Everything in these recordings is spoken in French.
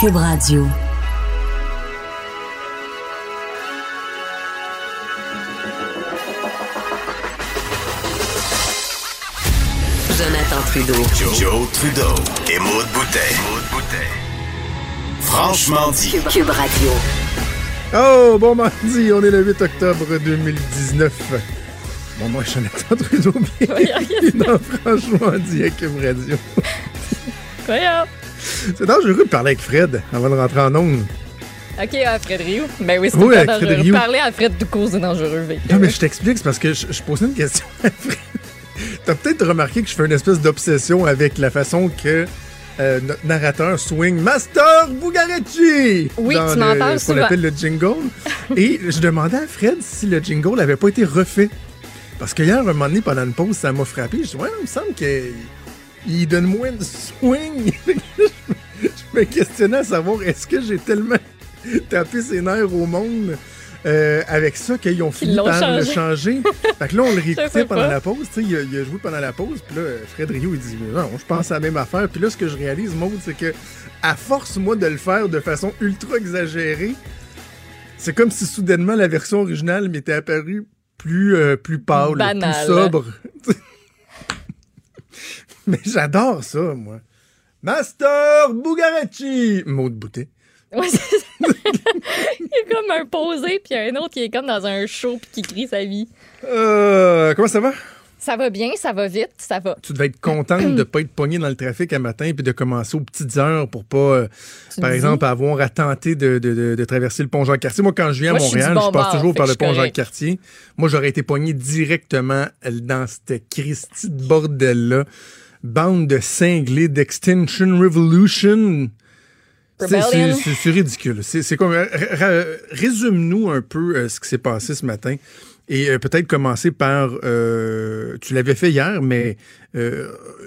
Cube Radio. Jonathan Trudeau. Joe, Trudeau et Maude Boutet. Franchement dit. Cube Radio. Oh, bon mardi, on est le 8 octobre 2019. Bon, moi, Jonathan Trudeau, bienvenue dans Franchement dit à Cube Radio. Voyons. C'est dangereux de parler avec Fred avant de rentrer en ondes. OK, à Fred Rioux. Ben oui, c'est Oui, Fred dangereux. Rioux. Parler à Fred court, c'est dangereux. que- Non, mais je t'explique, c'est parce que je, je posais une question à Fred. T'as peut-être remarqué que je fais une espèce d'obsession avec la façon que euh, notre narrateur swing Master Bugaretti Oui, dans tu m'en le- parles ce qu'on souvent. appelle le jingle. Et je demandais à Fred si le jingle n'avait pas été refait. Parce que hier, à un moment donné, pendant une pause, ça m'a frappé. Je dis, ouais, il me semble qu'il donne moins de swing. je me questionnais à savoir, est-ce que j'ai tellement tapé ses nerfs au monde euh, avec ça qu'ils ont fini par le changer? fait que là, on le réécoutait pendant pas. la pause. tu sais, Il a, il a joué pendant la pause. Puis là, Fred Rio, il dit, non, je pense à la même affaire. Puis là, ce que je réalise, Maud, c'est que à force, moi, de le faire de façon ultra exagérée, c'est comme si soudainement la version originale m'était apparue plus, euh, plus pâle, Banale. plus sobre. Mais j'adore ça, moi. Master Bugaretti! Maud Boutet. Ouais, c'est ça. Il est comme un posé, puis un autre qui est comme dans un show, puis qui crie sa vie. Euh, comment ça va? Ça va bien, ça va vite, ça va. Tu devais être contente de pas être pogné dans le trafic un matin puis de commencer aux petites heures pour pas, euh, par exemple, avoir à tenter de, de- de- de traverser le pont Jean-Cartier. Moi, quand je viens à Moi, Montréal, je bon passe toujours par le pont. Jean-Cartier. Moi, j'aurais été pogné directement dans cette Christie de bordel-là. Bande de cinglés d'Extinction Revolution. C'est- ridicule. C'est comme. Résume-nous un peu euh, ce qui s'est passé ce matin. Et euh, peut-être commencer par. euh, tu l'avais fait hier, mais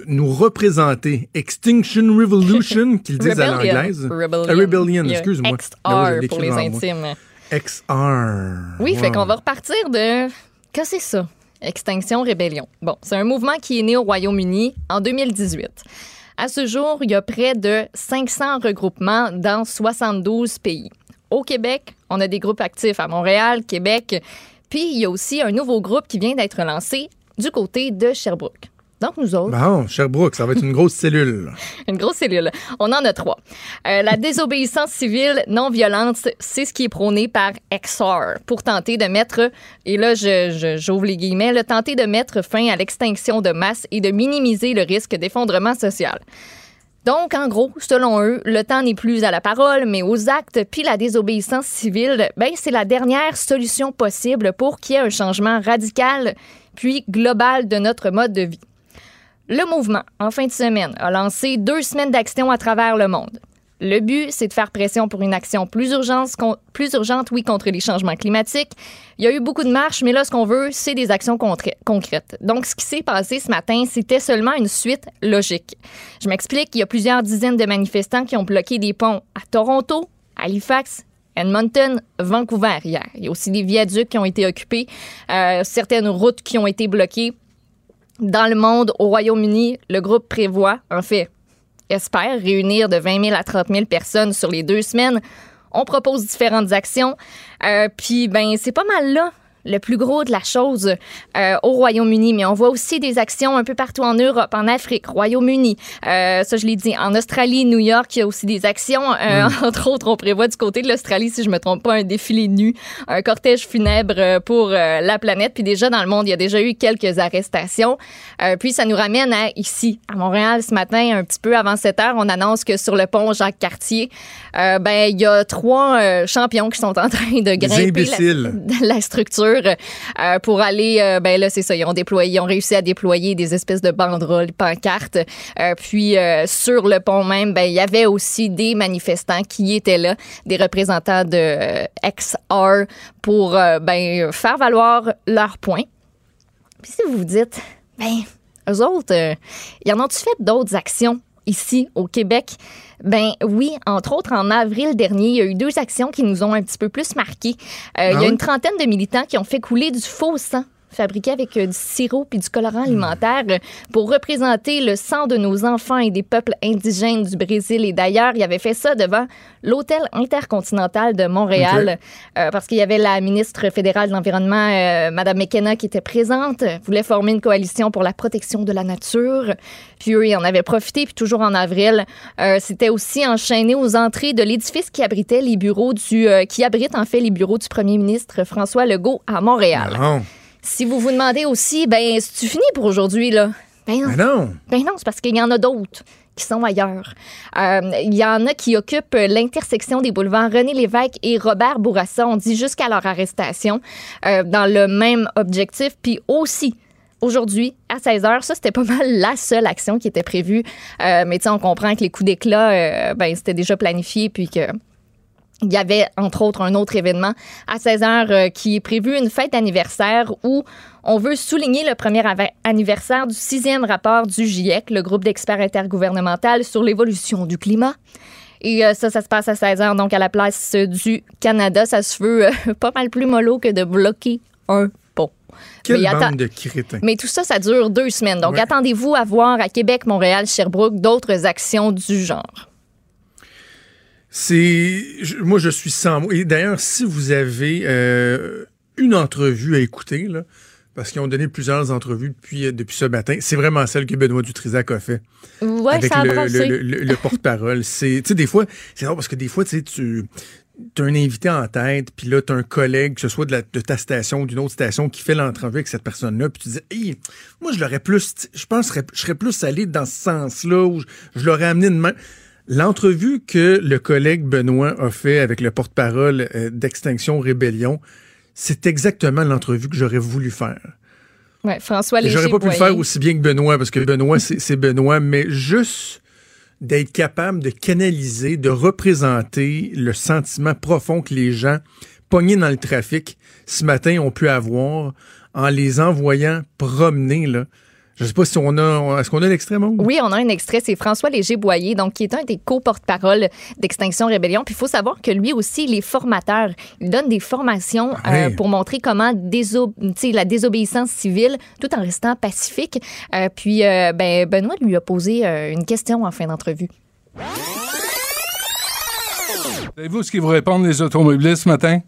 nous représenter Extinction Revolution, qu'ils disent à l'anglaise. Rebellion. Ah, Rebellion, excuse-moi. XR Ah pour les moi. intimes. XR. Oui, fait Wow. qu'on va repartir de. Qu'est-ce que c'est ça? Extinction Rébellion. Bon, c'est un mouvement qui est né au Royaume-Uni en 2018. À ce jour, il y a près de 500 regroupements dans 72 pays. Au Québec, on a des groupes actifs à Montréal, Québec, puis il y a aussi un nouveau groupe qui vient d'être lancé du côté de Sherbrooke. Donc, nous autres, Bon, Sherbrooke, ça va être une grosse cellule. une grosse cellule. On en a trois. Euh, la désobéissance civile non violente, c'est ce qui est prôné par XR pour tenter de mettre, et là je- je- j'ouvre les guillemets, le tenter de mettre fin à l'extinction de masse et de minimiser le risque d'effondrement social. Donc, en gros, selon eux, le temps n'est plus à la parole, mais aux actes, puis la désobéissance civile, ben, c'est la dernière solution possible pour qu'il y ait un changement radical, puis global de notre mode de vie. Le mouvement, en fin de semaine, a lancé deux semaines d'action à travers le monde. Le but, c'est de faire pression pour une action plus urgente, plus urgente, oui, contre les changements climatiques. Il y a eu beaucoup de marches, mais là, ce qu'on veut, c'est des actions concrètes. Donc, ce qui s'est passé ce matin, c'était seulement une suite logique. Je m'explique, il y a plusieurs dizaines de manifestants qui ont bloqué des ponts à Toronto, Halifax, Edmonton, Vancouver hier. Il y a aussi des viaducs qui ont été occupés, euh, certaines routes qui ont été bloquées. Dans le monde, au Royaume-Uni, le groupe prévoit, en fait, espère réunir de 20 000 à 30 000 personnes sur les deux semaines. On propose différentes actions. Euh, Puis, ben, c'est pas mal là le plus gros de la chose euh, au Royaume-Uni, mais on voit aussi des actions un peu partout en Europe, en Afrique, Royaume-Uni, euh, ça je l'ai dit, en Australie, New York, il y a aussi des actions. Euh, Entre autres, on prévoit du côté de l'Australie, si je me trompe pas, un défilé nu, un cortège funèbre pour la planète. Puis déjà dans le monde, il y a déjà eu quelques arrestations. Puis ça nous ramène à ici, à Montréal, ce matin, un petit peu avant 7 heures, on annonce que sur le pont Jacques-Cartier, euh, ben il y a trois champions qui sont en train de grimper la structure euh, pour aller, euh, ben là c'est ça, ils ont déployé, ils ont réussi à déployer des espèces de banderoles, pancartes. Euh, puis sur le pont même, ben il y avait aussi des manifestants qui étaient là, des représentants de XR pour ben faire valoir leurs points. Puis si vous vous dites, ben, eux autres, y en ont-tu fait d'autres actions ici au Québec? Ben oui, entre autres, en avril dernier, il y a eu deux actions qui nous ont un petit peu plus marqués. Euh, Il y Ah a oui? une trentaine de militants qui ont fait couler du faux sang fabriqués avec euh, du sirop puis du colorant alimentaire euh, pour représenter le sang de nos enfants et des peuples indigènes du Brésil et d'ailleurs. Il avait fait ça devant l'hôtel intercontinental de Montréal euh, parce qu'il y avait la ministre fédérale de l'environnement, euh, Madame McKenna, qui était présente, voulait former une coalition pour la protection de la nature. Puis eux, ils en avaient profité. Puis toujours en avril, euh, c'était aussi enchaîné aux entrées de l'édifice qui abritait les bureaux du, qui abrite en fait les bureaux du premier ministre François Legault à Montréal. Non. Si vous vous demandez aussi, ben, c'est-tu fini pour aujourd'hui, là? Ben non. Mais non. Ben non, c'est parce qu'il y en a d'autres qui sont ailleurs. Euh, Il y en a qui occupent l'intersection des boulevards René Lévesque et Robert Bourassa, on dit jusqu'à leur arrestation, euh, dans le même objectif. Puis aussi, aujourd'hui, à 16 h, ça, c'était pas mal la seule action qui était prévue. Euh, mais tu sais, on comprend que les coups d'éclat, euh, ben, c'était déjà planifié, puis que il y avait, entre autres, un autre événement à 16 heures euh, qui est prévu, une fête d'anniversaire où on veut souligner le premier anniversaire du sixième rapport du GIEC, le groupe d'experts intergouvernemental sur l'évolution du climat. Et euh, ça, ça se passe à 16 heures, donc à la place du Canada. Ça se veut euh, pas mal plus mollo que de bloquer un Mais de. Mais tout ça, ça dure deux semaines. Donc, Ouais. attendez-vous à voir à Québec, Montréal, Sherbrooke d'autres actions du genre. C'est. Moi, je suis sans mots. Et d'ailleurs, si vous avez euh, une entrevue à écouter, là, parce qu'ils ont donné plusieurs entrevues depuis, euh, depuis ce matin, c'est vraiment celle que Benoît Dutrisac a fait. Ouais, avec ça le, le- le- le porte-parole. C'est, tu sais, des fois, c'est drôle parce que des fois, tu sais, tu as un invité en tête, puis là, tu as un collègue, que ce soit de, la- de ta station ou d'une autre station, qui fait l'entrevue avec cette personne-là, puis tu dis, hey, moi, je l'aurais plus, je pense, que je serais plus allé dans ce sens-là, ou je, je l'aurais amené de main. L'entrevue que le collègue Benoît a fait avec le porte-parole euh, d'Extinction Rébellion, c'est exactement l'entrevue que j'aurais voulu faire. Ouais, François. J'aurais pas pu le faire aussi bien que Benoît, parce que Benoît, c'est c'est Benoît, mais juste d'être capable de canaliser, de représenter le sentiment profond que les gens pognés dans le trafic ce matin ont pu avoir en les envoyant promener, là. Je sais pas si on a. Est-ce qu'on a l'extrait, Maud? Oui, on a un extrait, c'est François Léger-Boyer, donc qui est un des co-porte-parole d'Extinction Rébellion. Puis il faut savoir que lui aussi, il est formateur. Il donne des formations Ah euh, oui. pour montrer comment déso- la désobéissance civile, tout en restant pacifique. Euh, puis euh, ben, Benoît lui a posé euh, une question en fin d'entrevue. Savez-vous ce qu'ils vous répondent, les automobilistes, ce matin?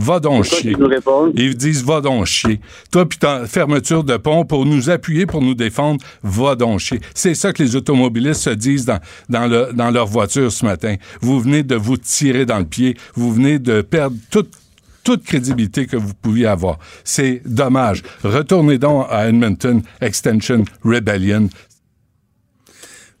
Va donc chier. Ils disent va donc chier. Toi, puis ta fermeture de pont pour nous appuyer, pour nous défendre, va donc chier. C'est ça que les automobilistes se disent dans, dans, le, dans leur voiture ce matin. Vous venez de vous tirer dans le pied. Vous venez de perdre toute toute crédibilité que vous pouviez avoir. C'est dommage. Retournez donc à Edmonton Extension Rebellion.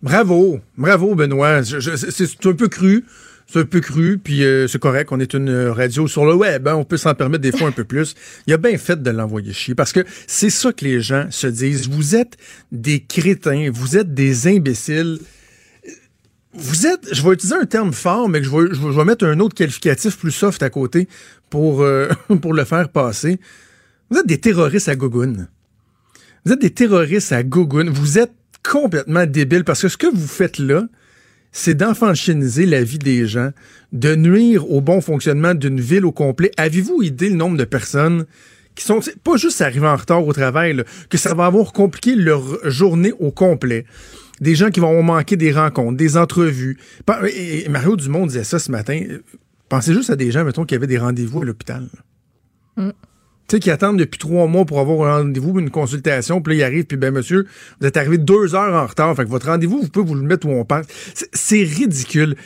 Bravo, bravo Benoît. C'est un peu cru, c'est un peu cru, puis euh, c'est correct. On est une euh, radio sur le web, hein, on peut s'en permettre des fois un peu plus. Il a bien fait de l'envoyer chier parce que c'est ça que les gens se disent. Vous êtes des crétins, vous êtes des imbéciles. Vous êtes, je vais utiliser un terme fort, mais je vais, je vais- mettre un autre qualificatif plus soft à côté pour, euh, pour le faire passer. Vous êtes des terroristes à gogoune. Vous êtes des terroristes à gogoune. Vous êtes complètement débiles parce que ce que vous faites là, c'est d'enfanchiniser la vie des gens, de nuire au bon fonctionnement d'une ville au complet. Avez-vous idée le nombre de personnes qui sont pas juste arrivées en retard au travail, là, que ça va avoir compliqué leur journée au complet? Des gens qui vont manquer des rencontres, des entrevues. Et Mario Dumont disait ça ce matin. Pensez juste à des gens, mettons, qui avaient des rendez-vous à l'hôpital. Tu sais, qui attendent depuis trois mois pour avoir un rendez-vous, une consultation, puis là, ils arrivent, puis ben, monsieur, vous êtes arrivé deux heures en retard, fait que votre rendez-vous, vous pouvez vous le mettre où on pense. C'est- ridicule.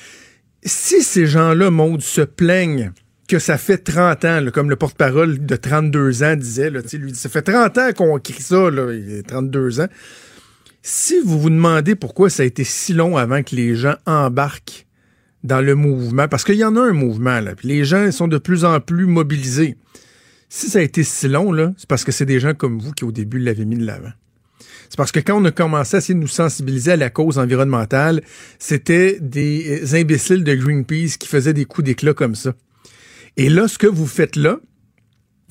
Si ces gens-là, Maud, se plaignent que ça fait 30 ans, comme le porte-parole de 32 ans disait, là, lui, dit, ça fait 30 ans qu'on crie ça, là, il a 32 ans. Si vous vous demandez pourquoi ça a été si long avant que les gens embarquent dans le mouvement, parce qu'il y en a un mouvement, là, puis les gens sont de plus en plus mobilisés. Si ça a été si long, là, c'est parce que c'est des gens comme vous qui, au début, l'avaient mis de l'avant. C'est parce que quand on a commencé à essayer de nous sensibiliser à la cause environnementale, c'était des imbéciles de Greenpeace qui faisaient des coups d'éclat comme ça. Et là, ce que vous faites là,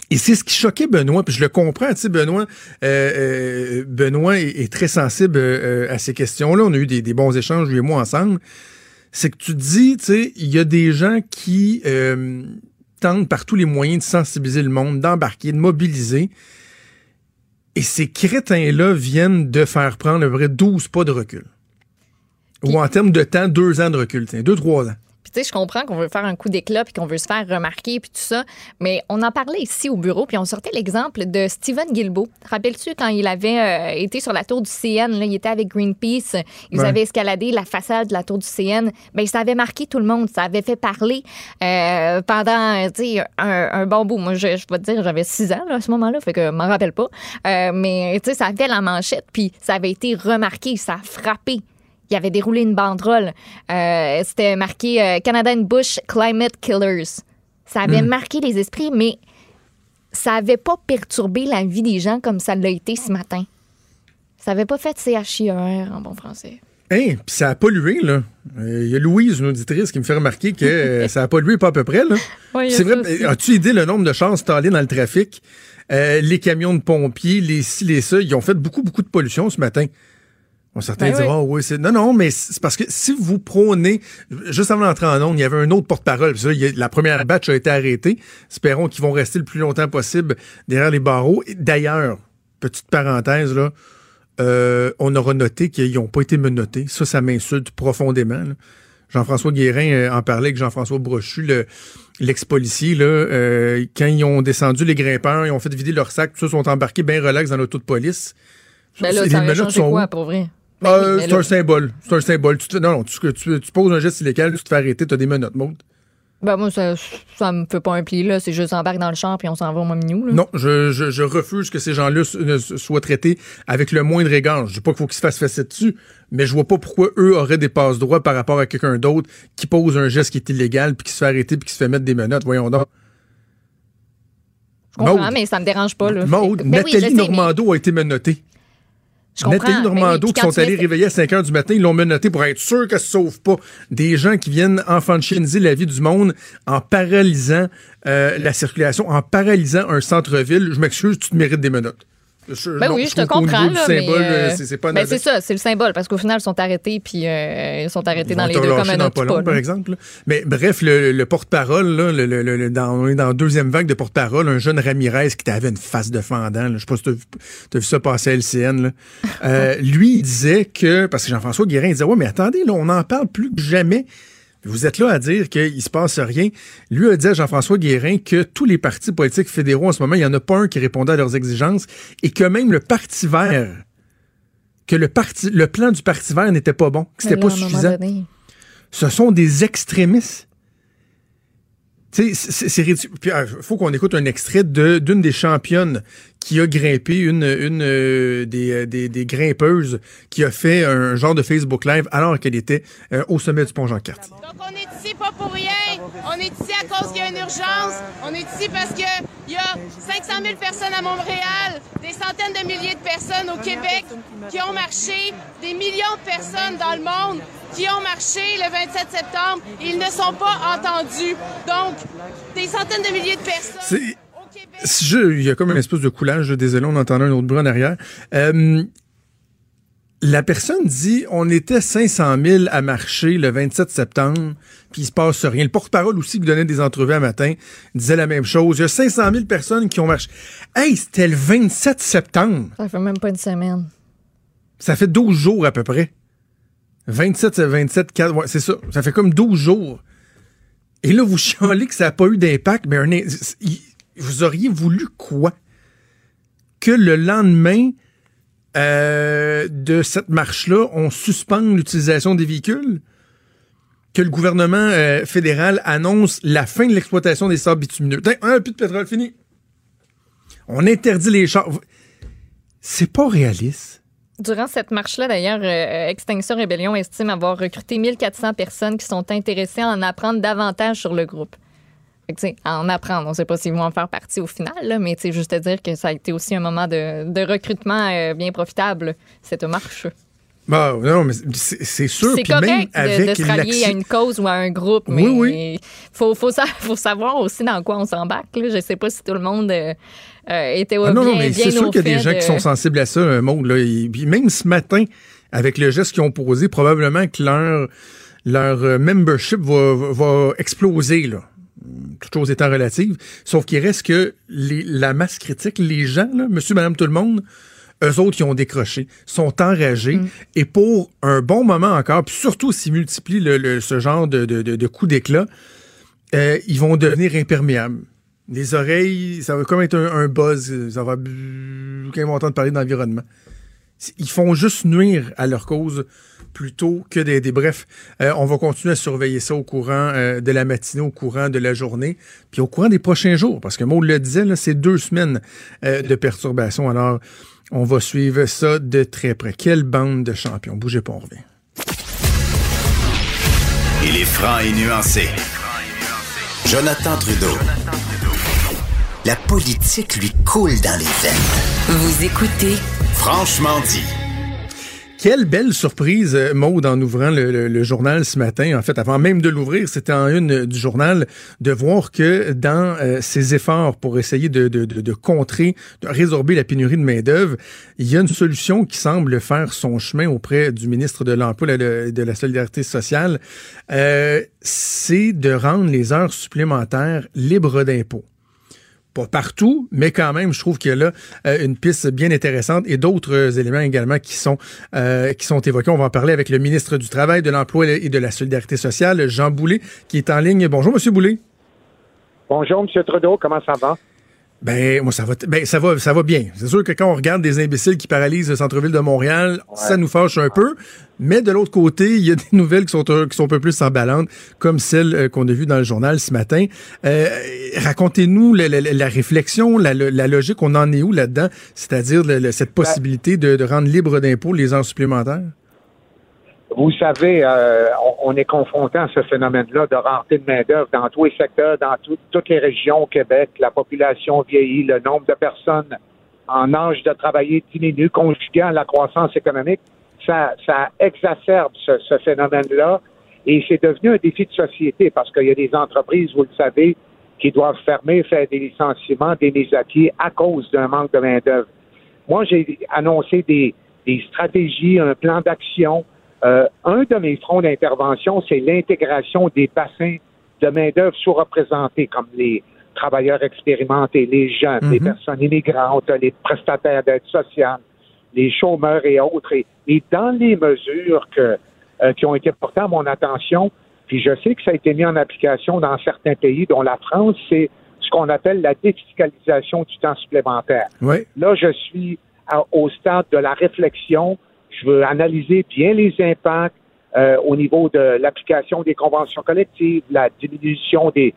et c'est ce qui choquait Benoît, puis je le comprends, tu sais, Benoît, euh, euh, Benoît est, très sensible euh, à ces questions-là. On a eu des, bons échanges, lui et moi, ensemble. C'est que tu dis, tu sais, il y a des gens qui par tous les moyens de sensibiliser le monde, d'embarquer, de mobiliser. Et ces crétins-là viennent de faire prendre à peu près 12 pas de recul. Ou en termes de temps, deux ans de recul, tiens, deux, trois ans. Puis tu sais, je comprends qu'on veut faire un coup d'éclat puis qu'on veut se faire remarquer puis tout ça, mais on en parlait ici au bureau puis on sortait l'exemple de Steven Guilbeault. Rappelles-tu quand il avait euh, été sur la tour du CN, là, il était avec Greenpeace, ils Ouais. avaient escaladé la façade de la tour du CN, ben ça avait marqué tout le monde, ça avait fait parler euh, pendant, tu sais, un, un bon bout. Moi, je, je vais te dire, j'avais six ans là, à ce moment-là, fait que je m'en rappelle pas. Euh, mais tu sais, ça a fait la manchette puis ça avait été remarqué, ça a frappé. Il avait déroulé une banderole. Euh, C'était marqué euh, Canada and Bush Climate Killers. Ça avait marqué les esprits, mais ça avait pas perturbé la vie des gens comme ça l'a été ce matin. Ça avait pas fait CHIR en bon français. Hein, puis ça a pollué, là. Euh, Il y a Louise, une auditrice, qui me fait remarquer que euh, ça a pollué pas à peu près, là. Ouais, C'est vrai, as-tu idée le nombre de chars installés dans le trafic? Euh, les camions de pompiers, les ci, les ça, ils ont fait beaucoup, beaucoup de pollution ce matin. Certains Ben diront, oui. oui, c'est. Non, non, mais c'est parce que si vous prônez, juste avant d'entrer en onde, il y avait un autre porte-parole. La première batch a été arrêtée. Espérons qu'ils vont rester le plus longtemps possible derrière les barreaux. D'ailleurs, petite parenthèse, là, euh, on aura noté qu'ils n'ont pas été menottés. Ça, ça m'insulte profondément. Jean-François Guérin euh, en parlait avec Jean-François Brochu, le- l'ex-policier. euh, quand ils ont descendu les grimpeurs, ils ont fait vider leur sac, tout ça, sont embarqués bien relax dans l'auto de police. Ben là, Les ça aurait menottes sont quoi, où? pour vrai? Ben mais c'est un symbole. C'est un symbole. Tu te- non, non, tu, tu, tu poses un geste illégal, tu te fais arrêter, tu as des menottes, Maud. Ben moi, ça, ça me fait pas un pli, là. C'est juste embarque dans le champ puis on s'en va au Mominou, là. Non, je, je, je refuse que ces gens-là soient traités avec le moindre égard. Je dis pas qu'il faut qu'ils se fassent fesser dessus, mais je vois pas pourquoi eux auraient des passes droits par rapport à quelqu'un d'autre qui pose un geste qui est illégal puis qui se fait arrêter puis qui se fait mettre des menottes. Voyons donc. Je comprends, mais ça me dérange pas, là. Maude, Ben oui, Nathalie mais Normando a été menottée. Je oui, Normando qui sont allés réveiller à 5 heures du matin, ils l'ont menotté pour être sûr qu'elle se sauve pas. Des gens qui viennent enfantiser la vie du monde en paralysant euh, la circulation, en paralysant un centre-ville. Je m'excuse, tu te mérites des menottes. Je- Ben non, oui, je te comprends. Là, mais, euh, euh, c'est c'est pas ben, c'est ça, c'est le symbole, parce qu'au final, ils sont arrêtés, puis euh, ils sont arrêtés Ils dans les deux comme un autre pas, par exemple. là. Mais bref, le, le porte-parole, là, le, dans, on est dans la deuxième vague de porte-parole, un jeune Ramirez qui avait une face de fendant. Je sais pas si t'as vu, t'as vu ça passer à LCN. Euh, lui, il disait que, parce que Jean-François Guérin il disait, ouais, mais attendez, là, on en parle plus que jamais. Vous êtes là à dire qu'il se passe rien. Lui a dit à Jean-François Guérin que tous les partis politiques fédéraux en ce moment, il n'y en a pas un qui répondait à leurs exigences et que même le Parti vert, que le, parti, le plan du Parti vert n'était pas bon, que c'était pas suffisant donné, ce sont des extrémistes. C'est- ridicule. Il faut qu'on écoute un extrait de- d'une des championnes qui a grimpé, une, une euh, des, euh, des, des grimpeuses qui a fait un genre de Facebook Live alors qu'elle était euh, au sommet du pont Jean-Cartier. Donc on est ici pas pour rien, on est ici à cause qu'il y a une urgence, on est ici parce qu'il y a 500 000 personnes à Montréal, des centaines de milliers de personnes au Québec qui ont marché, des millions de personnes dans le monde qui ont marché le 27 septembre et ils ne sont pas entendus. Donc, des centaines de milliers de personnes je- il y a comme une espèce de coulage, désolé, on entendait un autre bruit en arrière. Euh, la personne dit on était 500 000 à marcher le 27 septembre, puis il se passe rien. Le porte-parole aussi qui donnait des entrevues un matin disait la même chose. Il y a 500 000 personnes qui ont marché. Hey, c'était le 27 septembre. ça fait même pas une semaine. Ça fait 12 jours à peu près. 27, c'est 27, 4, ouais, c'est ça. Ça fait comme 12 jours. Et là, vous chialez que ça n'a pas eu d'impact, mais un vous auriez voulu quoi? Que le lendemain euh, de cette marche-là, on suspende l'utilisation des véhicules? Que le gouvernement euh, fédéral annonce la fin de l'exploitation des sables bitumineux? Un puits de pétrole, fini. On interdit les chars. C'est pas réaliste. Durant cette marche-là, d'ailleurs, euh, Extinction Rébellion estime avoir recruté 1400 personnes qui sont intéressées à en apprendre davantage sur le groupe. Fait à en apprendre. On ne sait pas s'ils vont en faire partie au final, là, mais juste à dire que ça a été aussi un moment de, recrutement euh, bien profitable, cette marche. Bah, non, mais c'est sûr. C'est puis même correct de, de se rallier à une cause ou à un groupe, mais Oui, oui. faut, faut, sa- faut savoir aussi dans quoi on s'embarque. là. Je sais pas si tout le monde euh, euh, était Ah non, bien, non, mais c'est sûr au qu'il y a des gens qui sont sensibles à ça, un monde. Là, et puis même ce matin, avec le geste qu'ils ont posé, probablement que leur, leur euh, membership va, va- va exploser. Là. toute chose étant relative. Sauf qu'il reste que les, la masse critique, les gens, là, monsieur, madame, tout le monde, eux autres qui ont décroché, sont enragés. Et pour un bon moment encore, puis surtout s'ils multiplient le, le- ce genre de, de, de, de coups d'éclat, euh, ils vont devenir imperméables. Les oreilles, ça va comme être un, un buzz. Ça va... Quand ils vont entendre parler d'environnement. Ils font juste nuire à leur cause plutôt que d'aider. Bref, euh, on va continuer à surveiller ça au courant euh, de la matinée, au courant de la journée, puis au courant des prochains jours, parce que Maud le disait, c'est deux semaines euh, de perturbation. Alors, on va suivre ça de très près. Quelle bande de champions. Bougez pas, on revient. Il est franc et nuancé. Jonathan Trudeau. La politique lui coule dans les veines. Vous écoutez Franchement dit. Quelle belle surprise, euh, Maude, en ouvrant le, journal ce matin. En fait, avant même de l'ouvrir, c'était en une euh, du journal de voir que dans euh, ses efforts pour essayer de, contrer, de résorber la pénurie de main-d'œuvre, il y a une solution qui semble faire son chemin auprès du ministre de l'Emploi et de, la Solidarité sociale. C'est de rendre les heures supplémentaires libres d'impôts pas partout, mais quand même, je trouve qu'il y a là euh, une piste bien intéressante et d'autres euh, éléments également qui sont euh, qui sont évoqués. On va en parler avec le ministre du Travail, de l'Emploi et de la Solidarité sociale, Jean Boulet, qui est en ligne. Bonjour, Monsieur Boulet. Bonjour, M. Trudeau, comment ça va? Ben, moi, ça va, ben, ça va, ça va bien. C'est sûr que quand on regarde des imbéciles qui paralysent le centre-ville de Montréal, ça nous fâche un peu. Mais de l'autre côté, il y a des nouvelles qui sont, un- qui sont un peu plus emballantes, comme celle euh, qu'on a vue dans le journal ce matin. Euh, Racontez-nous la, la- la réflexion, la, la logique, on en est où là-dedans? C'est-à-dire le- le- cette possibilité de, de rendre libre d'impôt les heures supplémentaires? Vous savez, euh, on, est confronté à ce phénomène-là de rareté de main-d'œuvre dans tous les secteurs, dans tout- toutes les régions au Québec. La population vieillit, le nombre de personnes en âge de travailler diminue, conjugué à la croissance économique. Ça, ça exacerbe ce, ce phénomène-là et c'est devenu un défi de société parce qu'il y a des entreprises, vous le savez, qui doivent fermer, faire des licenciements, des mises à pied à cause d'un manque de main-d'œuvre. Moi, j'ai annoncé des, des stratégies, un plan d'action. Euh, un de mes fronts d'intervention, c'est l'intégration des bassins de main-d'œuvre sous-représentés, comme les travailleurs expérimentés, les jeunes, les personnes immigrantes, les prestataires d'aide sociale, les chômeurs et autres. Et, et dans les mesures que, euh, qui ont été portées à mon attention, puis je sais que ça a été mis en application dans certains pays, dont la France, c'est ce qu'on appelle la défiscalisation du temps supplémentaire. Oui. Là, je suis à- au stade de la réflexion. Je veux analyser bien les impacts euh, au niveau de l'application des conventions collectives, la diminution des,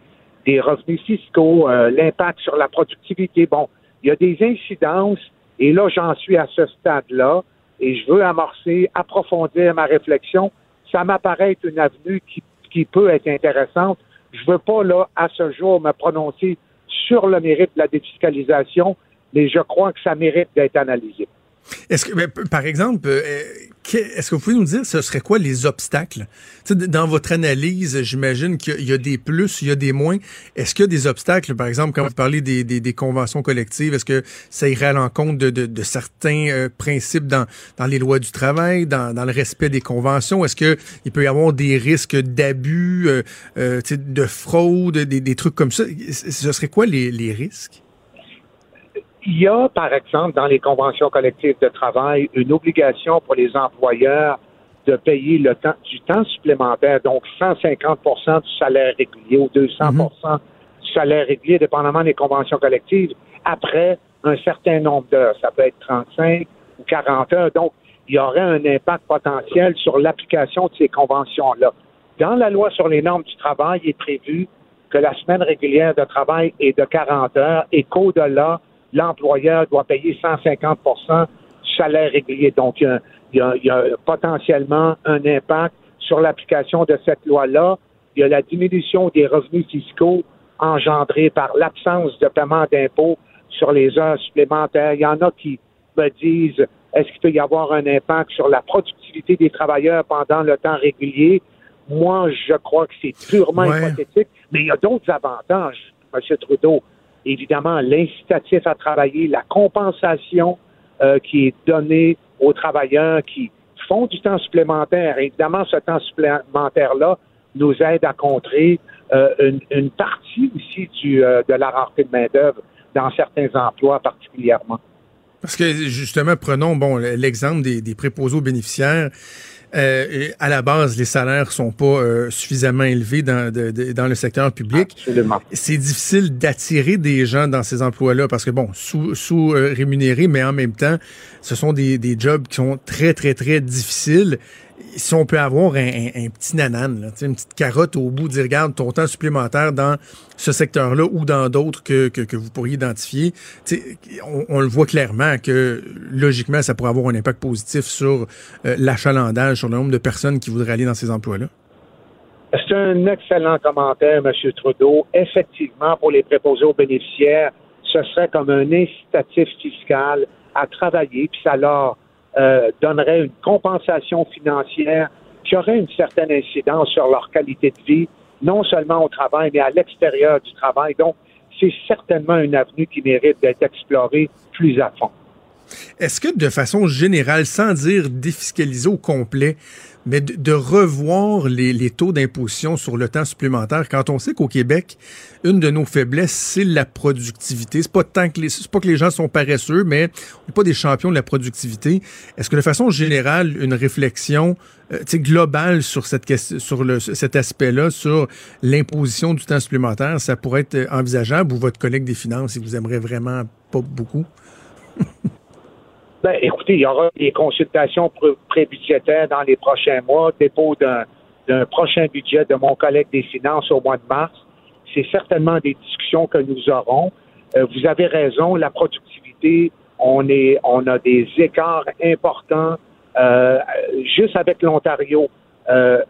des revenus fiscaux, euh, l'impact sur la productivité. Bon, il y a des incidences et là, j'en suis à ce stade-là et je veux amorcer, approfondir ma réflexion. Ça m'apparaît être une avenue qui, qui peut être intéressante. Je veux pas, là, à ce jour, me prononcer sur le mérite de la défiscalisation, mais je crois que ça mérite d'être analysé. Est-ce que, ben, par exemple, euh, est-ce que vous pouvez nous dire ce serait quoi les obstacles? Dans votre analyse, j'imagine qu'il y a- des plus, il y a des moins. Est-ce qu'il y a des obstacles, par exemple, quand vous parlez des, des, conventions collectives, est-ce que ça irait à l'encontre de, certains euh, principes dans, dans les lois du travail, dans, le respect des conventions? Est-ce que il peut y avoir des risques d'abus, euh, euh, de fraude, des, trucs comme ça? Ce serait quoi les risques? Il y a, par exemple, dans les conventions collectives de travail, une obligation pour les employeurs de payer le temps, du temps supplémentaire, donc 150% du salaire régulier ou 200% du salaire régulier, dépendamment des conventions collectives, après un certain nombre d'heures. Ça peut être 35 ou 40 heures. Donc, il y aurait un impact potentiel sur l'application de ces conventions-là. Dans la loi sur les normes du travail, il est prévu que la semaine régulière de travail est de 40 heures et qu'au-delà, l'employeur doit payer 150 du salaire régulier. Donc, il y a, il y a- il y a potentiellement un impact sur l'application de cette loi-là. Il y a la diminution des revenus fiscaux engendrés par l'absence de paiement d'impôts sur les heures supplémentaires. Il y en a qui me disent est-ce qu'il peut y avoir un impact sur la productivité des travailleurs pendant le temps régulier? Moi, je crois que c'est purement Ouais. hypothétique, mais il y a d'autres avantages, M. Trudeau. Évidemment, l'incitatif à travailler, la compensation euh, qui est donnée aux travailleurs qui font du temps supplémentaire. Évidemment, ce temps supplémentaire-là nous aide à contrer une, une, partie aussi du, de la rareté de main-d'œuvre dans certains emplois particulièrement. Parce que justement, prenons bon l'exemple des, des préposés aux bénéficiaires. Euh, à la base, les salaires sont pas euh, suffisamment élevés dans, dans le secteur public. C'est difficile d'attirer des gens dans ces emplois-là parce que, bon, sous, sous euh, rémunérés, mais en même temps, ce sont des, des jobs qui sont très, très, très difficiles si on peut avoir un, petit nanan, une petite carotte au bout, dire regarde ton temps supplémentaire dans ce secteur-là ou dans d'autres que, que, vous pourriez identifier, on, on, le voit clairement que logiquement, ça pourrait avoir un impact positif sur euh, l'achalandage, sur le nombre de personnes qui voudraient aller dans ces emplois-là. C'est un excellent commentaire, M. Trudeau. Effectivement, pour les préposés aux bénéficiaires, ce serait comme un incitatif fiscal à travailler, puis ça leur euh, donnerait une compensation financière qui aurait une certaine incidence sur leur qualité de vie, non seulement au travail, mais à l'extérieur du travail. Donc, c'est certainement une avenue qui mérite d'être explorée plus à fond. Est-ce que de façon générale, sans dire défiscaliser au complet, mais de, revoir les, taux d'imposition sur le temps supplémentaire, quand on sait qu'au Québec, une de nos faiblesses, c'est la productivité. C'est pas tant que les, pas que les gens sont paresseux, mais on n'est pas des champions de la productivité. Est-ce que de façon générale, une réflexion euh, globale sur cette sur le, cet aspect-là, sur l'imposition du temps supplémentaire, ça pourrait être envisageable ou votre collègue des finances, il vous aimerait vraiment pas beaucoup? Ben, écoutez, il y aura des consultations pré-budgétaires dans les prochains mois, dépôt d'un prochain budget de mon collègue des finances au mois de mars. C'est certainement des discussions que nous aurons. Euh, vous avez raison, la productivité, on a des écarts importants euh, juste avec l'Ontario. Euh,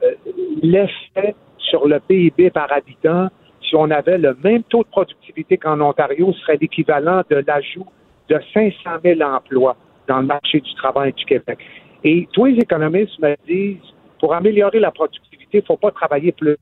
l'effet sur le PIB par habitant, si on avait le même taux de productivité qu'en Ontario, serait l'équivalent de l'ajout de 500 000 emplois dans le marché du travail du Québec. Et tous les économistes me disent, pour améliorer la productivité, il ne faut pas travailler plus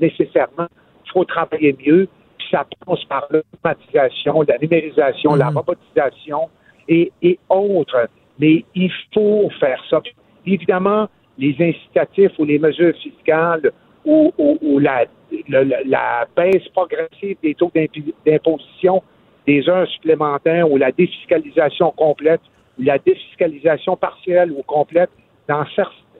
nécessairement, il faut travailler mieux, puis ça passe par l'automatisation, la numérisation, la mm. robotisation et, autres. Mais il faut faire ça. Évidemment, les incitatifs ou les mesures fiscales ou, la, la, baisse progressive des taux d'imposition des heures supplémentaires ou la défiscalisation complète la défiscalisation partielle ou complète dans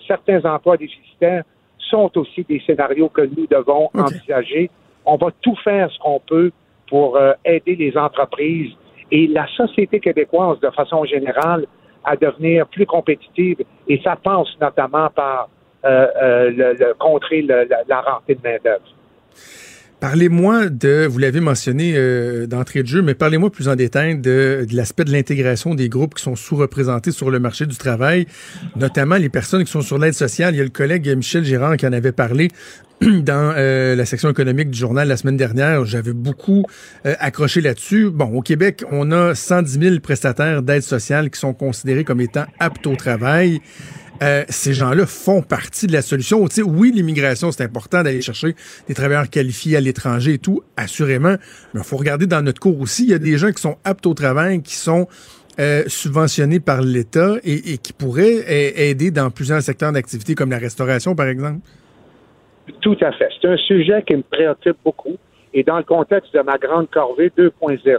certains emplois déficitaires sont aussi des scénarios que nous devons envisager. On va tout faire ce qu'on peut pour euh, aider les entreprises et la société québécoise de façon générale à devenir plus compétitive et ça passe notamment par euh, euh, le, contrer la, la rareté de main-d'œuvre. Parlez-moi de, vous l'avez mentionné euh, d'entrée de jeu, mais parlez-moi plus en détail de, l'aspect de l'intégration des groupes qui sont sous-représentés sur le marché du travail, notamment les personnes qui sont sur l'aide sociale. Il y a le collègue Michel Girard qui en avait parlé dans euh, la section économique du journal la semaine dernière. J'avais beaucoup euh, accroché là-dessus. Bon, au Québec, on a 110 000 prestataires d'aide sociale qui sont considérés comme étant aptes au travail. Euh, ces gens-là font partie de la solution. Tu sais, oui, l'immigration, c'est important d'aller chercher des travailleurs qualifiés à l'étranger et tout, assurément. Mais il faut regarder dans notre cours aussi, il y a des gens qui sont aptes au travail, qui sont euh, subventionnés par l'État et, qui pourraient aider dans plusieurs secteurs d'activité, comme la restauration, par exemple. Tout à fait. C'est un sujet qui me préoccupe beaucoup. Et dans le contexte de ma grande corvée 2.0,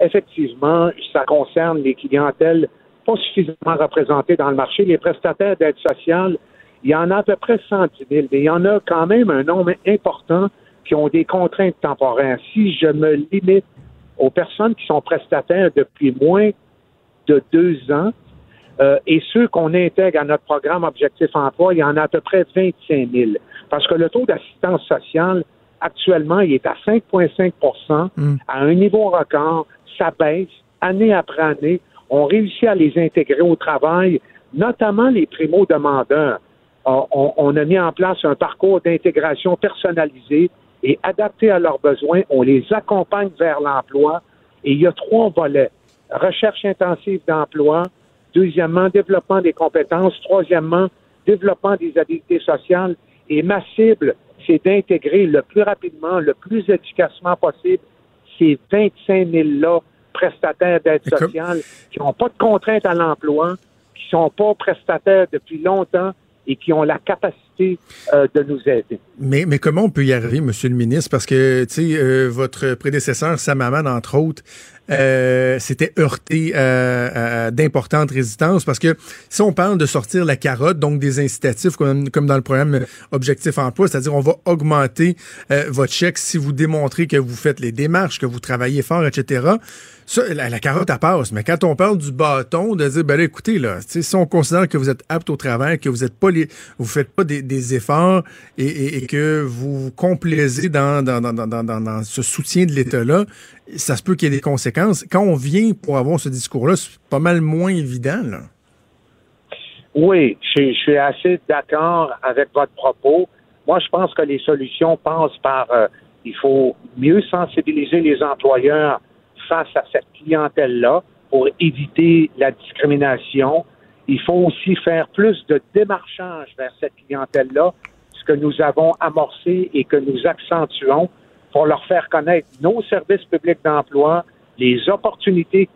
effectivement, ça concerne les clientèles pas suffisamment représentés dans le marché. Les prestataires d'aide sociale, il y en a à peu près 110 000, mais il y en a quand même un nombre important qui ont des contraintes temporaires. Si je me limite aux personnes qui sont prestataires depuis moins de deux ans, euh, et ceux qu'on intègre à notre programme Objectif Emploi, il y en a à peu près 25 000. Parce que le taux d'assistance sociale, actuellement, il est à 5,5 mm. à un niveau record. Ça baisse année après année on réussit à les intégrer au travail, notamment les primo-demandeurs. Euh, on, a mis en place un parcours d'intégration personnalisé et adapté à leurs besoins. On les accompagne vers l'emploi et il y a trois volets. Recherche intensive d'emploi. Deuxièmement, développement des compétences. Troisièmement, développement des habiletés sociales. Et ma cible, c'est d'intégrer le plus rapidement, le plus efficacement possible ces 25 000-là prestataires d'aide sociale qui n'ont pas de contraintes à l'emploi, qui ne sont pas prestataires depuis longtemps et qui ont la capacité euh, de nous aider. Mais, mais comment on peut y arriver, Monsieur le ministre? Parce que, tu sais, euh, votre prédécesseur, Samaman, entre autres, euh, s'était heurté à, d'importantes résistances parce que si on parle de sortir la carotte, donc des incitatifs comme, comme dans le programme Objectif Emploi, c'est-à-dire on va augmenter votre chèque si vous démontrez que vous faites les démarches, que vous travaillez fort, etc., ça, la, carotte, à passe. Mais quand on parle du bâton, de dire, ben là, écoutez, là, si on considère que vous êtes apte au travail, que vous êtes pas les, vous faites pas des, efforts et, que vous vous complaisez dans, dans, dans, dans, ce soutien de l'État-là, ça se peut qu'il y ait des conséquences. Quand on vient pour avoir ce discours-là, c'est pas mal moins évident, là. Oui, je, suis assez d'accord avec votre propos. Moi, je pense que les solutions passent par, euh, il faut mieux sensibiliser les employeurs face à cette clientèle-là pour éviter la discrimination. Il faut aussi faire plus de démarchage vers cette clientèle-là, ce que nous avons amorcé et que nous accentuons pour leur faire connaître nos services publics d'emploi, les opportunités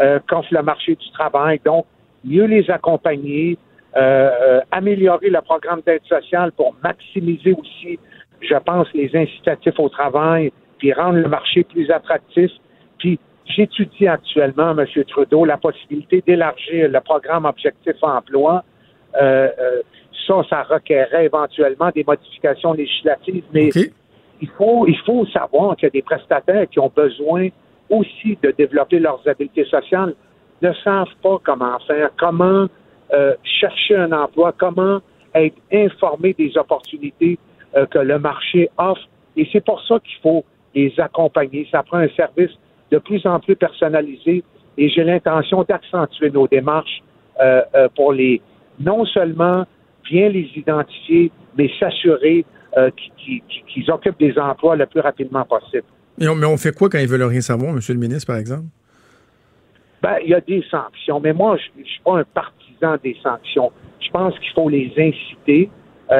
euh, qu'offre le marché du travail, donc mieux les accompagner, euh, euh, améliorer le programme d'aide sociale pour maximiser aussi, je pense, les incitatifs au travail, puis rendre le marché plus attractif puis j'étudie actuellement, M. Trudeau, la possibilité d'élargir le programme Objectif Emploi. Euh, euh, ça, ça requerrait éventuellement des modifications législatives, mais il faut il faut savoir qu'il y a des prestataires qui ont besoin aussi de développer leurs habiletés sociales, ne savent pas comment faire, comment euh, chercher un emploi, comment être informé des opportunités que le marché offre. Et c'est pour ça qu'il faut les accompagner. Ça prend un service de plus en plus personnalisé et j'ai l'intention d'accentuer nos démarches euh, euh, pour les non seulement bien les identifier, mais s'assurer euh, qu'ils occupent des emplois le plus rapidement possible. Mais on, fait quoi quand ils veulent rien savoir, M. le ministre, par exemple? Ben, il y a des sanctions, mais moi, je ne suis pas un partisan des sanctions. Je pense qu'il faut les inciter.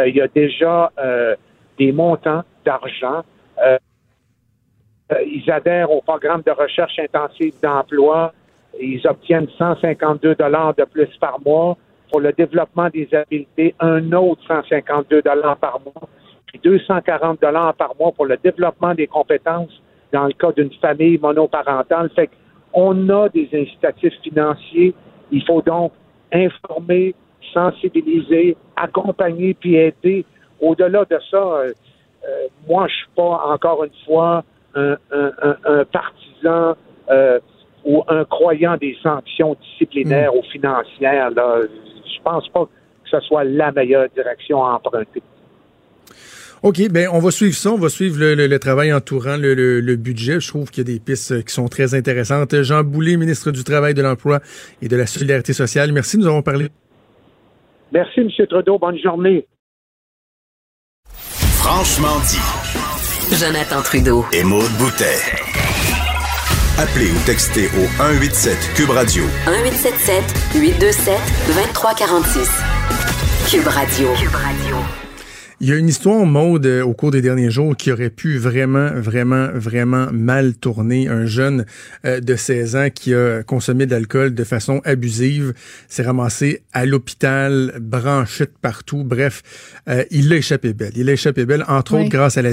il y a déjà des montants d'argent ils adhèrent au programme de recherche intensive d'emploi. Ils obtiennent 152 dollars de plus par mois pour le développement des habiletés, un autre 152 dollars par mois, puis 240 dollars par mois pour le développement des compétences dans le cas d'une famille monoparentale. Fait qu'on a des incitatifs financiers. Il faut donc informer, sensibiliser, accompagner puis aider. Au-delà de ça, euh, euh, moi, je suis pas encore une fois un, partisan euh, ou un croyant des sanctions disciplinaires hmm. ou financières. Là. Je pense pas que ce soit la meilleure direction à emprunter. OK, ben on va suivre ça, on va suivre le, travail entourant le, budget. Je trouve qu'il y a des pistes qui sont très intéressantes. Jean Boulet, ministre du Travail, de l'Emploi et de la Solidarité sociale. Merci, nous avons parlé. Merci, M. Trudeau. Bonne journée. Franchement dit. Jonathan Trudeau. Et Maude Boutet. Appelez ou textez au 187 Cube Radio. 1877 827 2346. Cube Radio. Cube Radio. Il y a une histoire en mode euh, au cours des derniers jours qui aurait pu vraiment, vraiment, vraiment mal tourner. Un jeune euh, de 16 ans qui a consommé de l'alcool de façon abusive s'est ramassé à l'hôpital, branché de partout. Bref, euh, il a échappé belle. Il a échappé belle, entre autres grâce à la,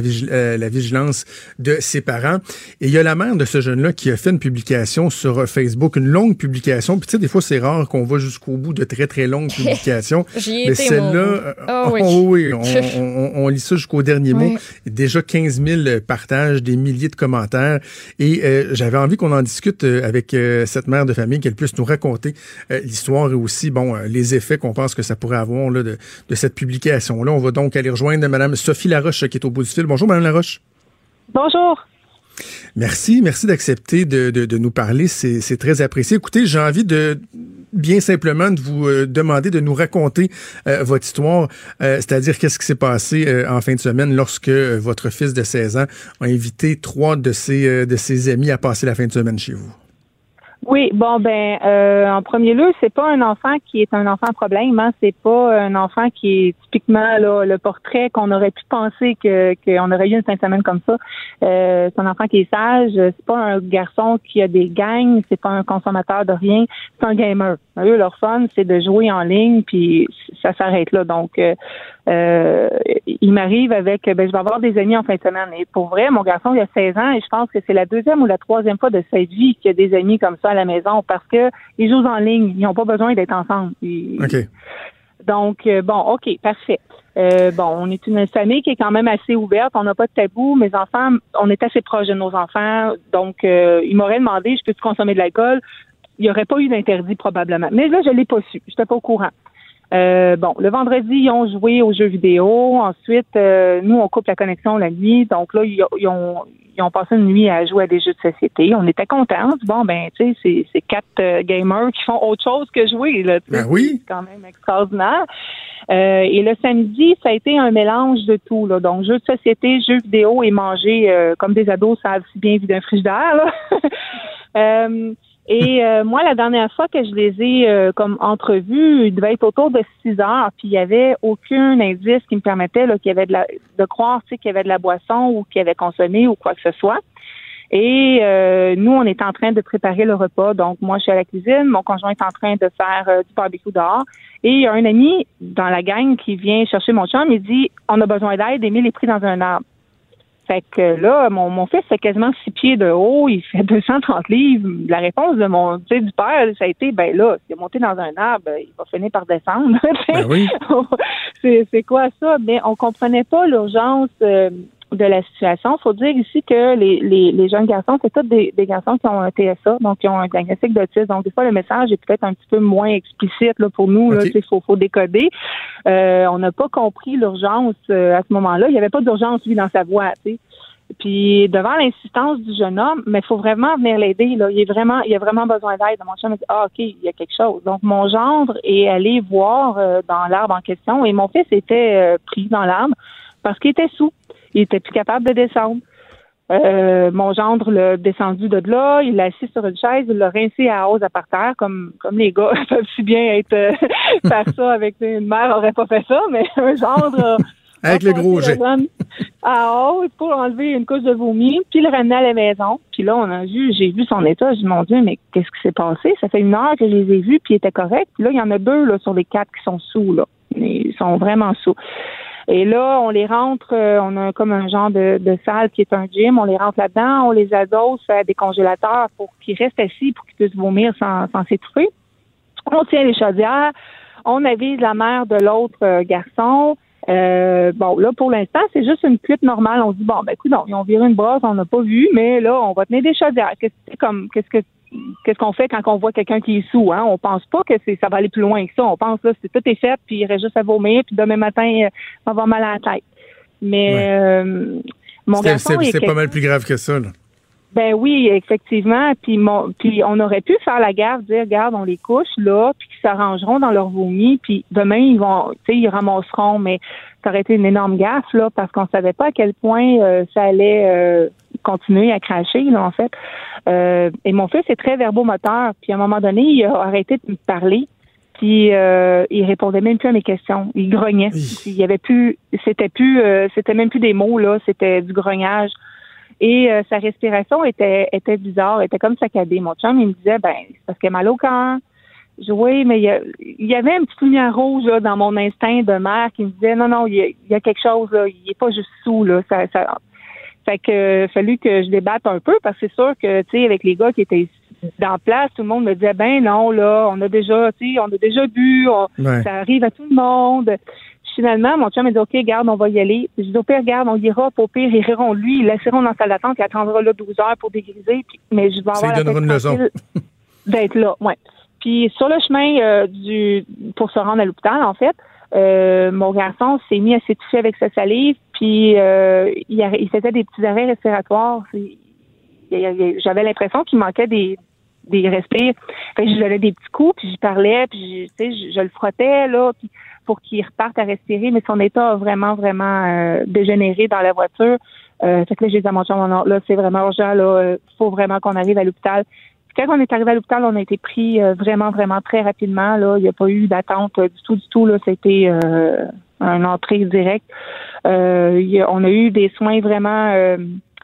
la, vigilance de ses parents. Et il y a la mère de ce jeune-là qui a fait une publication sur Facebook, une longue publication. Puis tu sais, des fois, c'est rare qu'on va jusqu'au bout de très, très longues publications. Mais celle-là... Oh, oui. Oh, oui on, lit ça jusqu'au dernier mot. Déjà 15 000 partages, des milliers de commentaires. Et euh, j'avais envie qu'on en discute euh, avec euh, cette mère de famille, qu'elle puisse nous raconter l'histoire et aussi, bon, les effets qu'on pense que ça pourrait avoir là, de, cette publication-là. On va donc aller rejoindre Mme Sophie Laroche qui est au bout du fil. Bonjour, Mme Laroche. Bonjour. Merci, merci d'accepter de, de, nous parler. C'est très apprécié. Écoutez, j'ai envie de bien simplement de vous euh, demander de nous raconter euh, votre histoire, euh, c'est-à-dire qu'est-ce qui s'est passé en fin de semaine lorsque votre fils de 16 ans a invité trois de ses, de ses amis à passer la fin de semaine chez vous? Oui, bon ben euh, en premier lieu, c'est pas un enfant qui est un enfant problème, hein. c'est pas un enfant qui est typiquement là, le portrait qu'on aurait pu penser que qu'on aurait eu une fin de semaine comme ça. Euh, c'est un enfant qui est sage, c'est pas un garçon qui a des gangs, c'est pas un consommateur de rien, c'est un gamer. Eux, leur fun, c'est de jouer en ligne, puis ça s'arrête là. Donc, euh, euh, il m'arrive avec, ben, je vais avoir des amis en fin de semaine. Et pour vrai, mon garçon, il a 16 ans, et je pense que c'est la deuxième ou la troisième fois de sa vie qu'il a des amis comme ça à la maison, parce que ils jouent en ligne, ils n'ont pas besoin d'être ensemble. OK. Donc, euh, bon, OK, parfait. Euh, bon, on est une famille qui est quand même assez ouverte. On n'a pas de tabou. Mes enfants, on est assez proches de nos enfants. Donc, euh, ils m'auraient demandé, je peux-tu consommer de l'alcool? il n'y aurait pas eu d'interdit probablement. Mais là, je ne l'ai pas su. Je n'étais pas au courant. Euh, bon, le vendredi, ils ont joué aux jeux vidéo. Ensuite, euh, nous, on coupe la connexion la nuit. Donc là, ils, ont, ils ont passé une nuit à jouer à des jeux de société. On était contents. Bon, ben, tu sais, c'est quatre euh, gamers qui font autre chose que jouer. Là, ben oui. C'est quand même extraordinaire. et le samedi, ça a été un mélange de tout. Là. Donc, jeux de société, jeux vidéo et manger comme des ados savent si bien vu d'un frigidaire. Là. Et euh, moi, la dernière fois que je les ai euh, comme entrevus, il devait être autour de 6 heures, puis il y avait aucun indice qui me permettait qu'il y avait de, la, de croire qu'il y avait de la boisson ou qu'il avait consommé ou quoi que ce soit. Et euh, nous, on est en train de préparer le repas. Donc, moi, je suis à la cuisine, mon conjoint est en train de faire du barbecue dehors. Et il y a un ami dans la gang qui vient chercher mon chum, il dit On a besoin d'aide, Émile est pris dans un arbre. Fait que là, mon, mon fils fait quasiment six pieds de haut, il fait 230 livres. La réponse de mon du père, ça a été ben là, s'il est monté dans un arbre, il va finir par descendre. Ben oui. c'est quoi ça? Mais on comprenait pas l'urgence euh, de la situation. faut dire ici que les, les, les jeunes garçons, c'est tous des, des, garçons qui ont un TSA, donc qui ont un diagnostic d'autisme. Donc, des fois, le message est peut-être un petit peu moins explicite là, pour nous. Il faut, faut décoder. Euh, on n'a pas compris l'urgence euh, à ce moment-là. Il n'y avait pas d'urgence, lui, dans sa voix. Puis devant l'insistance du jeune homme, mais il faut vraiment venir l'aider. Là. Il est vraiment, il a vraiment besoin d'aide. Mon chum me dit Ah, OK, il y a quelque chose. Donc mon gendre est allé voir euh, dans l'arbre en question et mon fils était pris dans l'arbre parce qu'il était sous. Il était plus capable de descendre. Euh, mon gendre l'a descendu de là, il l'a assis sur une chaise, il l'a rincé à hausse à par terre, comme, comme les gars peuvent si bien être euh, faire ça avec une mère aurait pas fait ça, mais un gendre avec le gros jet à hausse pour enlever une couche de vomi, puis le ramener à la maison. Puis là, on a vu, j'ai vu son état, j'ai dit mon Dieu, mais qu'est-ce qui s'est passé? Ça fait une heure que je les ai vus, puis il était correct. Puis là, il y en a deux là, sur les quatre qui sont sous là. Ils sont vraiment sous. Et là, on les rentre, euh, on a comme un genre de, salle qui est un gym, on les rentre là-dedans, on les adosse à des congélateurs pour qu'ils restent assis, pour qu'ils puissent vomir sans, sans s'étouffer. On tient les chaudières, on avise la mère de l'autre euh, garçon. Euh, bon, là, pour l'instant, c'est juste une cuite normale. On se dit, bon, ben, écoute, ils ont viré une brosse, on n'a pas vu, mais là, on va tenir des chaudières. Qu'est-ce comme, qu'est-ce que qu'est-ce qu'on fait quand on voit quelqu'un qui est sous, hein? On pense pas que c'est ça va aller plus loin que ça. On pense là, c'est tout est fait, puis il reste juste à vomir, puis demain matin, euh, on va avoir mal à la tête. Mais euh, mon garçon c'est pas mal plus grave que ça. Là. Ben oui, effectivement. Puis, mon, puis on aurait pu faire la gaffe, dire, regarde, on les couche là, puis qu'ils s'arrangeront dans leur vomi, puis demain ils vont, tu sais, ils ramasseront. Mais ça aurait été une énorme gaffe là, parce qu'on savait pas à quel point euh, ça allait euh, continuer à cracher là, en fait. Euh, et mon fils est très verbomoteur. Puis à un moment donné, il a arrêté de me parler. Puis il répondait même plus à mes questions. Il grognait. Il y avait plus, c'était plus, c'était même plus des mots là, c'était du grognage. Et euh, sa respiration était, était bizarre, était comme saccadée. Mon chum, il me disait, ben, c'est parce qu'il a mal au cœur. Je, oui, mais il y, avait un petit lumière rouge là, dans mon instinct de mère qui me disait, non, non, il y a, quelque chose, là, il est pas juste sous. Là, ça, ça, fait que fallu que je débatte un peu parce que c'est sûr que, tu sais, avec les gars qui étaient dans place, tout le monde me disait, ben non, là, on a déjà, tu sais, on a déjà bu, ça arrive à tout le monde finalement, mon chum m'a dit, OK, garde, on va y aller. Je dis, au pire, garde, on ira, au pire, ils riront lui, ils laisseront dans la salle d'attente, il attendra là 12 heures pour dégriser, puis, mais je vais avoir la une leçon. d'être là, ouais. Puis sur le chemin euh, du pour se rendre à l'hôpital, en fait, euh, mon garçon s'est mis à s'étouffer avec sa salive, puis euh, il, il faisait des petits arrêts respiratoires. J'avais l'impression qu'il manquait des des respires. Fait que je lui donnais des petits coups, puis je parlais, puis je, je, je le frottais là, puis pour qu'il reparte à respirer, mais son état a vraiment, vraiment euh, dégénéré dans la voiture. Euh, fait que là, j'ai dit à mon chum, là, c'est vraiment urgent, là, euh, faut vraiment qu'on arrive à l'hôpital. Quand on est arrivé à l'hôpital, on a été pris euh, vraiment, vraiment très rapidement. Là, il n'y a pas eu d'attente euh, du tout, du tout. Là, c'était euh, une entrée directe. Euh, on a eu des soins vraiment euh,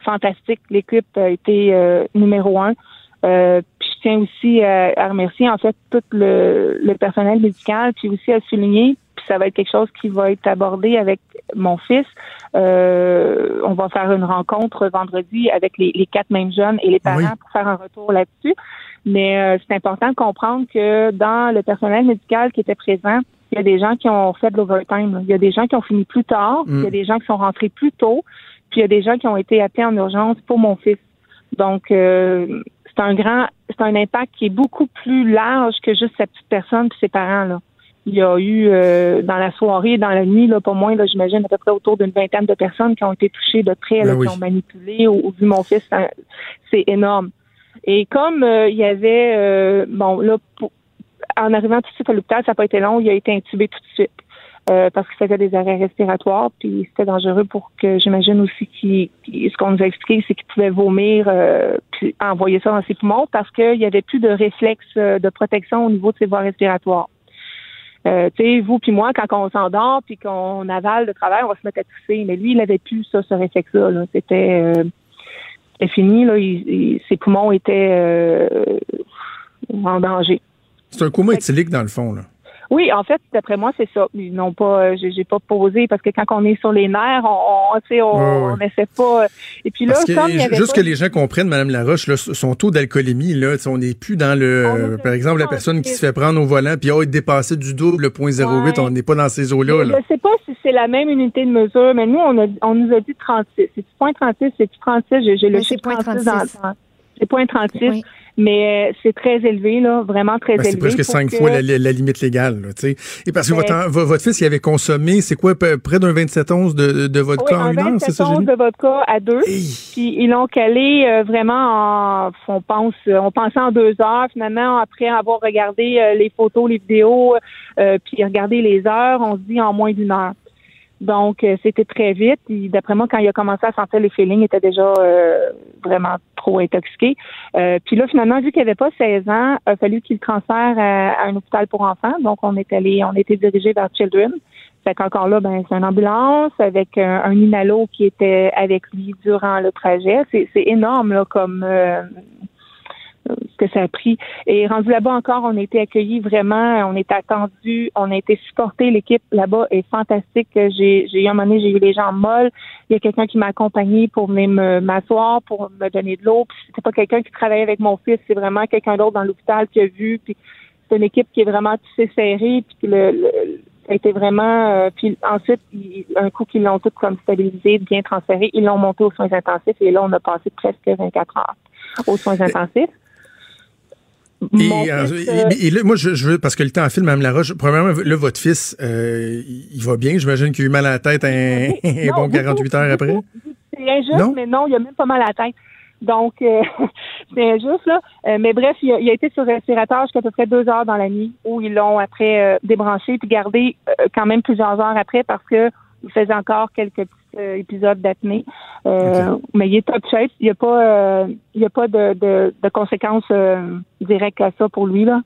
fantastiques. L'équipe a été euh, numéro un. Puis je tiens aussi à, à remercier en fait tout le, le personnel médical, puis aussi à souligner, puis ça va être quelque chose qui va être abordé avec mon fils. Euh, on va faire une rencontre vendredi avec les, les quatre mêmes jeunes et les parents Oui. pour faire un retour là-dessus. Mais euh, c'est important de comprendre que dans le personnel médical qui était présent, il y a des gens qui ont fait de l'overtime. Il y a des gens qui ont fini plus tard, Mm. il y a des gens qui sont rentrés plus tôt, puis il y a des gens qui ont été appelés en urgence pour mon fils. Donc, euh, c'est un grand, c'est un impact qui est beaucoup plus large que juste sa petite personne et ses parents. Là. Il y a eu euh, dans la soirée, dans la nuit, là, pas moins, là, j'imagine à peu près autour d'une vingtaine de personnes qui ont été touchées de près, là, Ben oui. qui ont manipulé ou, ou vu mon fils. hein, C'est énorme. Et comme euh, il y avait, euh, bon, là, pour- en arrivant tout de suite à l'hôpital, ça n'a pas été long, il a été intubé tout de suite. euh, parce qu'il faisait des arrêts respiratoires, puis c'était dangereux pour que j'imagine aussi qu'il, qu'il- ce qu'on nous a expliqué, c'est qu'il pouvait vomir, euh, puis envoyer ça dans ses poumons parce qu'il n'y avait plus de réflexe euh, de protection au niveau de ses voies respiratoires. Euh, tu sais, vous puis moi, quand on s'endort puis qu'on avale de travail, on va se mettre à tousser. Mais lui, il avait plus ça, ce réflexe-là. là. C'était, euh, fini. Là, ses poumons étaient euh, en danger. C'est un coma éthylique, dans le fond. Là. Oui, en fait, d'après moi, c'est ça. Ils n'ont pas, euh, j'ai, pas posé parce que quand on est sur les nerfs, on, on, tu sais, on, Ouais, ouais. on essaie pas. Et puis là, Parce que, comme il y avait juste pas- que les gens comprennent, Madame Laroche, là, son taux d'alcoolémie, là, on n'est plus dans le, est euh, par exemple, la personne qui se fait prendre au volant, puis oh, être dépassé du double, le point 08, Ouais. on n'est pas dans ces eaux-là. Je Là. ne sais pas si c'est la même unité de mesure, mais nous, on, a, on nous a dit 36. C'est point 36, c'est 36. J'ai, le Oui, c'est chiffre point 36 36. dans, dans- C'est point 36, Oui. Mais euh, c'est très élevé, là, vraiment très Ben, élevé. c'est presque cinq que- fois la, la limite légale. Là, tu sais. Et parce que Ben- votre, votre fils, il avait consommé, c'est quoi, près d'un 27 onces de, de vodka Oui, en un une heure, c'est 27 ça? onces lu? de vodka à deux. Hey! Puis ils l'ont calé euh, vraiment en, on pense, euh, on pensait en deux heures. Finalement, après avoir regardé euh, les photos, les vidéos, euh, puis regardé les heures, on se dit en moins d'une heure. Donc, euh, c'était très vite. D'après moi, quand il a commencé à sentir les feelings, il était déjà euh, vraiment trop intoxiqué. Euh, puis là, finalement, vu qu'il avait pas 16 ans, il a fallu qu'il transfère à, un hôpital pour enfants. Donc, on est allé, on été dirigé vers Children. Fait qu'encore là, ben, c'est une ambulance avec un, un inhalo qui était avec lui durant le trajet. C'est, c'est énorme, là, comme euh, ce que ça a pris. Et rendu là-bas encore, on a été accueillis vraiment, on est attendu, on a été supporté. L'équipe là-bas est fantastique. J'ai, j'ai eu un moment donné, j'ai eu les jambes molles. Il y a quelqu'un qui m'a accompagné pour venir me, m'asseoir, pour me donner de l'eau. Puis c'était pas quelqu'un qui travaillait avec mon fils, c'est vraiment quelqu'un d'autre dans l'hôpital qui a vu. Puis c'est une équipe qui est vraiment tissée serrée. Puis le, le- ça a été vraiment. euh, puis ensuite, un coup qu'ils l'ont tout comme stabilisé, bien transféré, ils l'ont monté aux soins intensifs. Et là, on a passé presque 24 heures aux soins intensifs. Et, euh, et- euh, et là, moi, je, je veux, parce que le temps file, Mme Laroche, premièrement, là, votre fils, euh, il va bien. J'imagine qu'il a eu mal à la tête un, Non, bon beaucoup, 48 heures après. C'est injuste, Non? mais non, il a même pas mal à la tête. Donc, euh, c'est injuste, là. Mais bref, il a, il a été sur respirateur jusqu'à peu près deux heures dans la nuit, où ils l'ont après débranché puis gardé quand même plusieurs heures après parce que il faisait encore quelques euh, épisodes d'apnée. Euh, Mais il est top shape. Il n'y a pas, euh, il y a pas de, de, de conséquences euh, directes à ça pour lui, là.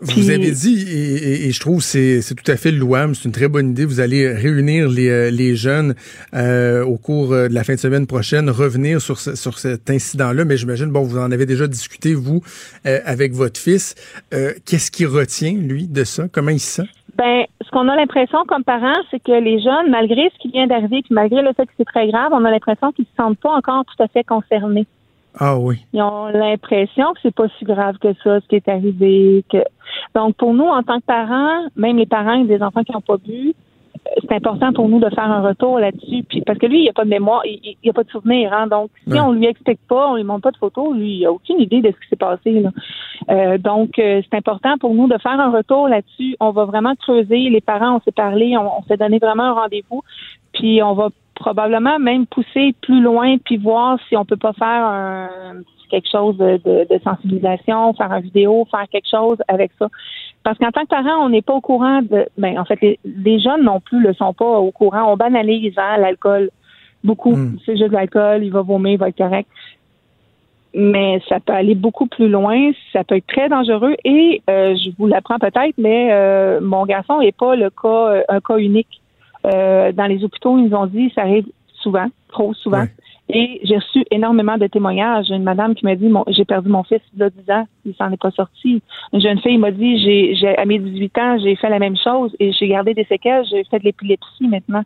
Vous Puis- avez dit, et, et- et je trouve que c'est c'est tout à fait louable, c'est une très bonne idée. Vous allez réunir les, les jeunes euh, au cours de la fin de semaine prochaine, revenir sur, ce- sur cet incident-là. Mais j'imagine, bon, vous en avez déjà discuté, vous, euh, avec votre fils. Euh, Qu'est-ce qui retient, lui, de ça? Comment il se sent? Ben, ce qu'on a l'impression comme parents, c'est que les jeunes, malgré ce qui vient d'arriver, puis malgré le fait que c'est très grave, on a l'impression qu'ils se sentent pas encore tout à fait concernés. Ah oui. Ils ont l'impression que c'est pas si grave que ça, ce qui est arrivé. Que... Donc, pour nous, en tant que parents, même les parents des enfants qui n'ont pas bu, c'est important pour nous de faire un retour là-dessus. Puis, parce que lui, il n'y a pas de mémoire, il n'y a pas de souvenir. Hein? Donc, si Ouais. on lui explique pas, on lui montre pas de photos, lui, il a aucune idée de ce qui s'est passé. Là. Euh, donc, euh, c'est important pour nous de faire un retour là-dessus. On va vraiment creuser. Les parents, on s'est parlé, on, on s'est donné vraiment un rendez-vous. Puis, on va probablement même pousser plus loin puis voir si on peut pas faire un, quelque chose de, de, de sensibilisation, faire une vidéo, faire quelque chose avec ça. Parce qu'en tant que parent, on n'est pas au courant de. Ben, en fait, les, les jeunes non plus le sont pas au courant. On banalise hein, l'alcool beaucoup. Mm. C'est juste de l'alcool, il va vomir, il va être correct. mais ça peut aller beaucoup plus loin, ça peut être très dangereux et euh, je vous l'apprends peut-être, mais euh, mon garçon n'est pas le cas, euh, un cas unique. Euh, dans les hôpitaux, ils nous ont dit ça arrive souvent, trop souvent. Et j'ai reçu énormément de témoignages. Une madame qui m'a dit j'ai perdu mon fils il a 10 ans, il s'en est pas sorti. Une jeune fille m'a dit j'ai à mes 18 ans, j'ai fait la même chose et j'ai gardé des séquelles, j'ai fait de l'épilepsie maintenant.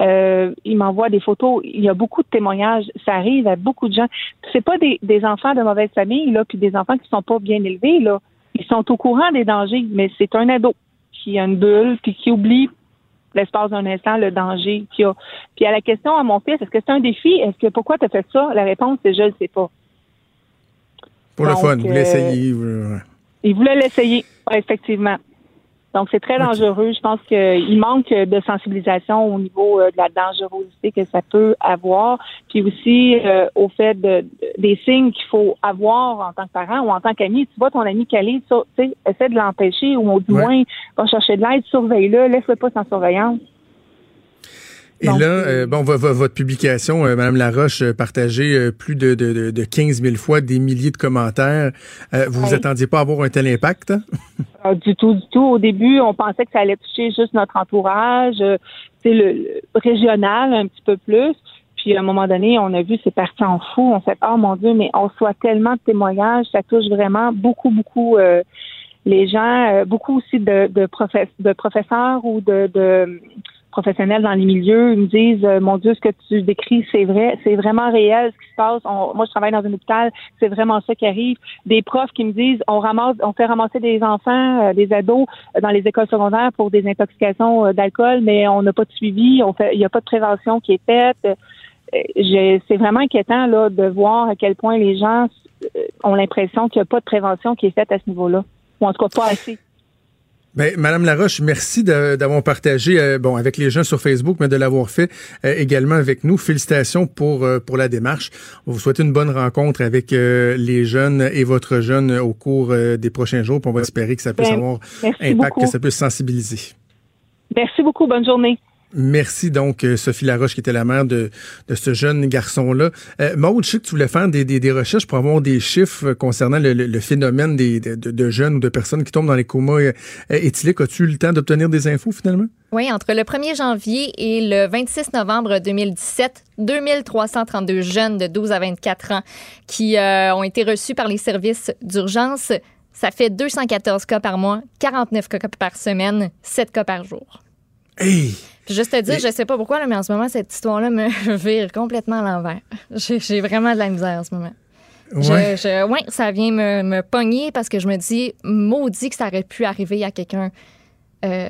Euh, il m'envoie des photos. Il y a beaucoup de témoignages. Ça arrive à beaucoup de gens. C'est pas des, des enfants de mauvaise famille là, puis des enfants qui sont pas bien élevés là. Ils sont au courant des dangers, mais c'est un ado qui a une bulle puis qui oublie l'espace d'un instant le danger qu'il y a. Puis à la question à mon fils, est-ce que c'est un défi? Est-ce que pourquoi tu as fait ça? La réponse c'est je ne sais pas. Pour le fun, vous euh, l'essayez. ouais. Il voulait l'essayer, effectivement. Donc, c'est très dangereux. Je pense qu'il manque de sensibilisation au niveau euh, de la dangerosité que ça peut avoir, puis aussi euh, au fait de, de- des signes qu'il faut avoir en tant que parent ou en tant qu'ami. Tu vois ton ami calé, tu sais, essaie de l'empêcher ou Ouais. moins va chercher de l'aide, surveille-le, laisse-le pas sans surveillance. Et Donc, là, euh, bon, vo- vo- votre publication, euh, Madame Laroche, euh, partagée euh, plus de, de, de, de 15 000 fois, des milliers de commentaires. Euh, vous vous attendiez pas à avoir un tel impact? Ah, du tout, du tout. Au début, on pensait que ça allait toucher juste notre entourage, c'est le, le régional un petit peu plus. Puis à un moment donné, on a vu c'est parti en fou. On s'est dit, oh mon Dieu, mais on reçoit tellement de témoignages, ça touche vraiment beaucoup, beaucoup euh, les gens, euh, beaucoup aussi de, de, professe- de professeurs ou de, de professionnels dans les milieux. Me disent, euh, mon Dieu, ce que tu décris, c'est vrai, c'est vraiment réel ce qui se passe. On- moi, je travaille dans un hôpital, c'est vraiment ça qui arrive. Des profs qui me disent, on ramasse, on fait ramasser des enfants, euh, des ados euh, dans les écoles secondaires pour des intoxications euh, d'alcool, mais on n'a pas de suivi, on fait, il n'y a pas de prévention qui est faite. C'est vraiment inquiétant là de voir à quel point les gens ont l'impression qu'il n'y a pas de prévention qui est faite à ce niveau-là, ou en tout cas pas assez. Ben, Madame Laroche, merci d'avoir partagé, euh, bon, avec les gens sur Facebook, mais de l'avoir fait euh, également avec nous. Félicitations pour euh, pour la démarche. On vous souhaite une bonne rencontre avec les jeunes et votre jeune au cours des prochains jours. Puis on va espérer que ça puisse Ben, avoir impact, beaucoup. que ça puisse sensibiliser. Merci beaucoup, bonne journée. Merci donc euh, Sophie Laroche qui était la mère de, de ce jeune garçon-là. Euh, Maude, je sais que tu voulais faire des, des, des recherches pour avoir des chiffres euh, concernant le, le- le phénomène des, de, jeunes ou de personnes qui tombent dans les comas euh, éthyliques. As-tu eu le temps d'obtenir des infos finalement? Oui, entre le 1er janvier et le 26 novembre 2017, 2332 jeunes de 12 à 24 ans qui euh, ont été reçus par les services d'urgence. Ça fait 214 cas par mois, 49 cas par semaine, 7 cas par jour. Hey! Juste te dire, je sais pas pourquoi, là, mais en ce moment, cette histoire-là me vire complètement à l'envers. J'ai vraiment de la misère en ce moment. Je- Ouais. je- ouais, ça vient me, me pogner parce que je me dis, maudit que ça aurait pu arriver à quelqu'un euh,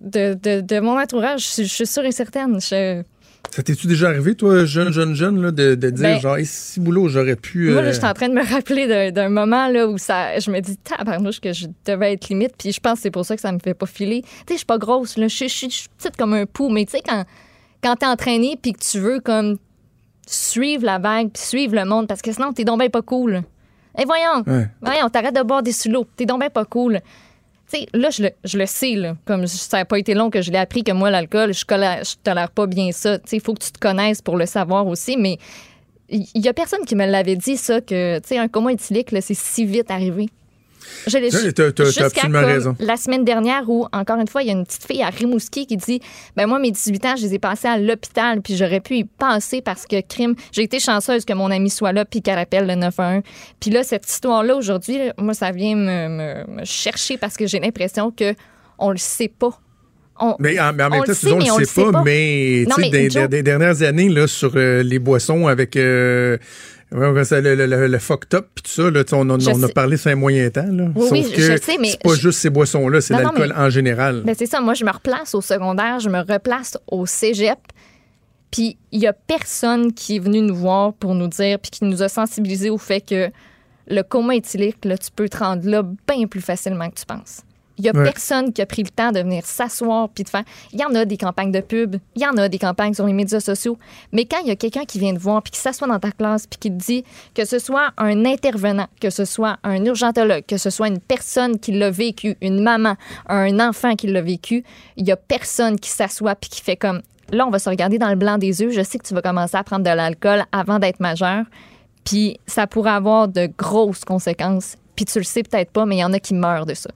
de, de, de mon entourage. Je, je suis sûre et certaine. Je- Ça t'es-tu déjà arrivé, toi, jeune, jeune, jeune, là, de, de dire Ben- genre, hey, si boulot, j'aurais pu. Moi, là, euh, je suis en train de me rappeler d'un- moment là, où ça, je me dis, tabarnouche, que je devais être limite. Puis je pense que c'est pour ça que ça me fait pas filer. Tu sais, je suis pas grosse. Là. Je, suis- petite comme un pou. Mais tu sais, quand, quand t'es entraîné puis que tu veux comme suivre la vague puis suivre le monde, parce que sinon, t'es donc ben pas cool. Et voyons, Ouais. voyons, t'arrêtes de boire des sous T'es donc ben pas cool. Sais, là, je le, je le sais, là. Comme ça n'a pas été long que je l'ai appris que moi, l'alcool, je, colla- je tolère pas bien ça. Il faut que tu te connaisses pour le savoir aussi, mais il y a personne qui me l'avait dit, ça, que, tu sais, un coma éthylique, là, c'est si vite arrivé. Je l'ai- jusqu'à absolument raison. La semaine dernière, où, encore une fois, il y a une petite fille à Rimouski qui dit Ben, moi, mes 18 ans, je les ai passés à l'hôpital, puis j'aurais pu y penser parce que crime. J'ai été chanceuse que mon ami soit là, puis qu'elle appelle le 911. Puis là, cette histoire-là, aujourd'hui, moi, ça vient me, me- me chercher parce que j'ai l'impression que on le sait pas. On- Mais en, mais en même temps, on on le sait pas, pas. mais, Non, tu sais, mais des dernières années, là, sur euh, les boissons avec euh, ouais, on ça, le, le, le, fucked up puis tout ça, là, on, a- Je on a parlé sur un moyen temps. Là. Oui, Sauf oui, que je sais, mais c'est pas je- juste ces boissons-là, c'est l'alcool en général. Ben c'est ça, moi je me replace au secondaire, je me replace au cégep. Puis il y a personne qui est venu nous voir pour nous dire puis qui nous a sensibilisés au fait que le coma éthylique là, tu peux te rendre là bien plus facilement que tu penses. Il y a Ouais. personne qui a pris le temps de venir s'asseoir puis de faire. Il y en a des campagnes de pub, il y en a des campagnes sur les médias sociaux, mais quand il y a quelqu'un qui vient te voir puis qui s'assoit dans ta classe puis qui te dit que ce soit un intervenant, que ce soit un urgentologue, que ce soit une personne qui l'a vécu, une maman, un enfant qui l'a vécu, il y a personne qui s'assoit puis qui fait comme là on va se regarder dans le blanc des yeux, je sais que tu vas commencer à prendre de l'alcool avant d'être majeur. Puis ça pourrait avoir de grosses conséquences. Puis tu le sais peut-être pas, mais il y en a qui meurent de ça.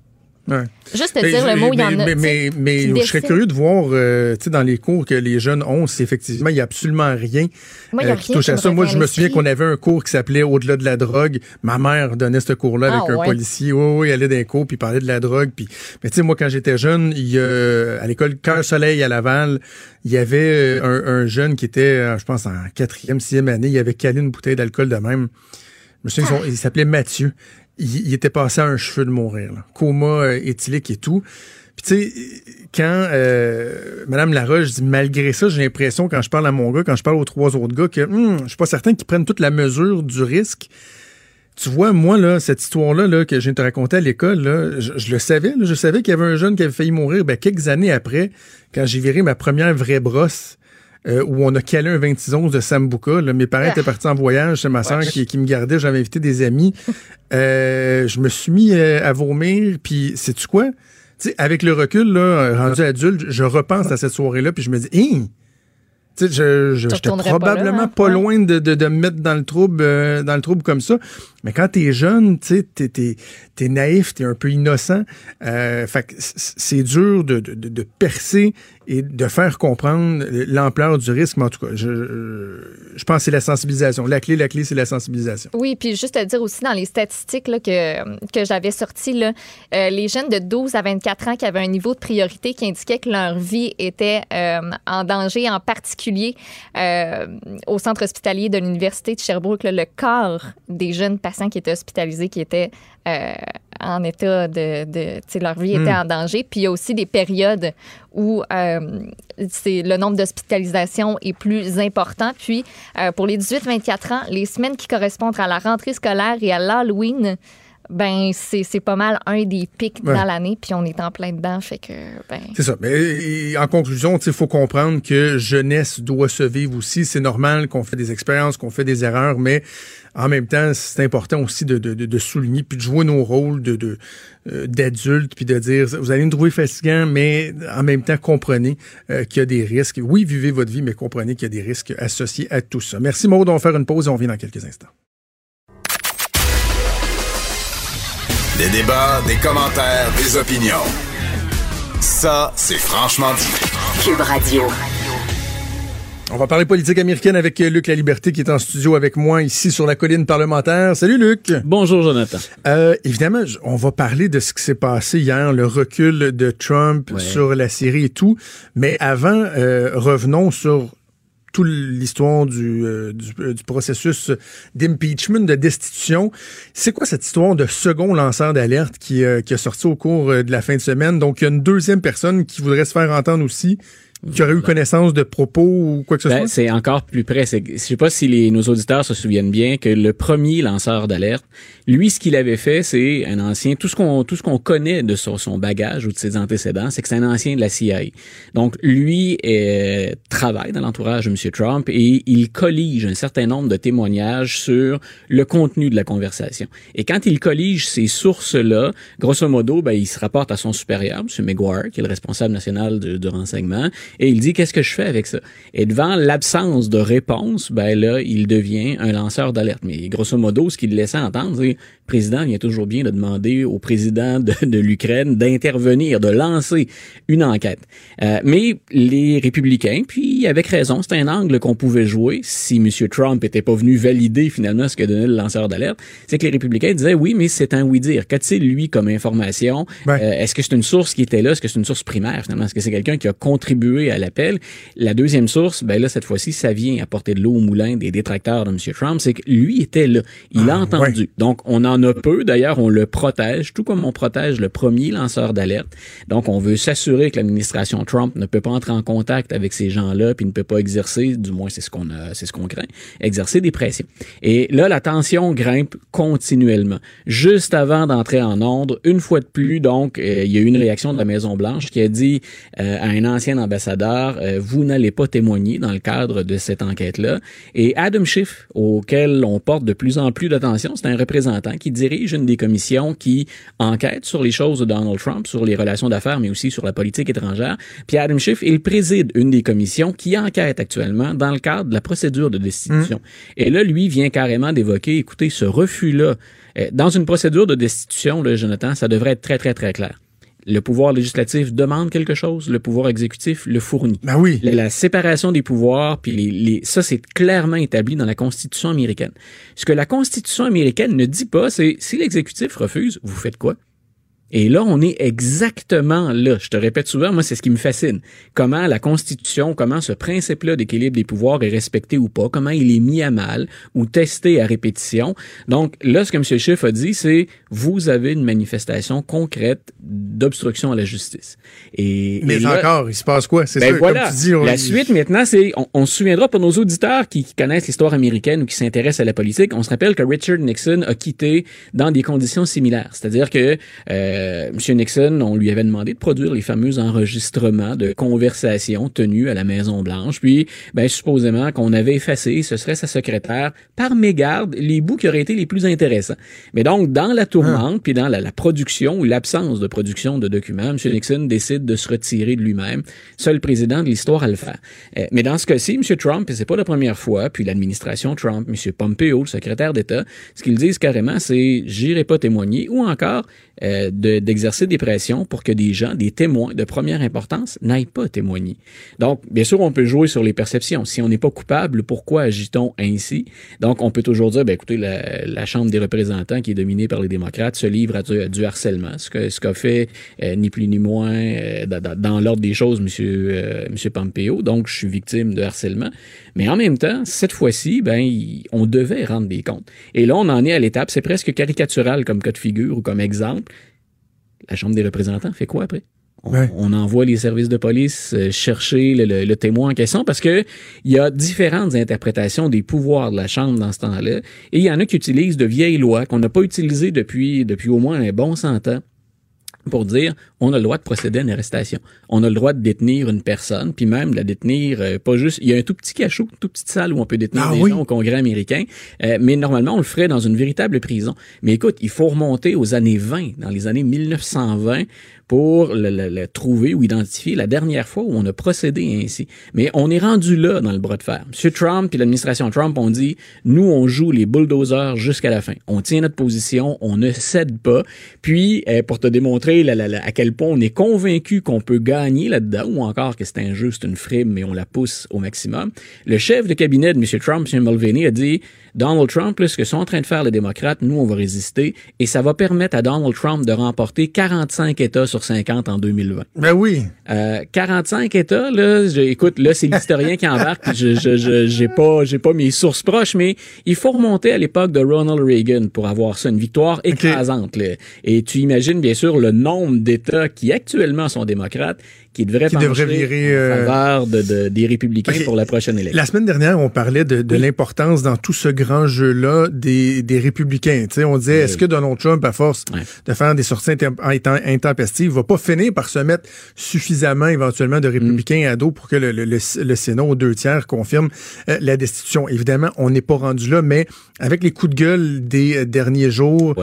Ouais. Juste te Mais- dire le mot, il y en mais, a. Mais, mais, mais je serais curieux de voir, euh, tu sais, dans les cours que les jeunes ont, si effectivement il n'y a absolument rien, Moi, il y a euh, qui rien touche à ça. Moi, je me souviens qu'on avait un cours qui s'appelait Au-delà de la drogue. Ma mère donnait ce cours-là avec Ah, un policier. Oui, oui, elle allait les cours puis il parlait de la drogue. Puis, mais tu sais, moi, quand j'étais jeune, il y a, à l'école Cœur Soleil à Laval, il y avait euh, un, un jeune qui était, euh, je pense, en quatrième, sixième année. Il avait calé une bouteille d'alcool de même. Je me souviens, Ah. il s'appelait Mathieu. Il, il était passé à un cheveu de mourir. là. Coma euh, éthylique et tout. Puis tu sais, quand euh, Madame Laroche dit malgré ça, j'ai l'impression quand je parle à mon gars, quand je parle aux trois autres gars, que hum, je suis pas certain qu'ils prennent toute la mesure du risque. Tu vois, moi, là, cette histoire-là là, que je viens de te raconter à l'école, je, je le savais. je savais qu'il y avait un jeune qui avait failli mourir ben, quelques années après, quand j'ai viré ma première vraie brosse. Euh, où on a calé un 26 onces de Sambuca. là. Mes parents Ah. étaient partis en voyage, c'est ma soeur qui, qui me gardait, j'avais invité des amis. Euh, je me suis mis euh, à vomir, puis sais-tu quoi? Tu sais, avec le recul, là, rendu adulte, je repense à cette soirée-là, puis je me dis, Hein! Tu sais, je, je, j'étais pas probablement là, hein? pas loin de, de, de me mettre dans le trouble, euh, dans le trouble comme ça. Mais quand t'es jeune, tu sais, t'es, t'es, t'es naïf, t'es un peu innocent. Euh, fait que c'est dur de, de- de percer et de faire comprendre l'ampleur du risque. Mais en tout cas, je, pense que c'est la sensibilisation. La clé, la clé, c'est la sensibilisation. Oui, puis juste te dire aussi dans les statistiques que, que j'avais sorties, là, euh, les jeunes de 12 à 24 ans qui avaient un niveau de priorité qui indiquait que leur vie était euh, en danger, en particulier euh, au centre hospitalier de l'Université de Sherbrooke, le quart des jeunes patients qui étaient hospitalisés qui étaient en état de... de tu sais, leur vie était en danger. Puis il y a aussi des périodes où euh, c'est le nombre d'hospitalisations est plus important. Puis euh, pour les 18-24 ans, les semaines qui correspondent à la rentrée scolaire et à l'Halloween, ben c'est pas mal un des pics Ouais. dans l'année. Puis on est en plein dedans, fait que ben C'est ça. Mais en conclusion, il faut comprendre que jeunesse doit se vivre aussi. C'est normal qu'on fait des expériences, qu'on fait des erreurs, mais en même temps, c'est important aussi de, de, souligner puis de jouer nos rôles de, euh, d'adultes puis de dire vous allez nous trouver fatigant, mais en même temps, comprenez euh, qu'il y a des risques. Oui, vivez votre vie, mais comprenez qu'il y a des risques associés à tout ça. Merci Maud, on va faire une pause et on revient dans quelques instants. Des débats, des commentaires, des opinions. Ça, c'est franchement dit. Cube Radio. On va parler politique américaine avec Luc La Liberté qui est en studio avec moi ici sur la colline parlementaire. Salut Luc. Bonjour, Jonathan. Euh, évidemment, on va parler de ce qui s'est passé hier, le recul de Trump Ouais. sur la Syrie et tout. Mais avant, euh, revenons sur toute l'histoire du, euh, du, euh, du processus d'impeachment, de destitution. C'est quoi cette histoire de second lanceur d'alerte qui, euh, qui a sorti au cours de la fin de semaine? Donc, il y a une deuxième personne qui voudrait se faire entendre aussi, qui aurait eu connaissance de propos ou quoi que ce Ben, soit? c'est encore plus près. Je sais pas si les, nos auditeurs se souviennent bien que le premier lanceur d'alerte, lui, ce qu'il avait fait, c'est un ancien. Tout ce qu'on tout ce qu'on connaît de son, son bagage ou de ses antécédents, c'est que c'est un ancien de la CIA. Donc, lui euh, travaille dans l'entourage de M. Trump et il collige un certain nombre de témoignages sur le contenu de la conversation. Et quand il collige ces sources-là, grosso modo, ben, il se rapporte à son supérieur, M. McGuire, qui est le responsable national de, de renseignement, et il dit qu'est-ce que je fais avec ça? Et devant l'absence de réponse, ben là, il devient un lanceur d'alerte. Mais grosso modo, ce qu'il laissait entendre, c'est le président vient toujours bien de demander au président de, de l'Ukraine d'intervenir, de lancer une enquête. Euh, mais les républicains, puis avec raison, c'est un angle qu'on pouvait jouer si M. Trump était pas venu valider finalement ce que donnait le lanceur d'alerte, c'est que les républicains disaient oui, mais c'est un oui-dire. Qu'a-t-il lui comme information? Euh, est-ce que c'est une source qui était là? Est-ce que c'est une source primaire finalement? Est-ce que c'est quelqu'un qui a contribué à l'appel? La deuxième source, ben là, cette fois-ci, ça vient apporter de l'eau au moulin des détracteurs de M. Trump, c'est que lui était là. Il a Ah, entendu. ouais. Donc, on en a peu. D'ailleurs, on le protège, tout comme on protège le premier lanceur d'alerte. Donc, on veut s'assurer que l'administration Trump ne peut pas entrer en contact avec ces gens-là, puis ne peut pas exercer, du moins c'est ce qu'on a, c'est ce qu'on craint, exercer des pressions. Et là, la tension grimpe continuellement. Juste avant d'entrer en onde, une fois de plus, donc, euh, il y a eu une réaction de la Maison Blanche qui a dit euh, à un ancien ambassadeur ambassadeur, euh, vous n'allez pas témoigner dans le cadre de cette enquête-là. Et Adam Schiff, auquel on porte de plus en plus d'attention, c'est un représentant qui dirige une des commissions qui enquête sur les choses de Donald Trump, sur les relations d'affaires, mais aussi sur la politique étrangère. Puis Adam Schiff, il préside une des commissions qui enquête actuellement dans le cadre de la procédure de destitution. Et là, lui vient carrément d'évoquer, écoutez, ce refus-là, euh, dans une procédure de destitution, là, Jonathan, ça devrait être très, très, très clair. Le pouvoir législatif demande quelque chose, le pouvoir exécutif le fournit. Ben oui. La, la séparation des pouvoirs, puis les, les, ça, c'est clairement établi dans la Constitution américaine. Ce que la Constitution américaine ne dit pas, c'est si l'exécutif refuse, vous faites quoi? Et là, on est exactement là. Je te répète souvent, moi, c'est ce qui me fascine. Comment la Constitution, comment ce principe-là d'équilibre des pouvoirs est respecté ou pas, comment il est mis à mal ou testé à répétition. Donc, là, ce que M. Schiff a dit, c'est vous avez une manifestation concrète d'obstruction à la justice. Et, Mais et là- encore, il se passe quoi? C'est ben voilà. comme tu dis. on- La suite maintenant, c'est on, on se souviendra pour nos auditeurs qui, qui connaissent l'histoire américaine ou qui s'intéressent à la politique, on se rappelle que Richard Nixon a quitté dans des conditions similaires. C'est-à-dire que euh, M. Nixon, on lui avait demandé de produire les fameux enregistrements de conversations tenues à la Maison Blanche, puis ben supposément qu'on avait effacé, ce serait sa secrétaire, par mégarde, les bouts qui auraient été les plus intéressants. Mais donc dans la tourmente, puis dans la, la production ou l'absence de production de documents, M. Nixon décide de se retirer de lui-même, seul président de l'histoire à le faire. Euh, mais dans ce cas-ci, M. Trump, et c'est pas la première fois, puis l'administration Trump, M. Pompeo, le secrétaire d'État, ce qu'ils disent carrément, c'est j'irai pas témoigner, ou encore euh, de- d'exercer des pressions pour que des gens, des témoins de première importance, n'aillent pas témoigner. Donc, bien sûr, on peut jouer sur les perceptions. Si on n'est pas coupable, pourquoi agit-on ainsi? Donc, on peut toujours dire, ben, écoutez, la, Chambre des représentants, qui est dominée par les démocrates, se livre à du, harcèlement. Ce que ce qu'a fait euh, ni plus ni moins euh, dans, l'ordre des choses, Monsieur, euh, Monsieur Pompeo. Donc, je suis victime de harcèlement. Mais en même temps, cette fois-ci, ben, on devait rendre des comptes. Et là, on en est à l'étape, c'est presque caricatural comme cas de figure ou comme exemple. La Chambre des représentants fait quoi après? On, Ouais. on envoie les services de police euh, chercher le, le- le témoin en question parce que il y a différentes interprétations des pouvoirs de la Chambre dans ce temps-là. Et il y en a qui utilisent de vieilles lois qu'on n'a pas utilisées depuis, depuis au moins un bon cent ans pour dire on a le droit de procéder à une arrestation. On a le droit de détenir une personne, puis même de la détenir euh, pas juste. Il y a un tout petit cachot, une toute petite salle où on peut détenir Ah des oui? gens au Congrès américain, euh, mais normalement on le ferait dans une véritable prison. Mais écoute, il faut remonter aux années 20, dans les années 1920 pour le, trouver ou identifier la dernière fois où on a procédé ainsi. Mais on est rendu là dans le bras de fer. M. Trump et l'administration Trump ont dit, nous, on joue les bulldozers jusqu'à la fin. On tient notre position, on ne cède pas. Puis, euh, pour te démontrer à quel point on est convaincu qu'on peut gagner là-dedans, ou encore que c'est un une frime, mais on la pousse au maximum, le chef de cabinet de M. Trump, M. Mulvaney, a dit, Donald Trump, là, ce que sont en train de faire les démocrates, nous, on va résister, et ça va permettre à Donald Trump de remporter 45 États sur 50 en 2020. Ben oui. Euh, 45 États, là, je- écoute, là, c'est l'historien qui embarque. puis Je, je, je- j'ai pas, j'ai pas mes sources proches, mais il faut remonter à l'époque de Ronald Reagan pour avoir ça, une victoire écrasante. là. Et tu imagines, bien sûr, le nombre d'États qui actuellement sont démocrates, qui devraient Qui devraient virer, en euh, faveur de, de- des républicains pour la prochaine élection. La semaine dernière, on parlait de, de l'importance dans tout ce grand jeu-là des, des républicains. Tu sais, on disait, est-ce que Donald Trump, à force de faire des sorties intempestives, va pas finir par se mettre suffisamment éventuellement de républicains à dos pour que le, le- le- le Sénat aux deux tiers confirme euh, la destitution? Évidemment, on n'est pas rendu là, mais avec les coups de gueule des euh, derniers jours,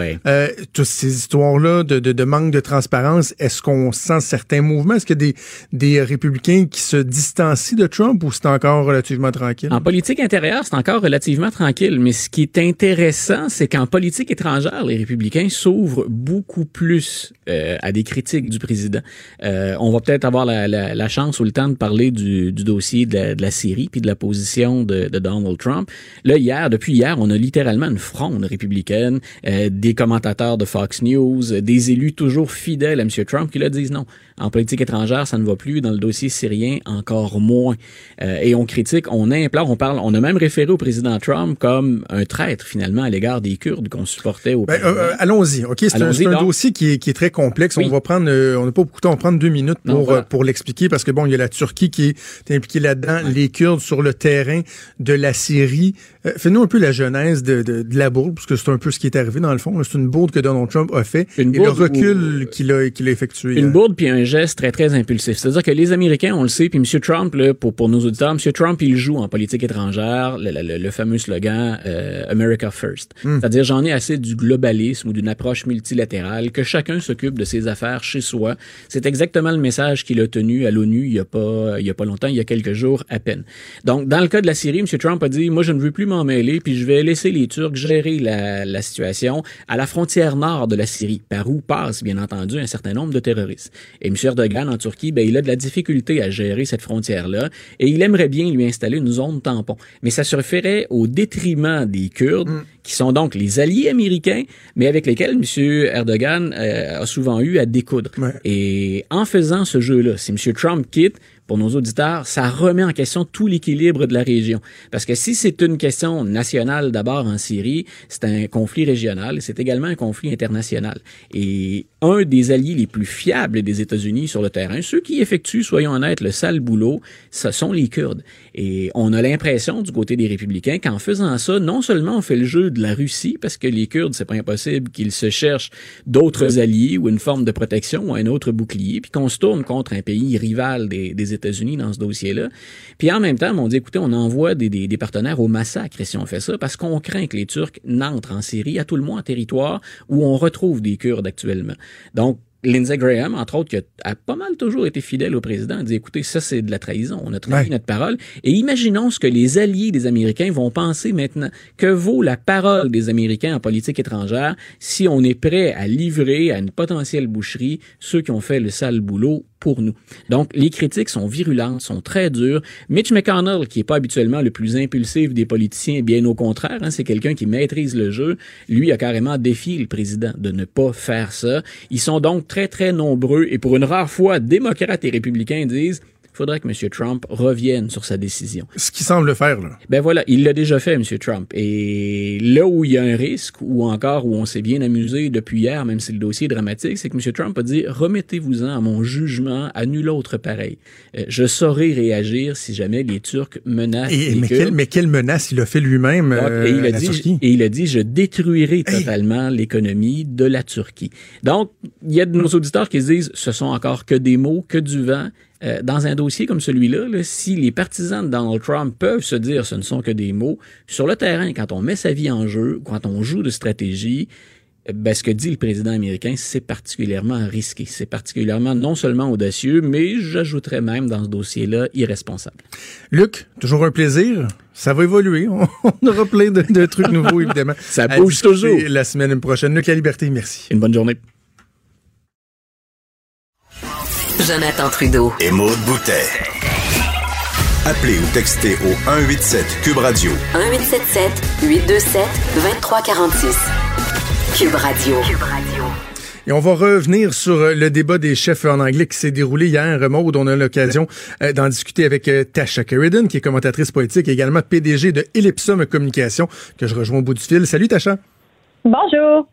toutes ces histoires-là de, de- de manque de transparence, est-ce qu'on sent certains mouvements? Est-ce a des, des républicains qui se distancient de Trump ou c'est encore relativement tranquille? En politique intérieure, c'est encore relativement tranquille, mais ce qui est intéressant, c'est qu'en politique étrangère, les républicains s'ouvrent beaucoup plus euh, à des critiques du président. Euh, on va peut-être avoir la, la- la chance ou le temps de parler du, du dossier de la, de la Syrie puis de la position de, de Donald Trump. Là, hier, depuis hier, on a littéralement une fronde républicaine, euh, des commentateurs de Fox News, des élus toujours fidèles à M. Trump qui là disent non, en politique étrangère, ça ne va plus, dans le dossier syrien, encore moins. Euh, et on critique, on implore, on parle, on a même référé au président Trump comme un traître finalement à l'égard des Kurdes qu'on supportait au Ben, euh, euh, allons-y. OK, c'est un, dossier qui est, qui est très complexe. Oui. On va prendre, euh, on n'a pas beaucoup de temps, on va prendre deux minutes Non, pour, voilà. pour l'expliquer parce que bon, il y a la Turquie qui est impliquée là-dedans, les Kurdes sur le terrain de la Syrie. Fais-nous un peu la genèse de, de, de la bourde, parce que c'est un peu ce qui est arrivé dans le fond. C'est une bourde que Donald Trump a fait Une et le recul qu'il a, qu'il a effectué. Une bourde puis un geste très très impulsif. C'est-à-dire que les Américains, on le sait, puis M. Trump, là, pour, pour nos auditeurs, M. Trump, il joue en politique étrangère le, le, le fameux slogan euh, America First. Hmm. C'est-à-dire, j'en ai assez du globalisme ou d'une approche multilatérale, que chacun s'occupe de ses affaires chez soi. C'est exactement le message qu'il a tenu à l'ONU il y a pas il y a pas longtemps, il y a quelques jours à peine. Donc, dans le cas de la Syrie, M. Trump a dit, moi, je ne veux plus m'en mêler, puis je vais laisser les Turcs gérer la, la situation à la frontière nord de la Syrie, par où passe, bien entendu, un certain nombre de terroristes. Et M. Erdogan, en Turquie, ben, il a de la difficulté à gérer cette frontière-là, et il aimerait bien lui installer une zone tampon. Mais ça se ferait au détriment des Kurdes, qui sont donc les alliés américains, mais avec lesquels M. Erdogan euh, a souvent eu à découdre. Ouais. Et en faisant ce jeu-là, si M. Trump quitte, pour nos auditeurs, ça remet en question tout l'équilibre de la région. Parce que si c'est une question nationale d'abord en Syrie, c'est un conflit régional et c'est également un conflit international. Et un des alliés les plus fiables des États-Unis sur le terrain, ceux qui effectuent, soyons honnêtes, le sale boulot, ce sont les Kurdes. Et on a l'impression du côté des républicains qu'en faisant ça, non seulement on fait le jeu de la Russie, parce que les Kurdes, c'est pas impossible qu'ils se cherchent d'autres alliés ou une forme de protection ou un autre bouclier, puis qu'on se tourne contre un pays rival des, des États-Unis dans ce dossier-là. Puis en même temps, on dit, écoutez, on envoie des, des, des partenaires au massacre si on fait ça, parce qu'on craint que les Turcs n'entrent en Syrie, à tout le moins en territoire où on retrouve des Kurdes actuellement. Donc, Lindsey Graham, entre autres, qui a, pas mal toujours été fidèle au président, a dit écoutez, ça c'est de la trahison, on a trahi Ouais. notre parole. Et imaginons ce que les alliés des Américains vont penser maintenant. Que vaut la parole des Américains en politique étrangère si on est prêt à livrer à une potentielle boucherie ceux qui ont fait le sale boulot pour nous. Donc, les critiques sont virulentes, sont très dures. Mitch McConnell, qui est pas habituellement le plus impulsif des politiciens, bien au contraire, hein, c'est quelqu'un qui maîtrise le jeu, lui a carrément défié le président de ne pas faire ça. Ils sont donc très, très nombreux et pour une rare fois, démocrates et républicains disent faudrait que M. Trump revienne sur sa décision. Ce qu'il semble faire, là. Ben voilà, il l'a déjà fait, M. Trump. Et là où il y a un risque, ou encore où on s'est bien amusé depuis hier, même si le dossier est dramatique, c'est que M. Trump a dit remettez-vous-en à mon jugement, à nul autre pareil. Euh, je saurai réagir si jamais les Turcs menacent Et, les mais, quelle, mais quelle menace il a fait lui-même euh, et, il a la dit, Turquie? et il a dit, je détruirai totalement l'économie de la Turquie. Donc, il y a de nos auditeurs qui se disent, ce sont encore que des mots, que du vent. Euh, dans un dossier comme celui-là, là, si les partisans de Donald Trump peuvent se dire ce ne sont que des mots, sur le terrain, quand on met sa vie en jeu, quand on joue de stratégie, euh, ben, ce que dit le président américain, c'est particulièrement risqué. C'est particulièrement non seulement audacieux, mais j'ajouterais même dans ce dossier-là irresponsable. Luc, toujours un plaisir. Ça va évoluer. On, aura plein de, de trucs nouveaux, évidemment. Ça bouge toujours. La semaine prochaine. Luc La Liberté, merci. Une bonne journée. Jonathan Trudeau. Et Maude Boutet. Appelez ou textez au 187 Cube Radio 1877 827 2346. Cube Radio. Cube Radio. Et on va revenir sur euh, le débat des chefs en anglais qui s'est déroulé hier. Maud, on a l'occasion euh, d'en discuter avec euh, Tasha Sheridan, qui est commentatrice politique et également PDG de Ellipsum Communication, que je rejoins au bout du fil. Salut Tasha. Bonjour.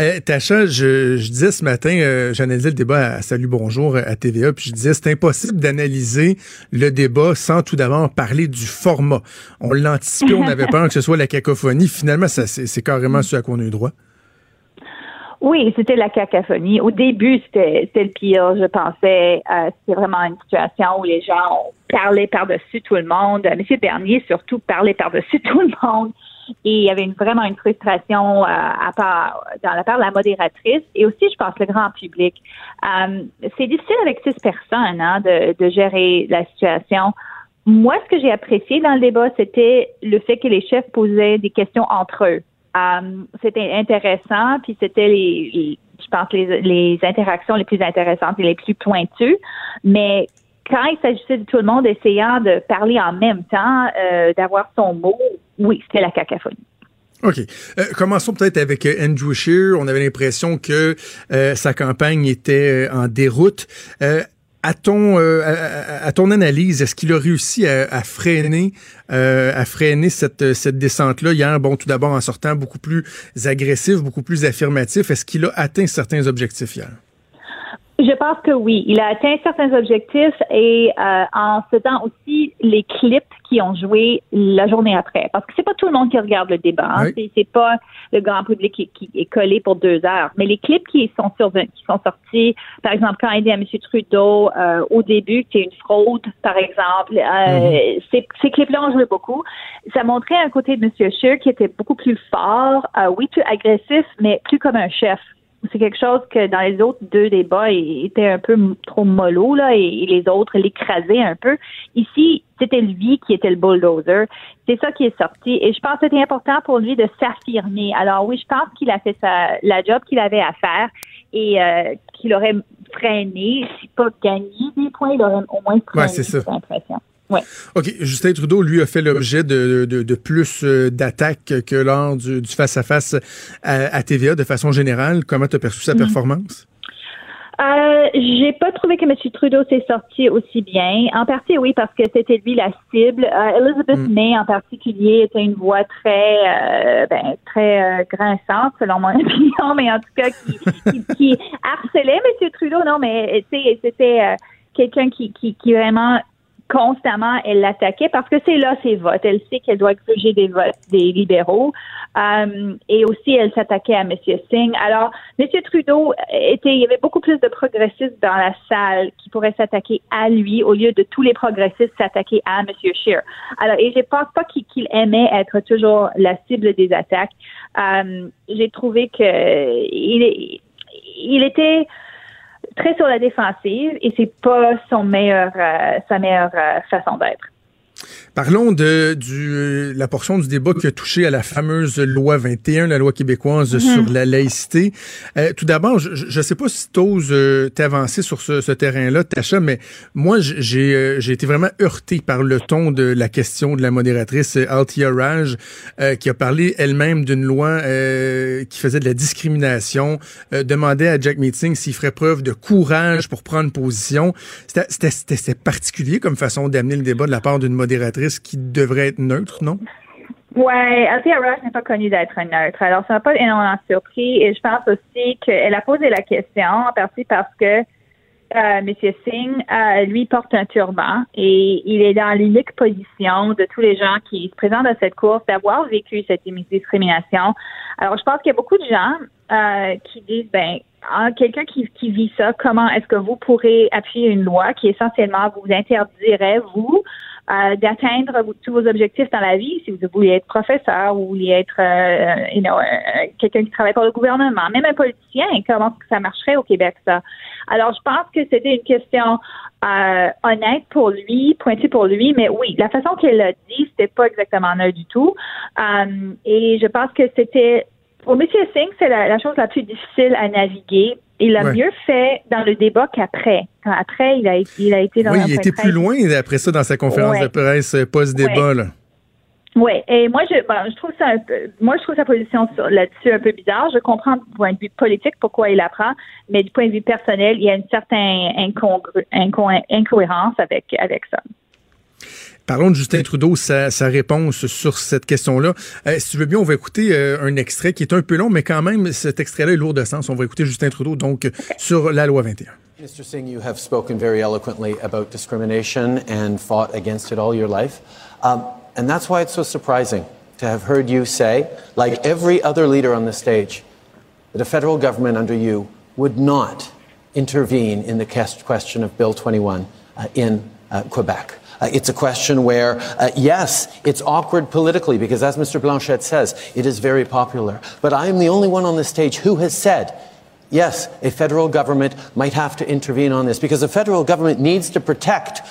Euh, Tacha, je, disais ce matin, euh, j'analysais le débat à Salut Bonjour à TVA, puis je disais c'est impossible d'analyser le débat sans tout d'abord parler du format. On l'anticipait, on avait peur que ce soit la cacophonie. Finalement, ça, c'est, carrément ce à quoi on a eu droit. Oui, c'était la cacophonie. Au début, c'était, c'était le pire, je pensais. Euh, c'était vraiment une situation où les gens parlaient par-dessus tout le monde. Monsieur Bernier, surtout, parlait par-dessus tout le monde. Et il y avait une, vraiment une frustration euh, à part, dans la part de la modératrice et aussi, je pense, le grand public. Euh, c'est difficile avec six personnes hein, de, de gérer la situation. Moi, ce que j'ai apprécié dans le débat, c'était le fait que les chefs posaient des questions entre eux. Euh, c'était intéressant, puis c'était les, les- je pense les, les interactions les plus intéressantes et les plus pointues. Mais quand il s'agissait de tout le monde essayant de parler en même temps, euh, d'avoir son mot, oui, c'était la cacophonie. OK. Euh, commençons peut-être avec euh, Andrew Scheer. On avait l'impression que euh, sa campagne était euh, en déroute. Euh, à ton, euh, à, ton analyse, est-ce qu'il a réussi à, à freiner, euh, à freiner cette, cette descente-là? Hier? Bon, tout d'abord en sortant beaucoup plus agressif, beaucoup plus affirmatif. Est-ce qu'il a atteint certains objectifs hier? Je pense que oui. Il a atteint certains objectifs et euh, en faisant aussi les clips qui ont joué la journée après. Parce que c'est pas tout le monde qui regarde le débat. Hein. Oui. C'est, pas le grand public qui, qui est collé pour deux heures. Mais les clips qui sont sur, qui sont sortis, par exemple, quand il dit à M. Trudeau euh, au début que c'est une fraude, par exemple, euh, ces, ces clips-là ont joué beaucoup. Ça montrait un côté de M. Scheer qui était beaucoup plus fort, euh, oui, plus agressif, mais plus comme un chef c'est quelque chose que dans les autres deux débats, il était un peu trop mollo, là, et, et les autres l'écrasaient un peu. Ici, c'était lui qui était le bulldozer. C'est ça qui est sorti. Et je pense que c'était important pour lui de s'affirmer. Alors oui, je pense qu'il a fait sa, la job qu'il avait à faire et euh, qu'il aurait freiné, si pas gagné des points, il aurait au moins freiné, Ouais, c'est ça. Ouais. OK. Justin Trudeau, lui, a fait l'objet de, de, de plus euh, d'attaques que lors du face-à-face à, à TVA de façon générale. Comment tu as perçu sa Mhm. performance? Euh, j'ai pas trouvé que M. Trudeau s'est sorti aussi bien. En partie, oui, parce que c'était lui la cible. Euh, Elizabeth Mm. May, en particulier, était une voix très, euh, ben, très grinçante, selon mon opinion, mais en tout cas, qui, qui, qui harcelait M. Trudeau. Non, mais tu sais, c'était quelqu'un qui, qui, qui vraiment constamment, elle l'attaquait parce que c'est là ses votes. Elle sait qu'elle doit gruger des votes des libéraux. Euh, et aussi, elle s'attaquait à M. Singh. Alors, M. Trudeau était, il y avait beaucoup plus de progressistes dans la salle qui pourraient s'attaquer à lui au lieu de tous les progressistes s'attaquer à M. Scheer. Alors, et je pense pas qu'il qu'il aimait être toujours la cible des attaques. Euh, J'ai trouvé que il, il était très sur la défensive et c'est pas son meilleur, euh, sa meilleure euh, façon d'être. Parlons de du, euh, la portion du débat qui a touché à la fameuse loi 21, la loi québécoise Mhm. sur la laïcité. Euh, tout d'abord, je ne sais pas si tu oses t'avancer sur ce, ce terrain-là, Tacha, mais moi, j'ai euh, été vraiment heurté par le ton de la question de la modératrice euh, Althea Raj, euh, qui a parlé elle-même d'une loi euh, qui faisait de la discrimination, euh, demandait à Jack Meeting s'il ferait preuve de courage pour prendre position. C'était particulier comme façon d'amener le débat de la part d'une modératrice qui devrait être neutre, non? Ouais, Althea Rush n'est pas connue d'être neutre. Alors, ça m'a pas énormément surpris. Et je pense aussi qu'elle a posé la question en partie parce que euh, M. Singh, euh, lui, porte un turban et il est dans l'unique position de tous les gens qui se présentent à cette course d'avoir vécu cette discrimination. Alors, je pense qu'il y a beaucoup de gens euh, qui disent, ben, ah, quelqu'un qui vit ça, comment est-ce que vous pourrez appuyer une loi qui essentiellement vous interdirait, vous, euh, d'atteindre tous vos objectifs dans la vie, si vous voulez être professeur ou voulez être euh, euh, quelqu'un qui travaille pour le gouvernement, même un politicien, comment ça marcherait au Québec, ça? Alors, je pense que c'était une question euh, honnête pour lui, pointue pour lui, mais oui, la façon qu'elle l'a dit, c'était pas exactement neutre du tout. Et je pense que c'était pour M. Singh, c'est la chose la plus difficile à naviguer. Il a Ouais. mieux fait dans le débat qu'après. Quand Après, il a, il a été dans Oui, il était plus loin après ça dans sa conférence Ouais. de presse euh, post-débat. là. Oui, et moi je, bon, je trouve ça un peu, moi je trouve sa position là-dessus un peu bizarre. Je comprends du point de vue politique pourquoi il la prend, mais du point de vue personnel, il y a une certaine inco- incohérence avec avec ça. Parlons de Justin Trudeau, sa, sa réponse sur cette question-là. Euh, si tu veux bien, on va écouter euh, un extrait qui est un peu long, mais quand même, cet extrait-là est lourd de sens. On va écouter Justin Trudeau, donc, sur la loi 21. Mr. Singh, you have spoken very eloquently about discrimination and fought against it all your life. Um, and that's why it's so surprising to have heard you say, like every other leader on the stage, that a federal government under you would not intervene in the ques- question of Bill 21 uh, in uh, Quebec. Uh, it's a question where, uh, yes, it's awkward politically because, as Mr. Blanchette says, it is very popular. But I am the only one on the stage who has said, yes, a federal government might have to intervene on this because the federal government needs to protect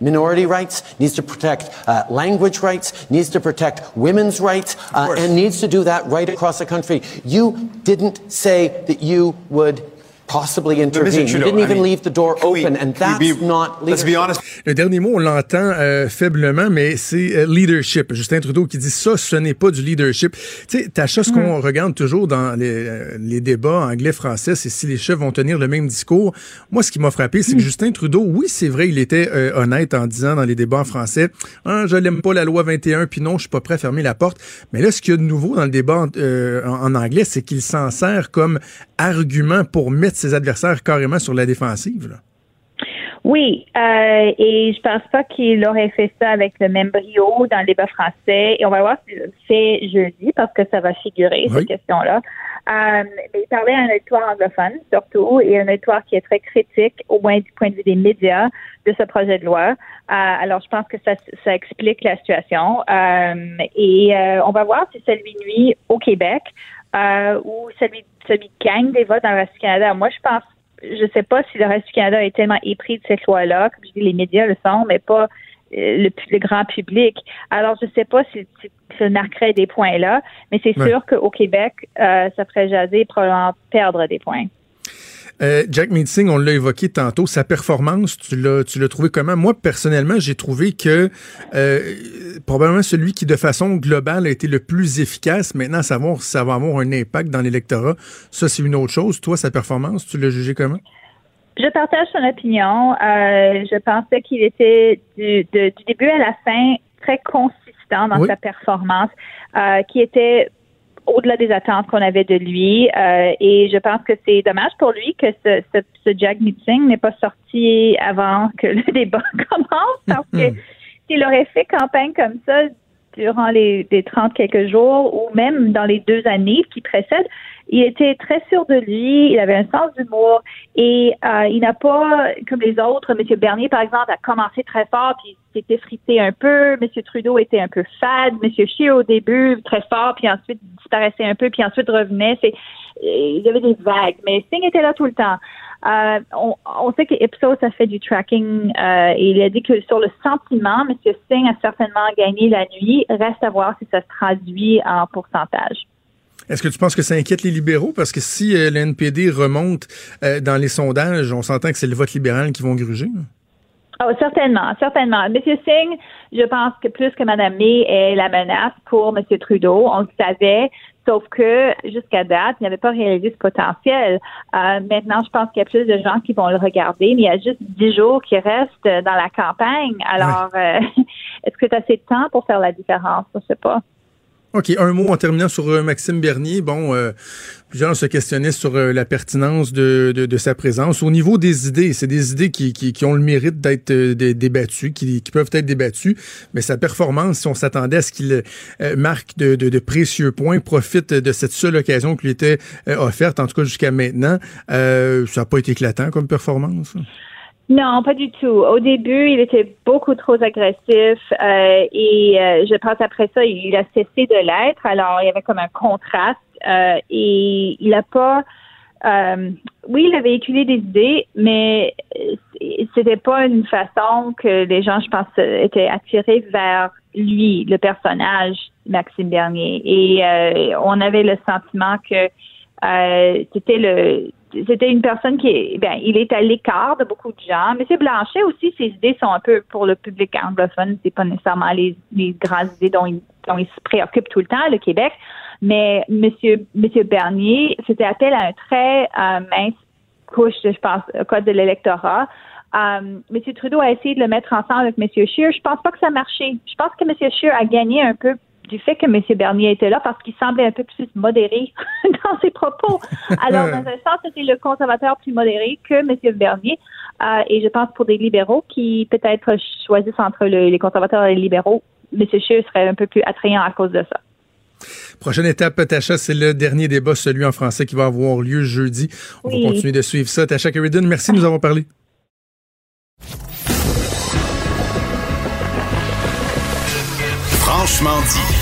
minority rights, needs to protect uh, language rights, needs to protect women's rights, uh, and needs to do that right across the country. You didn't say that you would possibly intervene. Trudeau, you didn't I even mean, leave the door open, and can we that's be- not let's be leadership. honest. Le dernier mot, on l'entend euh, faiblement, mais c'est euh, leadership. Justin Trudeau qui dit ça, ce n'est pas du leadership. Tu sais, Tacha, ce qu'on regarde toujours dans les, euh, les débats anglais-français, c'est si les chefs vont tenir le même discours. Moi, ce qui m'a frappé, c'est que Justin Trudeau, oui, c'est vrai, il était euh, honnête en disant dans les débats en français, ah, je l'aime pas la loi 21, puis non, je suis pas prêt à fermer la porte. Mais là, ce qu'il y a de nouveau dans le débat euh, en, en anglais, c'est qu'il s'en sert comme argument pour mettre ses adversaires carrément sur la défensive. Là. Oui, euh, et je pense pas qu'il aurait fait ça avec le même brio dans le débat français. Et on va voir s'il le fait jeudi parce que ça va figurer, Oui. cette question-là. Euh, mais il parlait à un auditoire anglophone, surtout, et un auditoire qui est très critique, au moins du point de vue des médias, de ce projet de loi. Euh, alors, je pense que ça, ça explique la situation. Et on va voir si ça lui nuit au Québec euh, ou celui, celui gagne des votes dans le reste du Canada. Moi, je pense je sais pas si le reste du Canada est tellement épris de cette loi-là, comme je dis, les médias le sont, mais pas euh, le, le grand public. Alors, je sais pas si, si ça marquerait des points là, mais c'est Ouais. sûr qu'au Québec, euh, ça ferait jaser et probablement perdre des points. Euh, Jack Meeting, on l'a évoqué tantôt, sa performance, tu l'as, tu l'as trouvé comment? Moi, personnellement, j'ai trouvé que euh, probablement celui qui, de façon globale, a été le plus efficace. Maintenant, savoir si ça va avoir un impact dans l'électorat, ça, c'est une autre chose. Toi, sa performance, tu l'as jugé comment? Je partage son opinion. Euh, je pensais qu'il était du, de- du début à la fin très consistant dans Oui. sa performance, qui était au-delà des attentes qu'on avait de lui. Euh, et je pense que c'est dommage pour lui que ce, ce, ce Jag Meeting n'est pas sorti avant que le débat commence, parce que s'il aurait fait campagne comme ça durant les, les 30 quelques jours ou même dans les deux années qui précèdent, il était très sûr de lui, il avait un sens d'humour et euh, il n'a pas, comme les autres, M. Bernier, par exemple, a commencé très fort puis s'est effrité un peu. M. Trudeau était un peu fade. M. Scheer, au début, très fort, puis ensuite disparaissait un peu, puis ensuite revenait. C'est, il y avait des vagues, mais Singh était là tout le temps. Euh, on, on sait que Ipsos a fait du tracking euh, et il a dit que sur le sentiment, M. Singh a certainement gagné la nuit. Reste à voir si ça se traduit en pourcentage. Est-ce que tu penses que ça inquiète les libéraux? Parce que si euh, le NPD remonte dans les sondages, on s'entend que c'est le vote libéral qui vont gruger. hein? Oh, certainement, certainement. Monsieur Singh, je pense que plus que Mme May est la menace pour M. Trudeau. On le savait, sauf que jusqu'à date, il n'avait pas réalisé ce potentiel. Euh, maintenant, je pense qu'il y a plus de gens qui vont le regarder, mais il y a juste dix jours qui restent dans la campagne. Alors, euh, est-ce que tu as assez de temps pour faire la différence? Je ne sais pas. OK, un mot en terminant sur euh, Maxime Bernier. Bon, euh, plusieurs se questionnaient sur euh, la pertinence de, de, de sa présence. Au niveau des idées, c'est des idées qui, qui, qui ont le mérite d'être euh, dé- débattues, qui, qui peuvent être débattues, mais sa performance, si on s'attendait à ce qu'il euh, marque de, de, précieux points, profite de cette seule occasion qui lui était offerte, en tout cas jusqu'à maintenant, euh, ça n'a pas été éclatant comme performance. Non, pas du tout. Au début, il était beaucoup trop agressif euh, et euh, je pense après ça, il a cessé de l'être. Alors, il y avait comme un contraste euh, et il n'a pas. euh, oui, il a véhiculé des idées, mais euh, c'était pas une façon que les gens, je pense, étaient attirés vers lui, le personnage Maxime Bernier. Et euh, on avait le sentiment que c'était le c'était une personne qui est ben il est à l'écart de beaucoup de gens. Monsieur Blanchet aussi, ses idées sont un peu pour le public anglophone, c'est pas nécessairement les, les grandes idées dont il, dont il se préoccupe tout le temps, le Québec. Mais Monsieur Monsieur Bernier faisait appel à un très euh, mince couche, je pense, code de l'électorat. Euh, M. Trudeau a essayé de le mettre ensemble avec M. Scheer. Je pense pas que ça a marché. Je pense que M. Scheer a gagné un peu du fait que M. Bernier était là parce qu'il semblait un peu plus modéré dans ses propos. Alors, dans un sens, c'était le conservateur plus modéré que M. Bernier. Euh, et je pense pour des libéraux qui peut-être choisissent entre le- les conservateurs et les libéraux, M. Scheer serait un peu plus attrayant à cause de ça. Prochaine étape, Tacha, c'est le dernier débat, celui en français qui va avoir lieu jeudi. On Oui. va continuer de suivre ça. Tacha Sheridan, merci de nous avoir parlé. Franchement dit.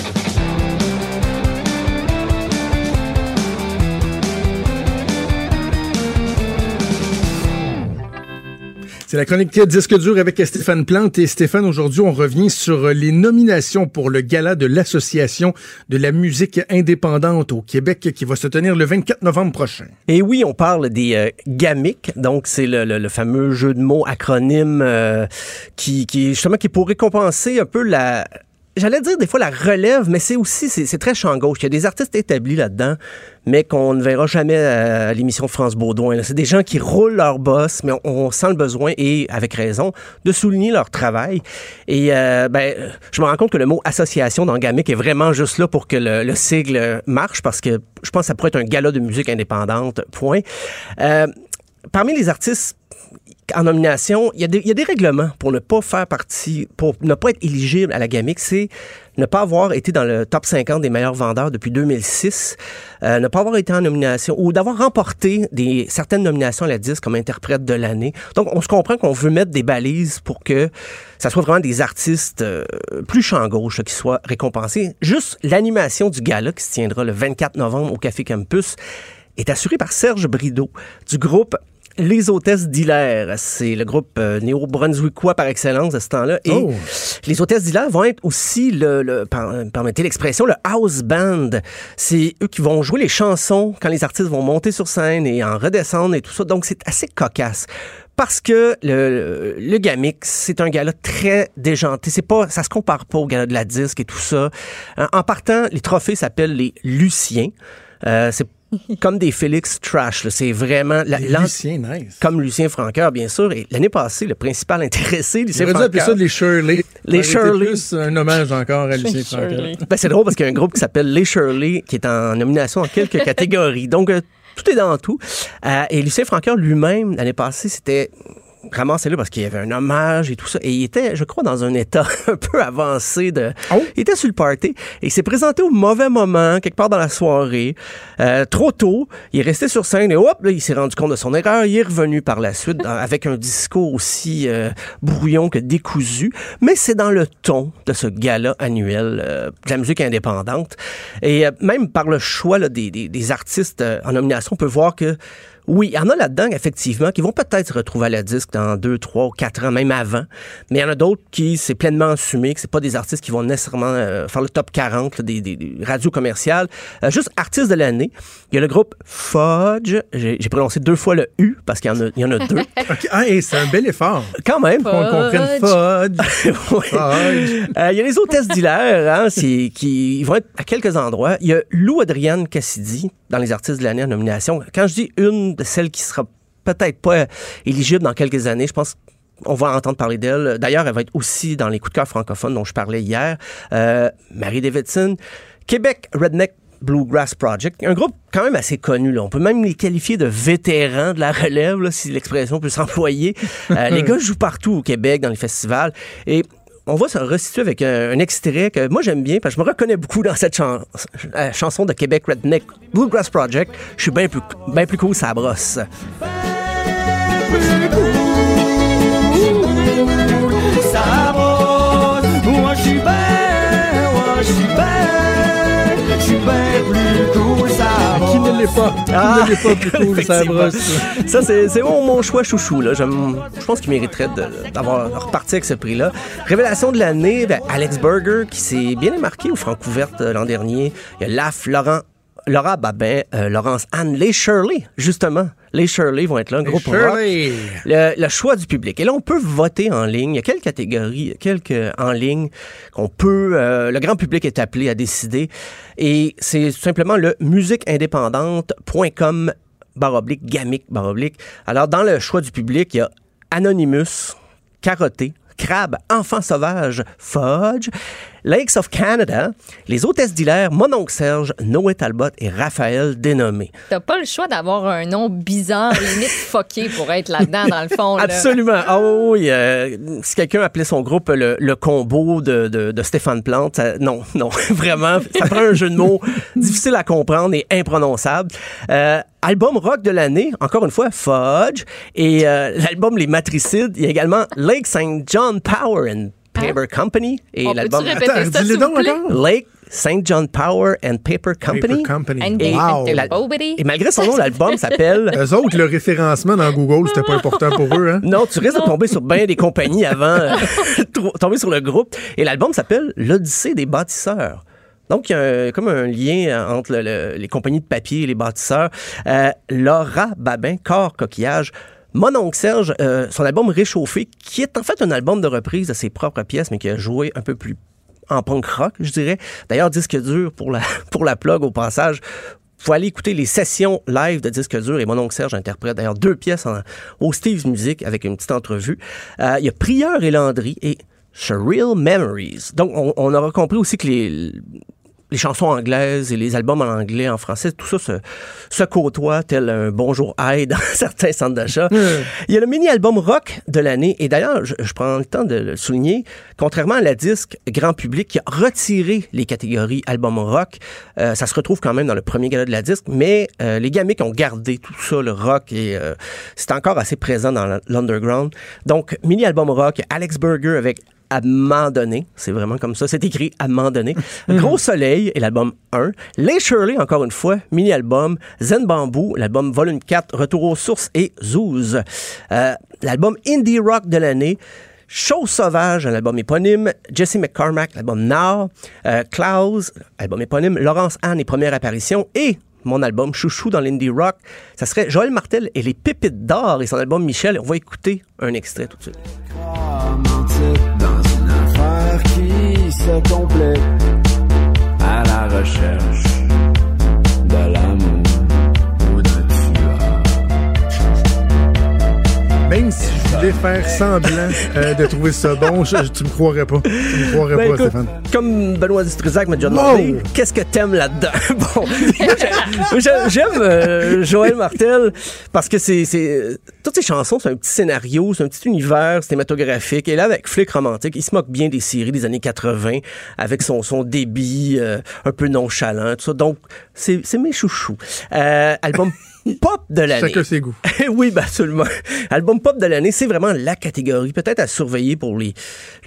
C'est la chronique disque dur avec Stéphane Plante. Et Stéphane, aujourd'hui, on revient sur euh, les nominations pour le gala de l'Association de la musique indépendante au Québec qui va se tenir le 24 novembre prochain. Et oui, on parle des euh, GAMIC, donc c'est le, fameux jeu de mots acronyme euh, qui, qui justement qui pour récompenser un peu la j'allais dire des fois la relève, mais c'est aussi, c'est très champ gauche. Il y a des artistes établis là-dedans, mais qu'on ne verra jamais à l'émission France Baudouin. C'est des gens qui roulent leur boss, mais on, sent le besoin, et avec raison, de souligner leur travail. Et euh, ben, je me rends compte que le mot association dans Gamic est vraiment juste là pour que le, le sigle marche, parce que je pense que ça pourrait être un gala de musique indépendante, point. Euh, parmi les artistes en nomination, il y, a des, y a des règlements pour ne pas faire partie, pour ne pas être éligible à la Gamic. C'est ne pas avoir été dans le top 50 des meilleurs vendeurs depuis 2006, euh, ne pas avoir été en nomination ou d'avoir remporté des, certaines nominations à la disque comme interprète de l'année. Donc, on se comprend qu'on veut mettre des balises pour que ça soit vraiment des artistes euh, plus champ gauche qui soient récompensés. Juste l'animation du gala qui se tiendra le 24 novembre au Café Campus est assurée par Serge Brideau du groupe les hôtesses d'Hilaire, c'est le groupe euh, néo-brunswickois par excellence de ce temps-là. Et Oh. les hôtesses d'Hilaire vont être aussi, le, le- par- permettez l'expression, le house band. C'est eux qui vont jouer les chansons quand les artistes vont monter sur scène et en redescendre et tout ça. Donc, c'est assez cocasse. Parce que le, le Gamic, c'est un gala très déjanté. C'est pas, ça se compare pas au gala de la disque et tout ça. En, en partant, les trophées s'appellent les Luciens. Euh, c'est comme des Félix Trash. là. C'est vraiment... la- Luciens, nice. Comme Lucien Franqueur, bien sûr. Et l'année passée, le principal intéressé, Lucien J'aurais dû appeler Franqueur... ça les Shirley. Les Shirley. plus un hommage encore à Lucien Franqueur. Ben, c'est drôle parce qu'il y a un groupe qui s'appelle Les Shirley qui est en nomination dans quelques catégories. Donc, euh, tout est dans tout. Euh, et Lucien Franqueur lui-même, l'année passée, c'était ramassé là parce qu'il y avait un hommage et tout ça. Et il était, je crois, dans un état un peu avancé de. Il était sur le party et il s'est présenté au mauvais moment, quelque part dans la soirée, euh, trop tôt. Il est resté sur scène et hop, là, il s'est rendu compte de son erreur. Il est revenu par la suite avec un discours aussi euh, brouillon que décousu. Mais c'est dans le ton de ce gala annuel euh, de la musique indépendante. Et euh, même par le choix là, des, des- des artistes euh, en nomination, on peut voir que oui, il y en a là-dedans, effectivement, qui vont peut-être se retrouver à la disque dans deux, trois ou quatre ans, même avant. Mais il y en a d'autres qui, c'est pleinement assumé, que c'est pas des artistes qui vont nécessairement euh, faire le top 40 là, des, des- des radios commerciales. Euh, juste artistes de l'année. Il y a le groupe Fudge. J'ai prononcé deux fois le U parce qu'il y en a, il y en a deux. Ah, hey, c'est un bel effort. Quand même. Qu'on comprenne Fudge. Fudge. Euh, Il y a les hôtesses d'Hilaire, hein, qui ils vont être à quelques endroits. Il y a Lou Adrienne Cassidy dans les artistes de l'année en nomination. Quand je dis une de celles qui sera peut-être pas éligible dans quelques années, je pense on va entendre parler d'elle. D'ailleurs, elle va être aussi dans les coups de cœur francophones dont je parlais hier. Euh, Marie Davidson, Québec Redneck Bluegrass Project, un groupe quand même assez connu. Là. On peut même les qualifier de vétérans de la relève, là, si l'expression peut s'employer. Euh, les gars jouent partout au Québec, dans les festivals. Et on va se restituer avec un, un extrait que moi j'aime bien parce que je me reconnais beaucoup dans cette euh, chanson de Québec Redneck Bluegrass Project. Je suis bien plus, bien plus cool, ça brosse. L'est pas? Ah, l'est pas ça effectivement. brosse. Ça, c'est mon, mon choix chouchou. Là. J'aime- Je pense qu'il mériterait de- d'avoir reparti avec ce prix-là. Révélation de l'année, ben, Alex Berger, qui s'est bien démarqué au Francouverte euh, l'an dernier. Il y a Laf, Laurent, Laura Babin, euh, Laurence Anne, les Shirley, justement. Les Shirley vont être là, un rock. Shirley. Le, le choix du public. Et là, on peut voter en ligne. Il y a quelques catégories, quelques en ligne qu'on peut. euh, le grand public est appelé à décider. Et c'est tout simplement le musiqueindépendante.com baroblique, gamique, baroblique. Alors, dans le choix du public, il y a Anonymous, Carotté, Crabe, Enfant Sauvage, Fudge, Lakes of Canada, Les Hôtesses d'Hilaire, Mononcle Serge, Noé Talbot et Raphaël Dénommé. T'as pas le choix d'avoir un nom bizarre, limite fucké pour être là-dedans, dans le fond. là. Absolument. Ah oui, oui, euh, si quelqu'un appelait son groupe le, le combo de, de, de Stéphane Plante, ça- non, non, vraiment, ça prend un jeu de mots difficile à comprendre et imprononçable. Euh, album rock de l'année, encore une fois, Fudge. Et euh, l'album Les Matricides, il y a également Lake St. John Power and Paper Company. Et On l'album Attends, ça, donc. Lake St. John Power and Paper Company. Paper Company. And Et, Wow. la- Bobity. et malgré son nom, l'album s'appelle Eux autres, le référencement dans Google, c'était pas important pour eux. Hein? Non, tu risques de tomber sur bien des compagnies avant euh, tomber sur le groupe. Et l'album s'appelle L'Odyssée des bâtisseurs. Donc, il y a un- comme un lien euh, entre le- le- les compagnies de papier et les bâtisseurs. Euh, Laura Babin, Corps Coquillage. Mon oncle Serge, euh, son album Réchauffé, qui est en fait un album de reprise de ses propres pièces, mais qui a joué un peu plus en punk rock, je dirais. D'ailleurs, disque dur pour la, pour la plug au passage. Faut aller écouter les sessions live de disque dur et mon oncle Serge interprète d'ailleurs deux pièces en, au Steve's Music avec une petite entrevue. Euh, Il y a Prieur et Landry et Surreal Memories. Donc, on, on aura compris aussi que les, les chansons anglaises et les albums en anglais, en français, tout ça se, se côtoie tel un bonjour aïe dans certains centres d'achat. Il y a le mini-album rock de l'année. Et d'ailleurs, je, je prends le temps de le souligner, contrairement à la disque grand public qui a retiré les catégories album rock, euh, ça se retrouve quand même dans le premier gala de la disque, mais euh, les gamiques ont gardé tout ça, le rock, et euh, c'est encore assez présent dans l'underground. Donc, mini-album rock, Alex Berger avec à un moment donné, c'est vraiment comme ça, c'est écrit à un moment donné. Gros Soleil est l'album 1. Les Shirley, encore une fois, mini-album. Zen Bamboo, l'album volume 4, Retour aux sources et Zouz. Euh, l'album Indie Rock de l'année. Chose sauvage, un album éponyme. Jesse McCormack, l'album Now. Euh, Klaus, album éponyme. Laurence Anne et première apparition. Et mon album Chouchou dans l'indie rock, ça serait Joël Martel et les Pépites d'or et son album Michel. On va écouter un extrait tout de suite. Se complète à la recherche de l'amour ou d'un Même si je voulais faire semblant euh, de trouver ça bon, je- tu me croirais pas. Tu me croirais Ben, pas, écoute, Stéphane. Comme Benoît Dutrisac m'a déjà demandé, qu'est-ce que t'aimes là-dedans? bon, j'aime euh, Joël Martel parce que c'est, c'est toutes ses chansons, c'est un petit scénario, c'est un petit univers cinématographique. Et là, avec Flic romantique, il se moque bien des séries des années 80 avec son, son débit euh, un peu nonchalant, tout ça. Donc, c'est, c'est mes chouchous. Album pop de l'année. Chacun ses goûts. oui, ben absolument. Album pop de l'année, c'est vraiment la catégorie peut-être à surveiller pour les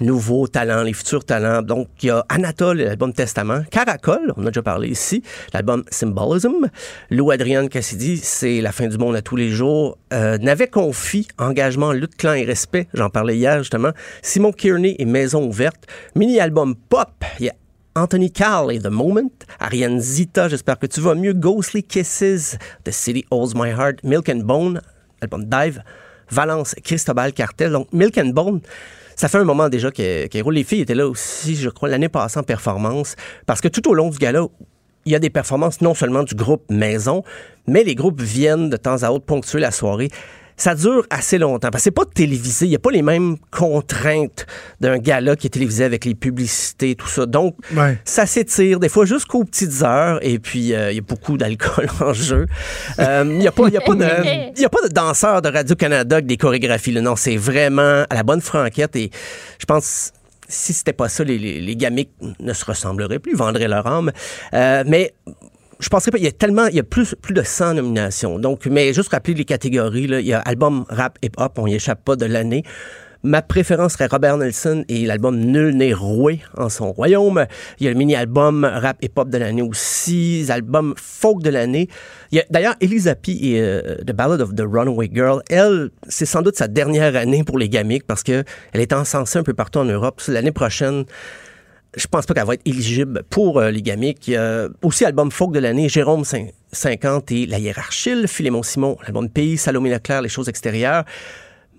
nouveaux talents, les futurs talents. Donc, il y a Anatole, l'album Testament. Caracol, on a déjà parlé ici. L'album Symbolism. Lou Adrienne Cassidy, c'est La fin du monde à tous les jours. Euh, N'avait confi, engagement, lutte, clan et respect. J'en parlais hier, justement. Simon Kearney et Maison ouverte. Mini-album pop. Il y a Anthony Carl et The Moment, Ariane Zita, j'espère que tu vas mieux, Ghostly Kisses, The City Holds My Heart, Milk and Bone, album Dive, Valence, Cristobal Cartel. Donc, Milk and Bone, ça fait un moment déjà qu'elle roule. Les filles étaient là aussi, je crois, l'année passée en performance, parce que tout au long du gala, il y a des performances non seulement du groupe Maison, mais les groupes viennent de temps à autre ponctuer la soirée. Ça dure assez longtemps parce que c'est pas télévisé, il n'y a pas les mêmes contraintes d'un gala qui est télévisé avec les publicités, tout ça. Donc, Ouais. ça s'étire des fois jusqu'aux petites heures et puis euh, il y a beaucoup d'alcool en jeu. Euh, Il n'y a, pas- y a, pas de- il y a pas de danseurs de Radio-Canada avec des chorégraphies. là. Non, c'est vraiment à la bonne franquette et je pense si c'était pas ça, les, les, les gamiques ne se ressembleraient plus, vendraient leur âme. Euh, mais je penserais pas, il y a tellement, il y a plus, plus de 100 nominations. Donc, mais juste rappeler les catégories, là, il y a album rap hip-hop, on y échappe pas de l'année. Ma préférence serait Robert Nelson et l'album Nul n'est roué en son royaume. Il y a le mini-album rap hip-hop de l'année aussi, les albums folk de l'année. Il y a d'ailleurs Elisa et euh, The Ballad of the Runaway Girl. Elle, c'est sans doute sa dernière année pour les gamiques parce que elle est encensée un peu partout en Europe. L'année prochaine, je pense pas qu'elle va être éligible pour euh, les gamiques. Aussi album folk de l'année, Jérôme Cin- 50 et La Hiérarchie, Philémon Simon, l'album Pays, Salomé Leclerc, Les choses extérieures.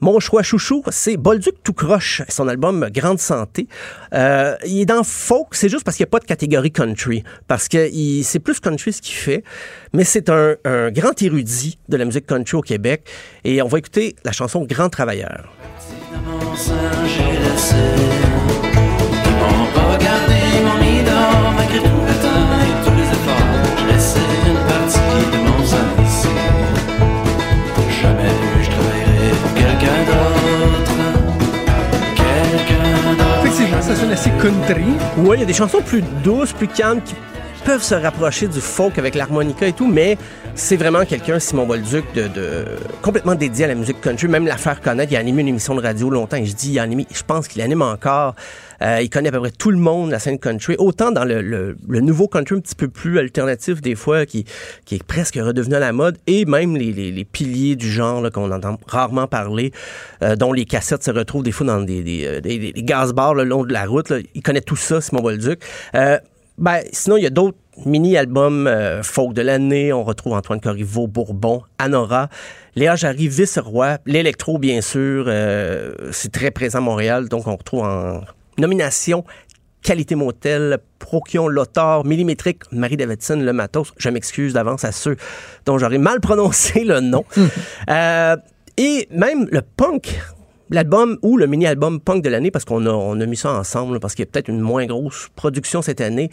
Mon choix chouchou, c'est Bolduc tout croche, son album Grande Santé. Euh, il est dans folk, c'est juste parce qu'il n'y a pas de catégorie country, parce que c'est plus country ce qu'il fait, mais c'est un, grand érudit de la musique country au Québec, et on va écouter la chanson Grand Travailleur. Ça sonne assez country. Oui, il y a des chansons plus douces, plus calmes, qui peuvent se rapprocher du folk avec l'harmonica et tout, mais c'est vraiment quelqu'un, Simon Bolduc, de, complètement dédié à la musique country, même la faire connaître. Il a animé une émission de radio longtemps, et je dis, il a animé, je pense qu'il anime encore. Euh, il connaît à peu près tout le monde, la scène country, autant dans le, nouveau country un petit peu plus alternatif des fois, qui, qui est presque redevenu à la mode, et même les, piliers du genre qu'on entend rarement parler, euh, dont les cassettes se retrouvent des fois dans des, euh, gaz-bars le long de la route. Il connaît tout ça, Simon Bolduc. Ben, sinon, il y a d'autres mini-albums folk de l'année. On retrouve Antoine Corriveau, Bourbon, Anora, Léa Jarry, Vice-Roi, l'électro, bien sûr. c'est très présent à Montréal, donc on retrouve en nomination Qualité Motel, Prokion, Lothar, Millimétrique, Marie Davidson, Le Matos. Je m'excuse d'avance à ceux dont j'aurais mal prononcé le nom. Euh, et même le punk, l'album ou le mini-album punk de l'année, parce qu'on a, on a mis ça ensemble, parce qu'il y a peut-être une moins grosse production cette année.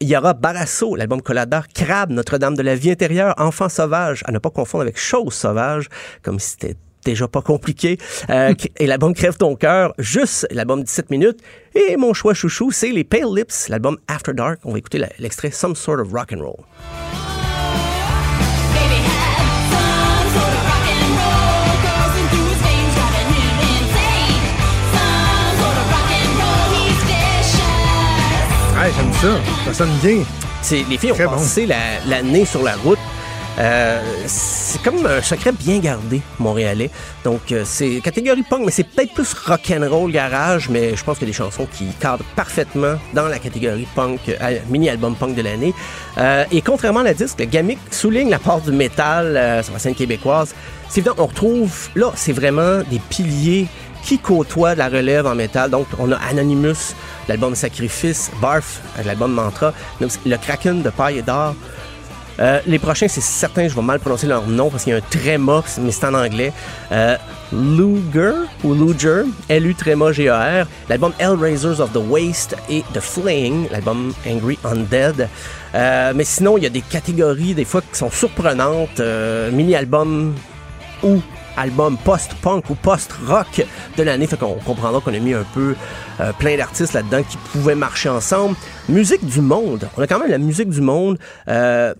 Il y aura Barasso, l'album Collada, Crabe, Notre-Dame de la vie intérieure, Enfant sauvage, à ne pas confondre avec Chose sauvage, comme si c'était déjà pas compliqué. Euh, et l'album Crève ton cœur, juste l'album 17 minutes. Et mon choix chouchou, c'est les Pale Lips, l'album After Dark. On va écouter l'extrait Some Sort of Rock and Roll. Ouais, j'aime ça. Ça sonne bien. C'est, les filles ont Très bon. passé la- l'année sur la route. Euh, c'est comme un secret bien gardé, montréalais. Donc, euh, c'est catégorie punk, mais c'est peut-être plus rock'n'roll garage, mais je pense qu'il y a des chansons qui cadrent parfaitement dans la catégorie punk, euh, mini-album punk de l'année. Et contrairement à la disque, Gamic souligne la part du métal sur la scène québécoise. C'est évident, on retrouve, là, c'est vraiment des piliers qui côtoient la relève en métal. Donc, on a Anonymous, l'album Sacrifice, Barf, l'album Mantra, le Kraken de paille et d'or. Euh, les prochains, c'est certain, je vais mal prononcer leur nom parce qu'il y a un tréma, mais c'est en anglais. Euh, Luger ou Luger, L-U tréma G-A-R, l'album Hellraisers of the Waste et The Flaying, l'album Angry Undead. Euh, mais sinon, il y a des catégories, des fois, qui sont surprenantes. Euh, mini-album ou album post-punk ou post-rock de l'année. Fait qu'on comprendra qu'on a mis un peu euh, plein d'artistes là-dedans qui pouvaient marcher ensemble. Musique du monde. On a quand même la musique du monde. euh,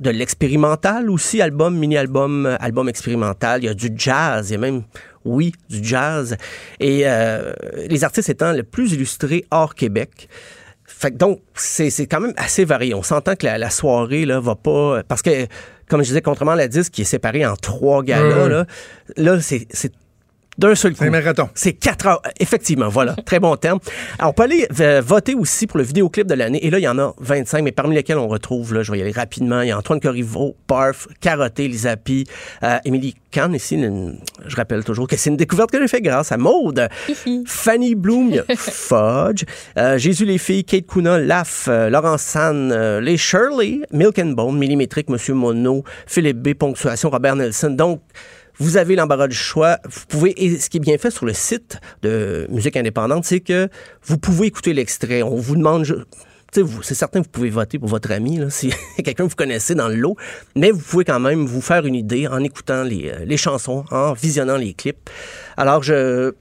de l'expérimental aussi, album, mini-album, euh, album expérimental. Il y a du jazz, il y a même, oui, du jazz. Et euh, les artistes étant les plus illustrés hors Québec. Fait que donc, c'est c'est quand même assez varié. On s'entend que la, la soirée, là, va pas... Parce que, comme je disais, contrairement à la disque qui est séparée en trois galas, ouais. là, là c'est d'un seul coup. C'est un marathon. C'est quatre heures. Effectivement, voilà. Très bon terme. Alors, on peut aller euh, voter aussi pour le vidéoclip de l'année. Et là, il y en a 25, mais parmi lesquels on retrouve, là, je vais y aller rapidement, il y a Antoine Corriveau, Barf, Carotté, Lisapi, euh, Émilie Kahn ici. une- je rappelle toujours que c'est une découverte que j'ai fait grâce à Maude. Fanny Bloom, Fudge, euh, Jésus les filles, Kate Kuna, Laf, euh, Laurence San, euh, les Shirley, Milk and Bone, Millimétrique, Monsieur Mono, Philippe B, Ponctuation, Robert Nelson. Donc, vous avez l'embarras du choix. Vous pouvez, ce qui est bien fait sur le site de musique indépendante, c'est que vous pouvez écouter l'extrait. On vous demande, c'est certain que vous pouvez voter pour votre ami, si quelqu'un que vous connaissez dans le lot, mais vous pouvez quand même vous faire une idée en écoutant les, euh, les chansons, en visionnant les clips. Alors, je,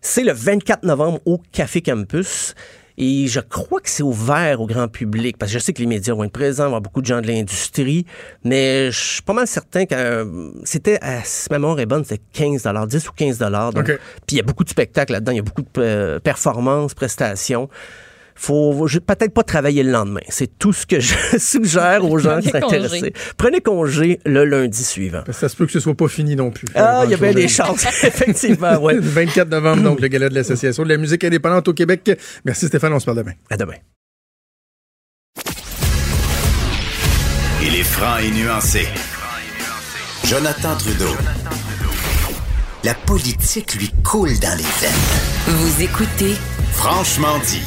c'est le 24 novembre au Café Campus. Et je crois que c'est ouvert au grand public, parce que je sais que les médias vont être présents, il y avoir beaucoup de gens de l'industrie, mais je suis pas mal certain que euh, c'était, à- si ma mémoire est bonne, c'était 15 10 ou 15 donc, OK. Puis il y a beaucoup de spectacles là-dedans, il y a beaucoup de euh, performances, prestations. Faut peut-être pas travailler le lendemain. C'est tout ce que je suggère aux gens qui sont Prenez congé. intéressés. Prenez congé le lundi suivant. Ça se peut que ce soit pas fini non plus. Ah, il y a bien des chances, effectivement, ouais. Le 24 novembre, donc, le gala de l'Association de la musique indépendante au Québec. Merci Stéphane, on se parle demain. À demain. Il est franc et nuancé. Jonathan Trudeau. La politique lui coule dans les veines. Vous écoutez Franchement dit.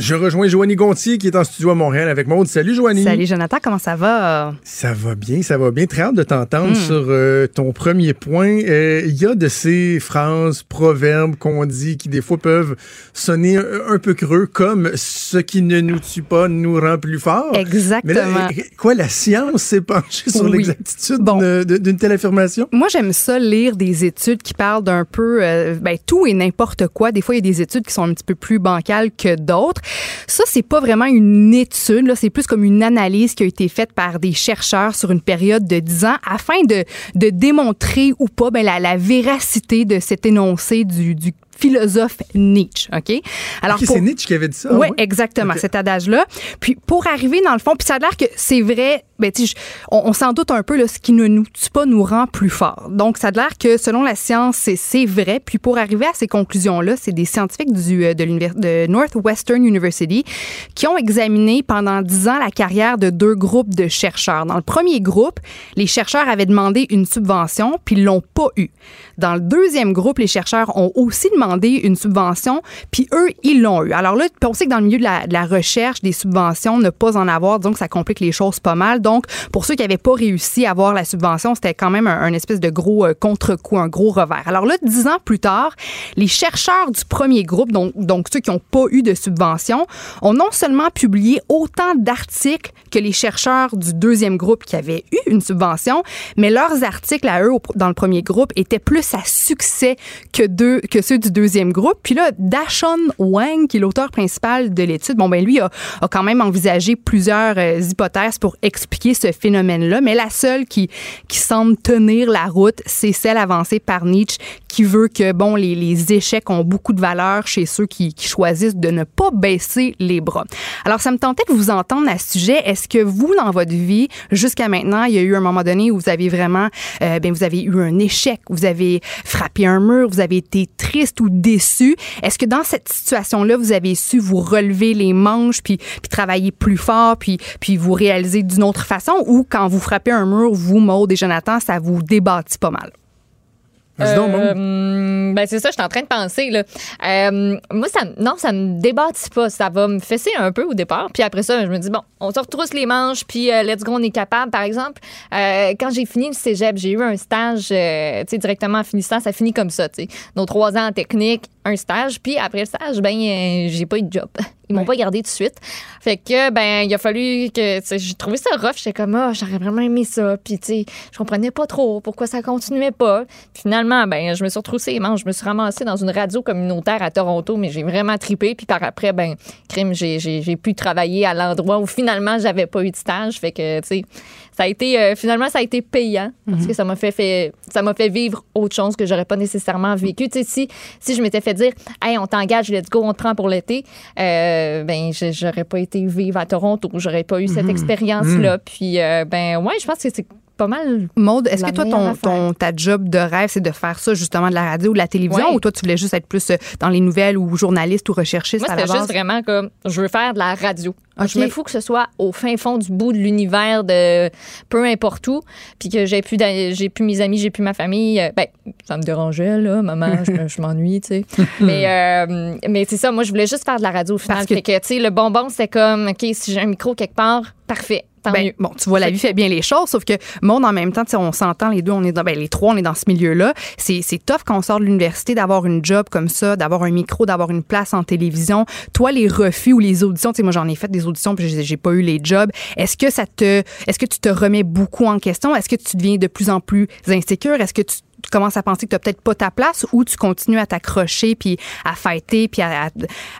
Je rejoins Joanie Gontier qui est en studio à Montréal avec Maude. Salut Joanie. Salut Jonathan, comment ça va? Ça va bien, ça va bien. Très hâte de t'entendre Mm. sur euh, ton premier point. Euh, Il y a de ces phrases, proverbes qu'on dit qui des fois peuvent sonner un, un peu creux, comme ce qui ne nous tue pas nous rend plus forts. Exactement. Mais là, euh, quoi, la science s'est penchée sur Oui. l'exactitude d'une- d'une telle affirmation? Moi, j'aime ça lire des études qui parlent d'un peu euh, ben, tout et n'importe quoi. Des fois, il y a des études qui sont un petit peu plus bancales que d'autres. Ça, c'est pas vraiment une étude, là, c'est plus comme une analyse qui a été faite par des chercheurs sur une période de 10 ans afin de, de démontrer ou pas ben, la, véracité de cet énoncé du philosophe Nietzsche, OK? Ok, c'est Nietzsche qui avait dit ça. Oui, ouais? exactement, cet adage-là. Puis pour arriver dans le fond, puis ça a l'air que c'est vrai, ben, je- on, on s'en doute un peu, là, ce qui ne nous tue pas nous rend plus forts. Donc ça a l'air que selon la science, c'est- vrai. Puis pour arriver à ces conclusions-là, c'est des scientifiques du, euh, de, de Northwestern University qui ont examiné pendant 10 ans la carrière de deux groupes de chercheurs. Dans le premier groupe, les chercheurs avaient demandé une subvention, puis ils l'ont pas eu. Dans le deuxième groupe, les chercheurs ont aussi demandé une subvention, puis eux, ils l'ont eu. Alors là, on sait que dans le milieu de la, recherche, des subventions, ne pas en avoir, donc ça complique les choses pas mal. Donc, pour ceux qui n'avaient pas réussi à avoir la subvention, c'était quand même un, espèce de gros euh, contre-coup, un gros revers. Alors là, dix ans plus tard, les chercheurs du premier groupe, donc, donc ceux qui n'ont pas eu de subvention, ont non seulement publié autant d'articles que les chercheurs du deuxième groupe qui avaient eu une subvention, mais leurs articles à eux dans le premier groupe étaient plus à succès que, deux, que ceux du deuxième groupe. Puis là, Dashon Wang, qui est l'auteur principal de l'étude, bon, ben lui a, quand même envisagé plusieurs euh, hypothèses pour expliquer ce phénomène-là, mais la seule qui, semble tenir la route, c'est celle avancée par Nietzsche, qui veut que, bon, les, échecs ont beaucoup de valeur chez ceux qui, choisissent de ne pas baisser les bras. Alors, ça me tentait de vous entendre à ce sujet. Est-ce que vous, dans votre vie, jusqu'à maintenant, il y a eu un moment donné où vous avez vraiment, euh, ben, vous avez eu un échec, vous avez frappé un mur, vous avez été triste ou déçu. Est-ce que dans cette situation-là, vous avez su vous relever les manches puis, travailler plus fort puis, puis vous réaliser d'une autre façon? Ou quand vous frappez un mur, vous, Maud et Jonathan, ça vous débattit pas mal? Euh, ben c'est ça, je suis en train de penser. Là. Euh, moi, ça, non, ça me débâtit pas. Ça va me fesser un peu au départ. Puis après ça, je me dis, bon, on se retrousse les manches, puis euh, let's go, on est capable. Par exemple, quand j'ai fini le cégep, j'ai eu un stage directement en finissant. Ça finit comme ça. tu. Nos trois ans en technique, un stage. Puis après le stage, ben, euh, j'ai pas eu de job. Ils m'ont pas gardé tout de suite. Fait que, ben, il a fallu que, j'ai trouvé ça rough. J'étais comme, ah, j'aurais vraiment aimé ça. Puis, tu sais, je comprenais pas trop pourquoi ça continuait pas. Puis finalement, ben, je me suis retroussée les manches. Je me suis ramassée dans une radio communautaire à Toronto, mais j'ai vraiment tripé. Puis par après, ben, crime, j'ai pu travailler à l'endroit où finalement, j'avais pas eu de stage. Fait que, tu sais, ça a été, euh, finalement, ça a été payant parce que ça m'a fait, fait, ça m'a fait vivre autre chose que j'aurais pas nécessairement vécu. Tu sais, si, si je m'étais fait dire, hey, on t'engage, let's go, on te prend pour l'été, euh, ben, je- j'aurais pas été vivre à Toronto, j'aurais pas eu cette Mhm. expérience-là. Puis, euh, ben, ouais, je pense que c'est pas mal. Maude, est-ce que toi, ton, ton, ta job de rêve, c'est de faire ça justement de la radio ou de la télévision ou toi, tu voulais juste être plus euh, dans les nouvelles ou journaliste ou recherchiste Moi, à la c'était base? juste vraiment comme, je veux faire de la radio. Ok. Je me fous que ce soit au fin fond du bout de l'univers de peu importe où, puis que j'ai plus, j'ai plus mes amis, j'ai plus ma famille. Euh, Ben, ça me dérangeait, là, maman, je, me- je m'ennuie, tu sais. mais euh, mais c'est ça, moi, je voulais juste faire de la radio au final. Parce que, tu sais, le bonbon, c'était comme, OK, si j'ai un micro quelque part, parfait, tant Ben, mieux. bon, tu vois, la vie fait bien les choses, sauf que monde en même temps, on s'entend les deux, on est dans, ben, les trois, on est dans ce milieu-là. C'est, c'est tough quand on sort de l'université d'avoir une job comme ça, d'avoir un micro, d'avoir une place en télévision. Toi, les refus ou les auditions, tu sais, moi, j'en ai fait des auditions puis j'ai, j'ai pas eu les jobs. Est-ce que ça te, est-ce que tu te remets beaucoup en question? Est-ce que tu deviens de plus en plus insécure? Est-ce que tu tu commences à penser que tu n'as peut-être pas ta place ou tu continues à t'accrocher puis à fighter puis à,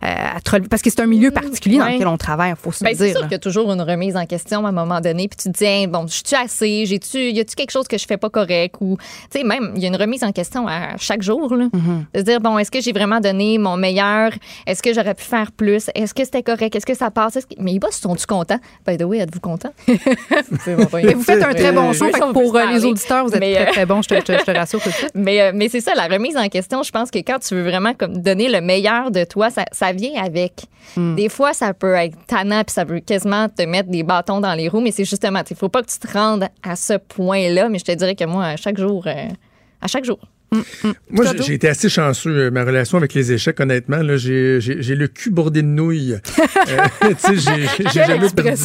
à, à te relever? Parce que c'est un milieu particulier dans lequel on travaille, il faut se Ben, le c'est dire. sûr qu'il y a toujours une remise en question à un moment donné, puis tu te dis, bon, je suis assez, j'ai-tu, y a-tu quelque chose que je fais pas correct? Ou, tu sais, même, il y a une remise en question à chaque jour, là. Mm-hmm. De se dire, bon, est-ce que j'ai vraiment donné mon meilleur? Est-ce que j'aurais pu faire plus? Est-ce que c'était correct? Est-ce que ça passe? Que- Mais les boss, sont-tu contents? By the way, êtes-vous contents? Mais vous faites un très bon fait que on pour euh, les auditeurs, vous êtes Mais, très, euh, très bon. Je te, je te- je te rassure Mais, euh, mais c'est ça, la remise en question, je pense que quand tu veux vraiment comme donner le meilleur de toi, ça, ça vient avec. Hmm. Des fois, ça peut être tannant, puis ça peut quasiment te mettre des bâtons dans les roues, mais c'est justement, il faut pas que tu te rendes à ce point-là, mais je te dirais que moi, à chaque jour, euh, à chaque jour. Moi, j'ai- été assez chanceux. euh, Ma relation avec les échecs, honnêtement, là, j'ai, le cul bordé de nouilles. Euh, j'ai, jamais perdu,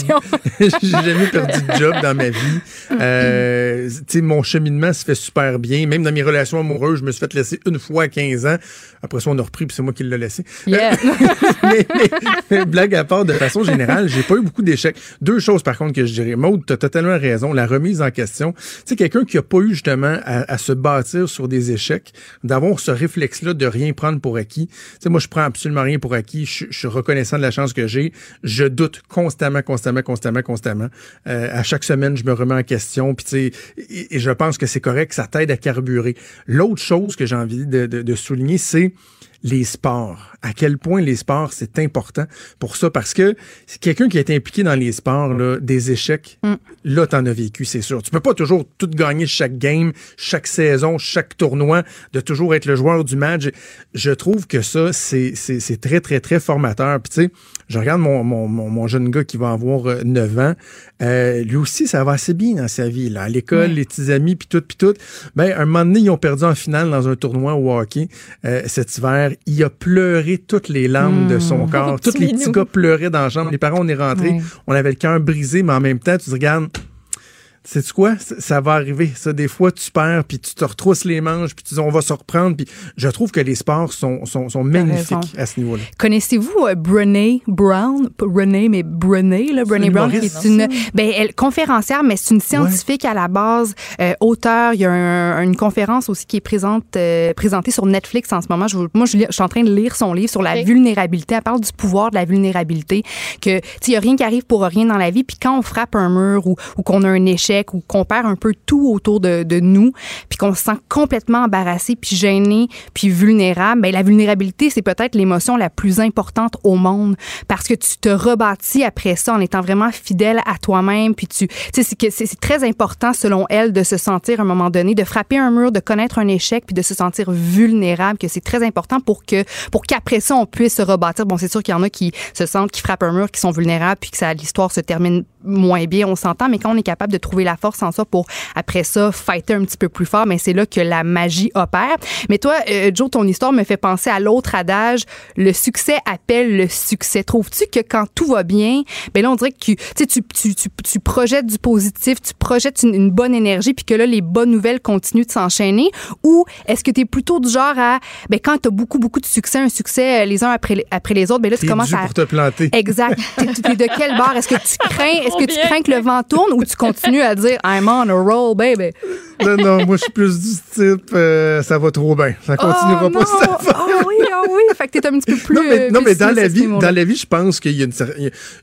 j'ai jamais perdu de job dans ma vie. Euh, tu sais, mon cheminement se fait super bien. Même dans mes relations amoureuses, je me suis fait laisser une fois à 15 ans. Après ça, on a repris, puis c'est moi qui l'ai laissé. Yeah. mais, mais- mais blague à part, de façon générale, j'ai pas eu beaucoup d'échecs. Deux choses, par contre, que je dirais. Maud, t'as totalement raison. La remise en question. Tu sais, quelqu'un qui a pas eu, justement, à, à se bâtir sur des d'avoir ce réflexe-là de rien prendre pour acquis. Tu moi, je prends absolument rien pour acquis. Je, suis reconnaissant de la chance que j'ai. Je doute constamment, constamment, constamment, constamment. Euh, à chaque semaine, je me remets en question. Et, je pense que c'est correct, ça t'aide à carburer. L'autre chose que j'ai envie de- de souligner, c'est les sports. À quel point les sports, c'est important pour ça. Parce que c'est quelqu'un qui est impliqué dans les sports, là, des échecs, là, t'en as vécu, c'est sûr. Tu peux pas toujours tout gagner chaque game, chaque saison, chaque tournoi, de toujours être le joueur du match. Je trouve que ça, c'est c'est- c'est très, très, très formateur. Puis tu sais, je regarde mon, mon, mon, mon jeune gars qui va avoir euh, 9 ans. Euh, lui aussi, ça va assez bien dans sa vie. Là. À l'école, les petits amis, puis tout, puis tout. Ben, un moment donné, ils ont perdu en finale dans un tournoi au hockey euh, cet hiver. il a pleuré toutes les larmes de son corps. Tous les petits gars pleuraient dans la chambre. Les parents, on est rentrés. On avait le cœur brisé, mais en même temps, tu te regardes. Sais-tu quoi? Ça, ça va arriver. Ça, des fois, tu perds, puis tu te retrousses les manches, puis tu dis, on va se reprendre. Puis je trouve que les sports sont, sont, sont magnifiques à ce niveau-là. Connaissez-vous euh, Brené Brown? Brené, mais Brené, là, Brené Brown, qui est une ben, elle, conférencière, mais c'est une scientifique à la base, euh, auteur. Il y a un- une conférence aussi qui est présente, euh, présentée sur Netflix en ce moment. Je, moi, je, suis en train de lire son livre sur la vulnérabilité. Elle parle du pouvoir de la vulnérabilité, que tu sais, il y a rien qui arrive pour rien dans la vie. Puis quand on frappe un mur ou, ou qu'on a un échec ou qu'on perd un peu tout autour de, nous, puis qu'on se sent complètement embarrassé, puis gêné, puis vulnérable, ben la vulnérabilité, c'est peut-être l'émotion la plus importante au monde parce que tu te rebâtis après ça en étant vraiment fidèle à toi-même, puis tu, c'est très important selon elle de se sentir à un moment donné, de frapper un mur, de connaître un échec, puis de se sentir vulnérable, que c'est très important pour que pour qu'après ça on puisse se rebâtir. Bon, c'est sûr qu'il y en a qui se sentent, qui frappent un mur, qui sont vulnérables, puis que ça l'histoire se termine moins bien, on s'entend, mais quand on est capable de trouver la force en ça pour après ça fighter un petit peu plus fort, mais c'est là que la magie opère. Mais toi, euh, Joe, ton histoire me fait penser à l'autre adage, le succès appelle le succès. Trouves-tu que quand tout va bien, ben là on dirait que tu, tu, tu, tu, tu, projettes du positif, tu projettes une, une bonne énergie, puis que là les bonnes nouvelles continuent de s'enchaîner, ou est-ce que tu es plutôt du genre à, ben quand tu as beaucoup beaucoup de succès, un succès euh, les uns après les, après les autres, ben là tu commences à pour te planter. Exact. T'es t'es de quel bord? Est-ce que tu crains, est-ce que tu crains que le vent tourne ou tu continues à dire I'm on a roll, baby? Non, non, moi, je suis plus du type, euh, ça va trop bien. Ça continuera oh, pas non. cette affaire. Ah oui, ah oui. Fait que t'es un petit peu plus. non, mais, non, mais dans la vie, dans la vie, je pense qu'il y a une,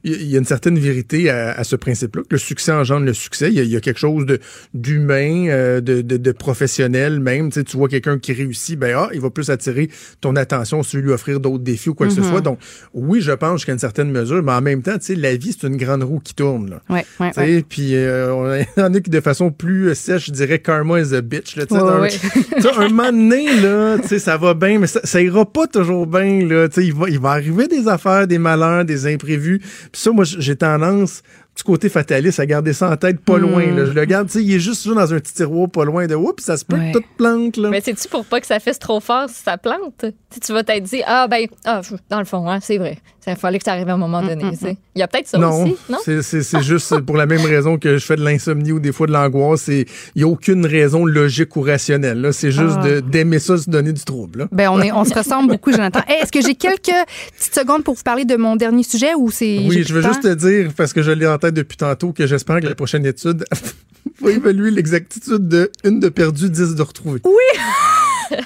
y a- certaine vérité à, à ce principe-là, que le succès engendre le succès. Il y a, il y a quelque chose d'humain, euh, de, de, de professionnel même. Tu, sais, tu vois quelqu'un qui réussit, ben ah, il va plus attirer ton attention si tu veux lui offrir d'autres défis ou quoi que ce Mhm. soit. Donc, oui, je pense jusqu'à une certaine mesure, mais en même temps, tu sais, la vie, c'est une grande roue qui tourne. Là. Ouais, ouais, ouais. Puis euh, on en a qui, de façon plus sèche, je dirais karma is a bitch. Là, Ouais, ouais. sais, un moment donné, là, ça va bien, mais ça, ça ira pas toujours bien. Là, il, va, il va arriver des affaires, des malheurs, des imprévus. Puis ça, moi, j'ai tendance, du côté fataliste, à garder ça en tête pas loin. Là. Je le garde, tu sais, il est juste dans un petit tiroir pas loin de oups, ça se peut Ouais. que tout plante. Là. Mais c'est-tu pour pas que ça fasse trop fort si ça plante? Tu sais, tu vas t'être dit, ah, ben, ah, dans le fond, hein, c'est vrai. Il fallait que ça arrive à un moment donné. tu sais. Il y a peut-être ça non, aussi, non? c'est- c'est c'est juste pour la même raison que je fais de l'insomnie ou des fois de l'angoisse. Il n'y a aucune raison logique ou rationnelle. là. C'est juste Ah. de- d'aimer ça, se donner du trouble. là. Ben, on, est, on se ressemble beaucoup, Jonathan. Hey, Est-ce que j'ai quelques petites secondes pour vous parler de mon dernier sujet ou c'est. Oui, je veux juste te dire, parce que je l'ai en tête depuis tantôt, que j'espère que la prochaine étude va évaluer l'exactitude de une de perdu, 10 de retrouvé. Oui!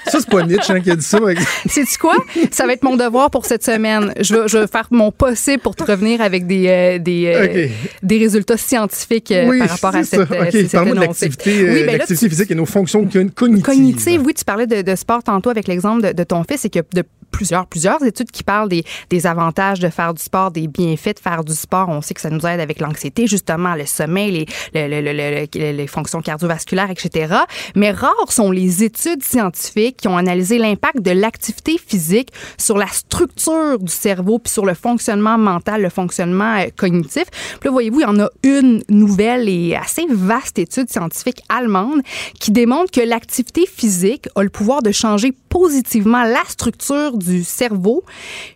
Ça, c'est pas Nietzsche hein, qui a dit ça. Sais-tu quoi? Ça va être mon devoir pour cette semaine. Je vais, je vais faire mon possible pour te revenir avec des, euh, des, euh, Ok. des résultats scientifiques euh, oui, par rapport à cette, euh, OK, cette de l'activité euh, Oui, ben physique et nos fonctions cognitives. Cognitive, oui, tu parlais de, de sport tantôt avec l'exemple de, de ton fils, c'est qu'il y a de plusieurs, plusieurs études qui parlent des, des avantages de faire du sport, des bienfaits de faire du sport. On sait que ça nous aide avec l'anxiété, justement, le sommeil, les, le- le- le- le- les fonctions cardiovasculaires, etc. Mais rares sont les études scientifiques qui ont analysé l'impact de l'activité physique sur la structure du cerveau puis sur le fonctionnement mental, le fonctionnement euh, cognitif. Puis là, voyez-vous, il y en a une nouvelle et assez vaste étude scientifique allemande qui démontre que l'activité physique a le pouvoir de changer positivement la structure du cerveau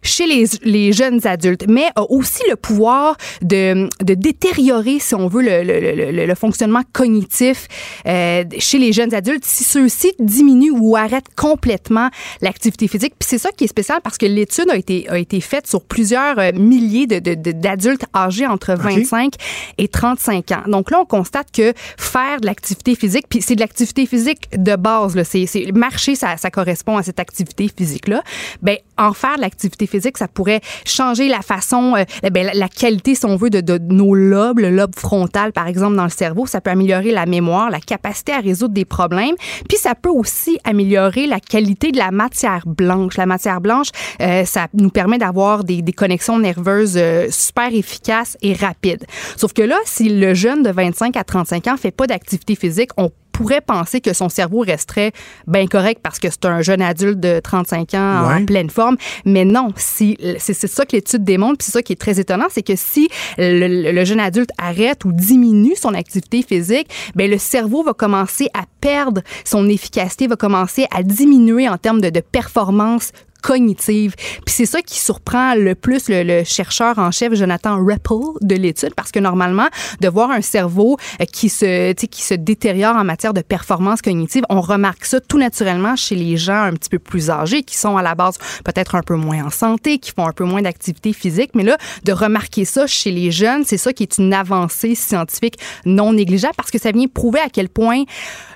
chez les, les jeunes adultes, mais a aussi le pouvoir de, de détériorer, si on veut, le, le- le- fonctionnement cognitif euh, chez les jeunes adultes si ceux-ci diminuent ou arrêtent complètement l'activité physique. Puis c'est ça qui est spécial parce que l'étude a été, a été faite sur plusieurs euh, milliers de- de- de- d'adultes âgés entre 25 et 35 ans. Donc là, on constate que faire de l'activité physique, puis c'est de l'activité physique de base, là, c'est marcher, ça, ça correspond à cette activité physique-là. Ben, en faire de l'activité physique, ça pourrait changer la façon, euh, ben, la, qualité, si on veut, de, nos lobes, le lobe frontal, par exemple, dans le cerveau. Ça peut améliorer la mémoire, la capacité à résoudre des problèmes. Puis ça peut aussi améliorer la qualité de la matière blanche. La matière blanche, euh, ça nous permet d'avoir des, connexions nerveuses euh, super efficaces et rapides. Sauf que là, si le jeune de 25 à 35 ans fait pas d'activité physique, on pourrait penser que son cerveau resterait bien correct parce que c'est un jeune adulte de 35 ans en pleine forme. Mais non, si c'est c'est ça que l'étude démontre, puis c'est ça qui est très étonnant, c'est que si le, le- le jeune adulte arrête ou diminue son activité physique, ben le cerveau va commencer à perdre son efficacité, va commencer à diminuer en termes de, de performance cognitive. Puis c'est ça qui surprend le plus le, le chercheur en chef Jonathan Rappel de l'étude parce que normalement de voir un cerveau euh, qui se qui se détériore en matière de performance cognitive, on remarque ça tout naturellement chez les gens un petit peu plus âgés qui sont à la base peut-être un peu moins en santé, qui font un peu moins d'activité physique, mais là de remarquer ça chez les jeunes, c'est ça qui est une avancée scientifique non négligeable parce que ça vient prouver à quel point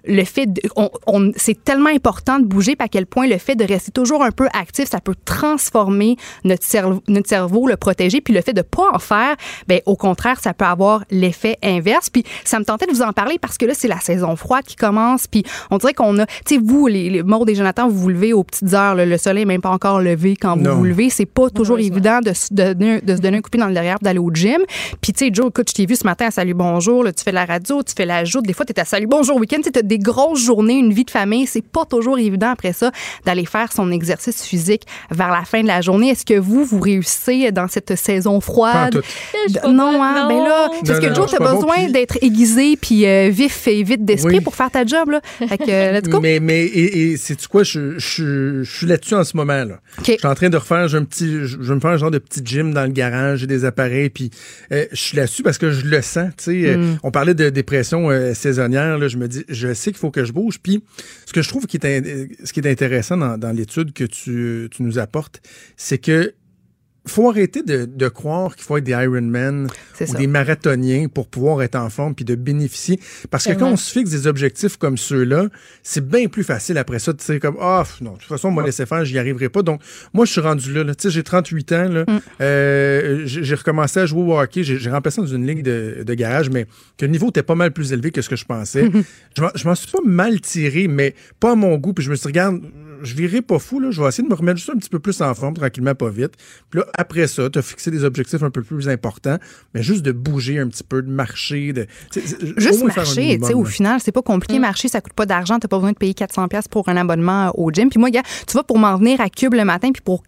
le fait de, on, on- c'est tellement important de bouger à quel point le fait de rester toujours un peu actif ça peut transformer notre cerveau notre cerveau le protéger puis le fait de pas en faire ben au contraire ça peut avoir l'effet inverse. Puis ça me tentait de vous en parler parce que là c'est la saison froide qui commence puis on dirait qu'on a tu sais vous les, les Maud et Jonathan vous vous levez aux petites heures là, le soleil est même pas encore levé quand vous Non. vous levez. C'est pas toujours évident de, se donner- de se donner un coup de pied dans le derrière d'aller au gym. Puis tu sais Joe écoute je t'ai vu ce matin à Salut Bonjour là, tu fais la radio tu fais la joute. Des fois tu es à Salut Bonjour week-end tu des grosses journées une vie de famille c'est pas toujours évident après ça d'aller faire son exercice physique vers la fin de la journée est-ce que vous vous réussissez dans cette saison froide? Pas pas non bonne, hein? Non. ben là parce que Joe t'as pas bon, besoin puis- d'être aiguisé puis euh, vif et vite d'esprit Oui. pour faire ta job là fait que euh, let's go Mais, mais et, et sais-tu quoi, je, je, je suis là-dessus en ce moment. là. OK. Je suis en train de refaire, j'ai un petit, je je vais me faire un genre de petit gym dans le garage, j'ai des appareils, puis euh, je suis là-dessus parce que je le sens. Tu sais, Mm. on parlait de dépression euh, saisonnière, là, je me dis, je sais qu'il faut que je bouge. Puis ce que je trouve qui est, est intéressant dans, l'étude que tu nous apportes, c'est que faut arrêter de, de croire qu'il faut être des Ironman ou ça. des marathoniens pour pouvoir être en forme puis de bénéficier. Parce que quand on se fixe des objectifs comme ceux-là, c'est bien plus facile après ça de dire comme ah non de toute façon on m'a laissé faire j'y arriverai pas. Donc moi je suis rendu là. là. Tu sais j'ai 38 ans là. Mm. Euh, j'ai recommencé à jouer au hockey. J'ai remplacé dans une ligue de, de garage, mais que le niveau était pas mal plus élevé que ce que je pensais. je m'en- je m'en suis pas mal tiré, mais pas à mon goût. Puis je me suis dit regarde je virai pas fou là. Je vais essayer de me remettre juste un petit peu plus en forme tranquillement pas vite. Puis là après ça t'as fixé des objectifs un peu plus importants, mais juste de bouger un petit peu, de marcher, de tu Juste marcher, tu sais, au final, c'est pas compliqué. Marcher, ça coûte pas d'argent. T'as pas besoin de payer 400 pièces pour un abonnement au gym. Puis moi, gars, tu vas pour m'en venir à Cube le matin, puis pour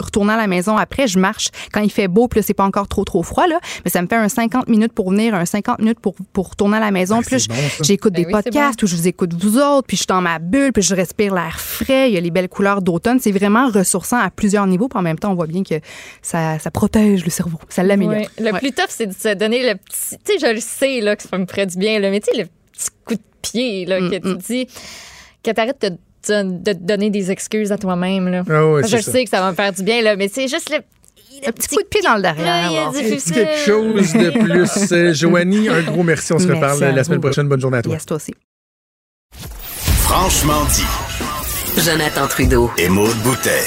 retourner à la maison après, je marche quand il fait beau, puis là, c'est pas encore trop, trop froid, là. Mais ça me fait un 50 minutes pour venir, un 50 minutes pour, pour retourner à la maison. puis là, c'est bon, j'écoute Ben des oui, c'est podcasts où je vous écoute vous autres, puis je suis dans ma bulle, puis je respire l'air frais. Il y a les belles couleurs d'automne. C'est vraiment ressourçant à plusieurs niveaux. Puis en même temps, on voit bien que ça, ça protège le cerveau. Ça l'améliore. Ouais. Le Ouais. plus tough, c'est de se donner le petit. Tu sais, je le sais là, que ça me ferait du bien, là, mais tu sais, le petit coup de pied là, Mm, que tu dis, que tu arrêtes de, de, de te donner des excuses à toi-même. Là. Ah je ça. sais que ça va me faire du bien, là, mais c'est juste le, Un petit coup de pied dans le derrière. il y a quelque chose de plus. Euh, Joanie, un gros merci. On se Merci reparle la semaine prochaine. Bonne journée à toi. Yes, toi aussi. Franchement dit. Jonathan Trudeau. Et Maude Boutet.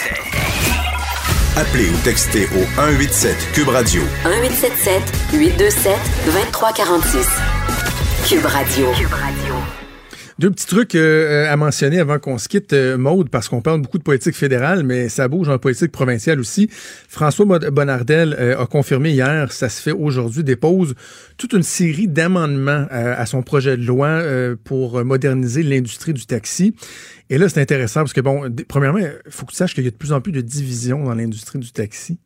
Appelez ou textez au 187 Cube Radio 1877 827 2346. Cube Radio. Cube Radio. Deux petits trucs euh, à mentionner avant qu'on se quitte, euh, Maude, parce qu'on parle beaucoup de politique fédérale, mais ça bouge en politique provinciale aussi. François Bonnardel euh, a confirmé hier, ça se fait aujourd'hui, dépose toute une série d'amendements à son projet de loi pour moderniser l'industrie du taxi. Et là, c'est intéressant parce que, bon, premièrement, il faut que tu saches qu'il y a de plus en plus de divisions dans l'industrie du taxi.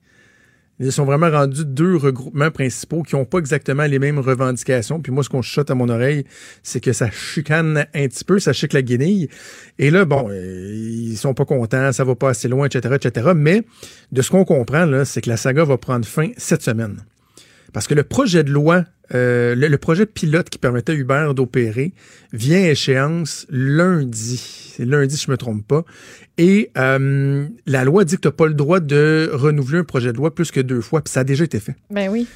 Ils sont vraiment rendus deux regroupements principaux qui n'ont pas exactement les mêmes revendications. Puis moi, ce qu'on chuchote à mon oreille, c'est que ça chicane un petit peu, ça chic la guenille. Et là, bon, euh, ils sont pas contents, ça va pas assez loin, etc., etc. Mais de ce qu'on comprend, là, c'est que la saga va prendre fin cette semaine. Parce que le projet de loi, euh, le, projet pilote qui permettait à Uber d'opérer vient à échéance lundi. C'est lundi, si je me trompe pas. Et euh, la loi dit que tu n'as pas le droit de renouveler un projet de loi plus que deux fois, puis ça a déjà été fait. Ben oui.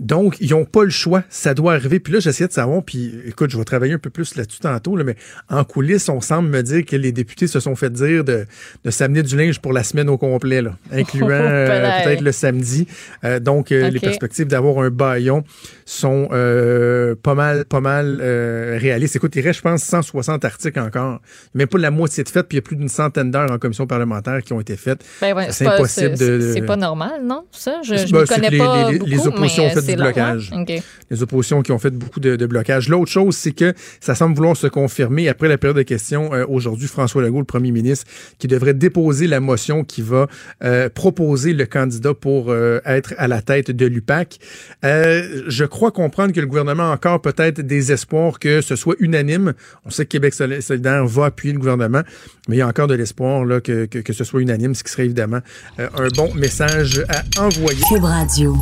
Donc, ils n'ont pas le choix. Ça doit arriver. Puis là, j'essayais de savoir, puis écoute, je vais travailler un peu plus là-dessus tantôt, là, mais en coulisses, on semble me dire que les députés se sont fait dire de, de s'amener du linge pour la semaine au complet, là, incluant euh, Palais. peut-être le samedi. Euh, donc, euh, les perspectives d'avoir un baillon sont euh, pas mal, pas mal réalistes. Écoute, il reste, je pense, 160 articles encore. Même pas la moitié de faites, puis il y a plus d'une centaine d'heures en commission parlementaire qui ont été faites. Ben ouais, C'est pas- impossible c'est- de- C'est pas normal, non? Ça, je, Ben, ne connais pas les- beaucoup, les oppositions ont mais fait fait long, blocage. hein? OK. Les oppositions qui ont fait beaucoup de, de blocage. L'autre chose, c'est que ça semble vouloir se confirmer après la période de questions euh, aujourd'hui. François Legault, le premier ministre, qui devrait déposer la motion qui va euh, proposer le candidat pour euh, être à la tête de l'UPAC. Euh, je crois comprendre que le gouvernement a encore peut-être des espoirs que ce soit unanime. On sait que Québec soli- solidaire va appuyer le gouvernement, mais il y a encore de l'espoir là, que, que, que ce soit unanime, ce qui serait évidemment euh, un bon message à envoyer. Cube Radio.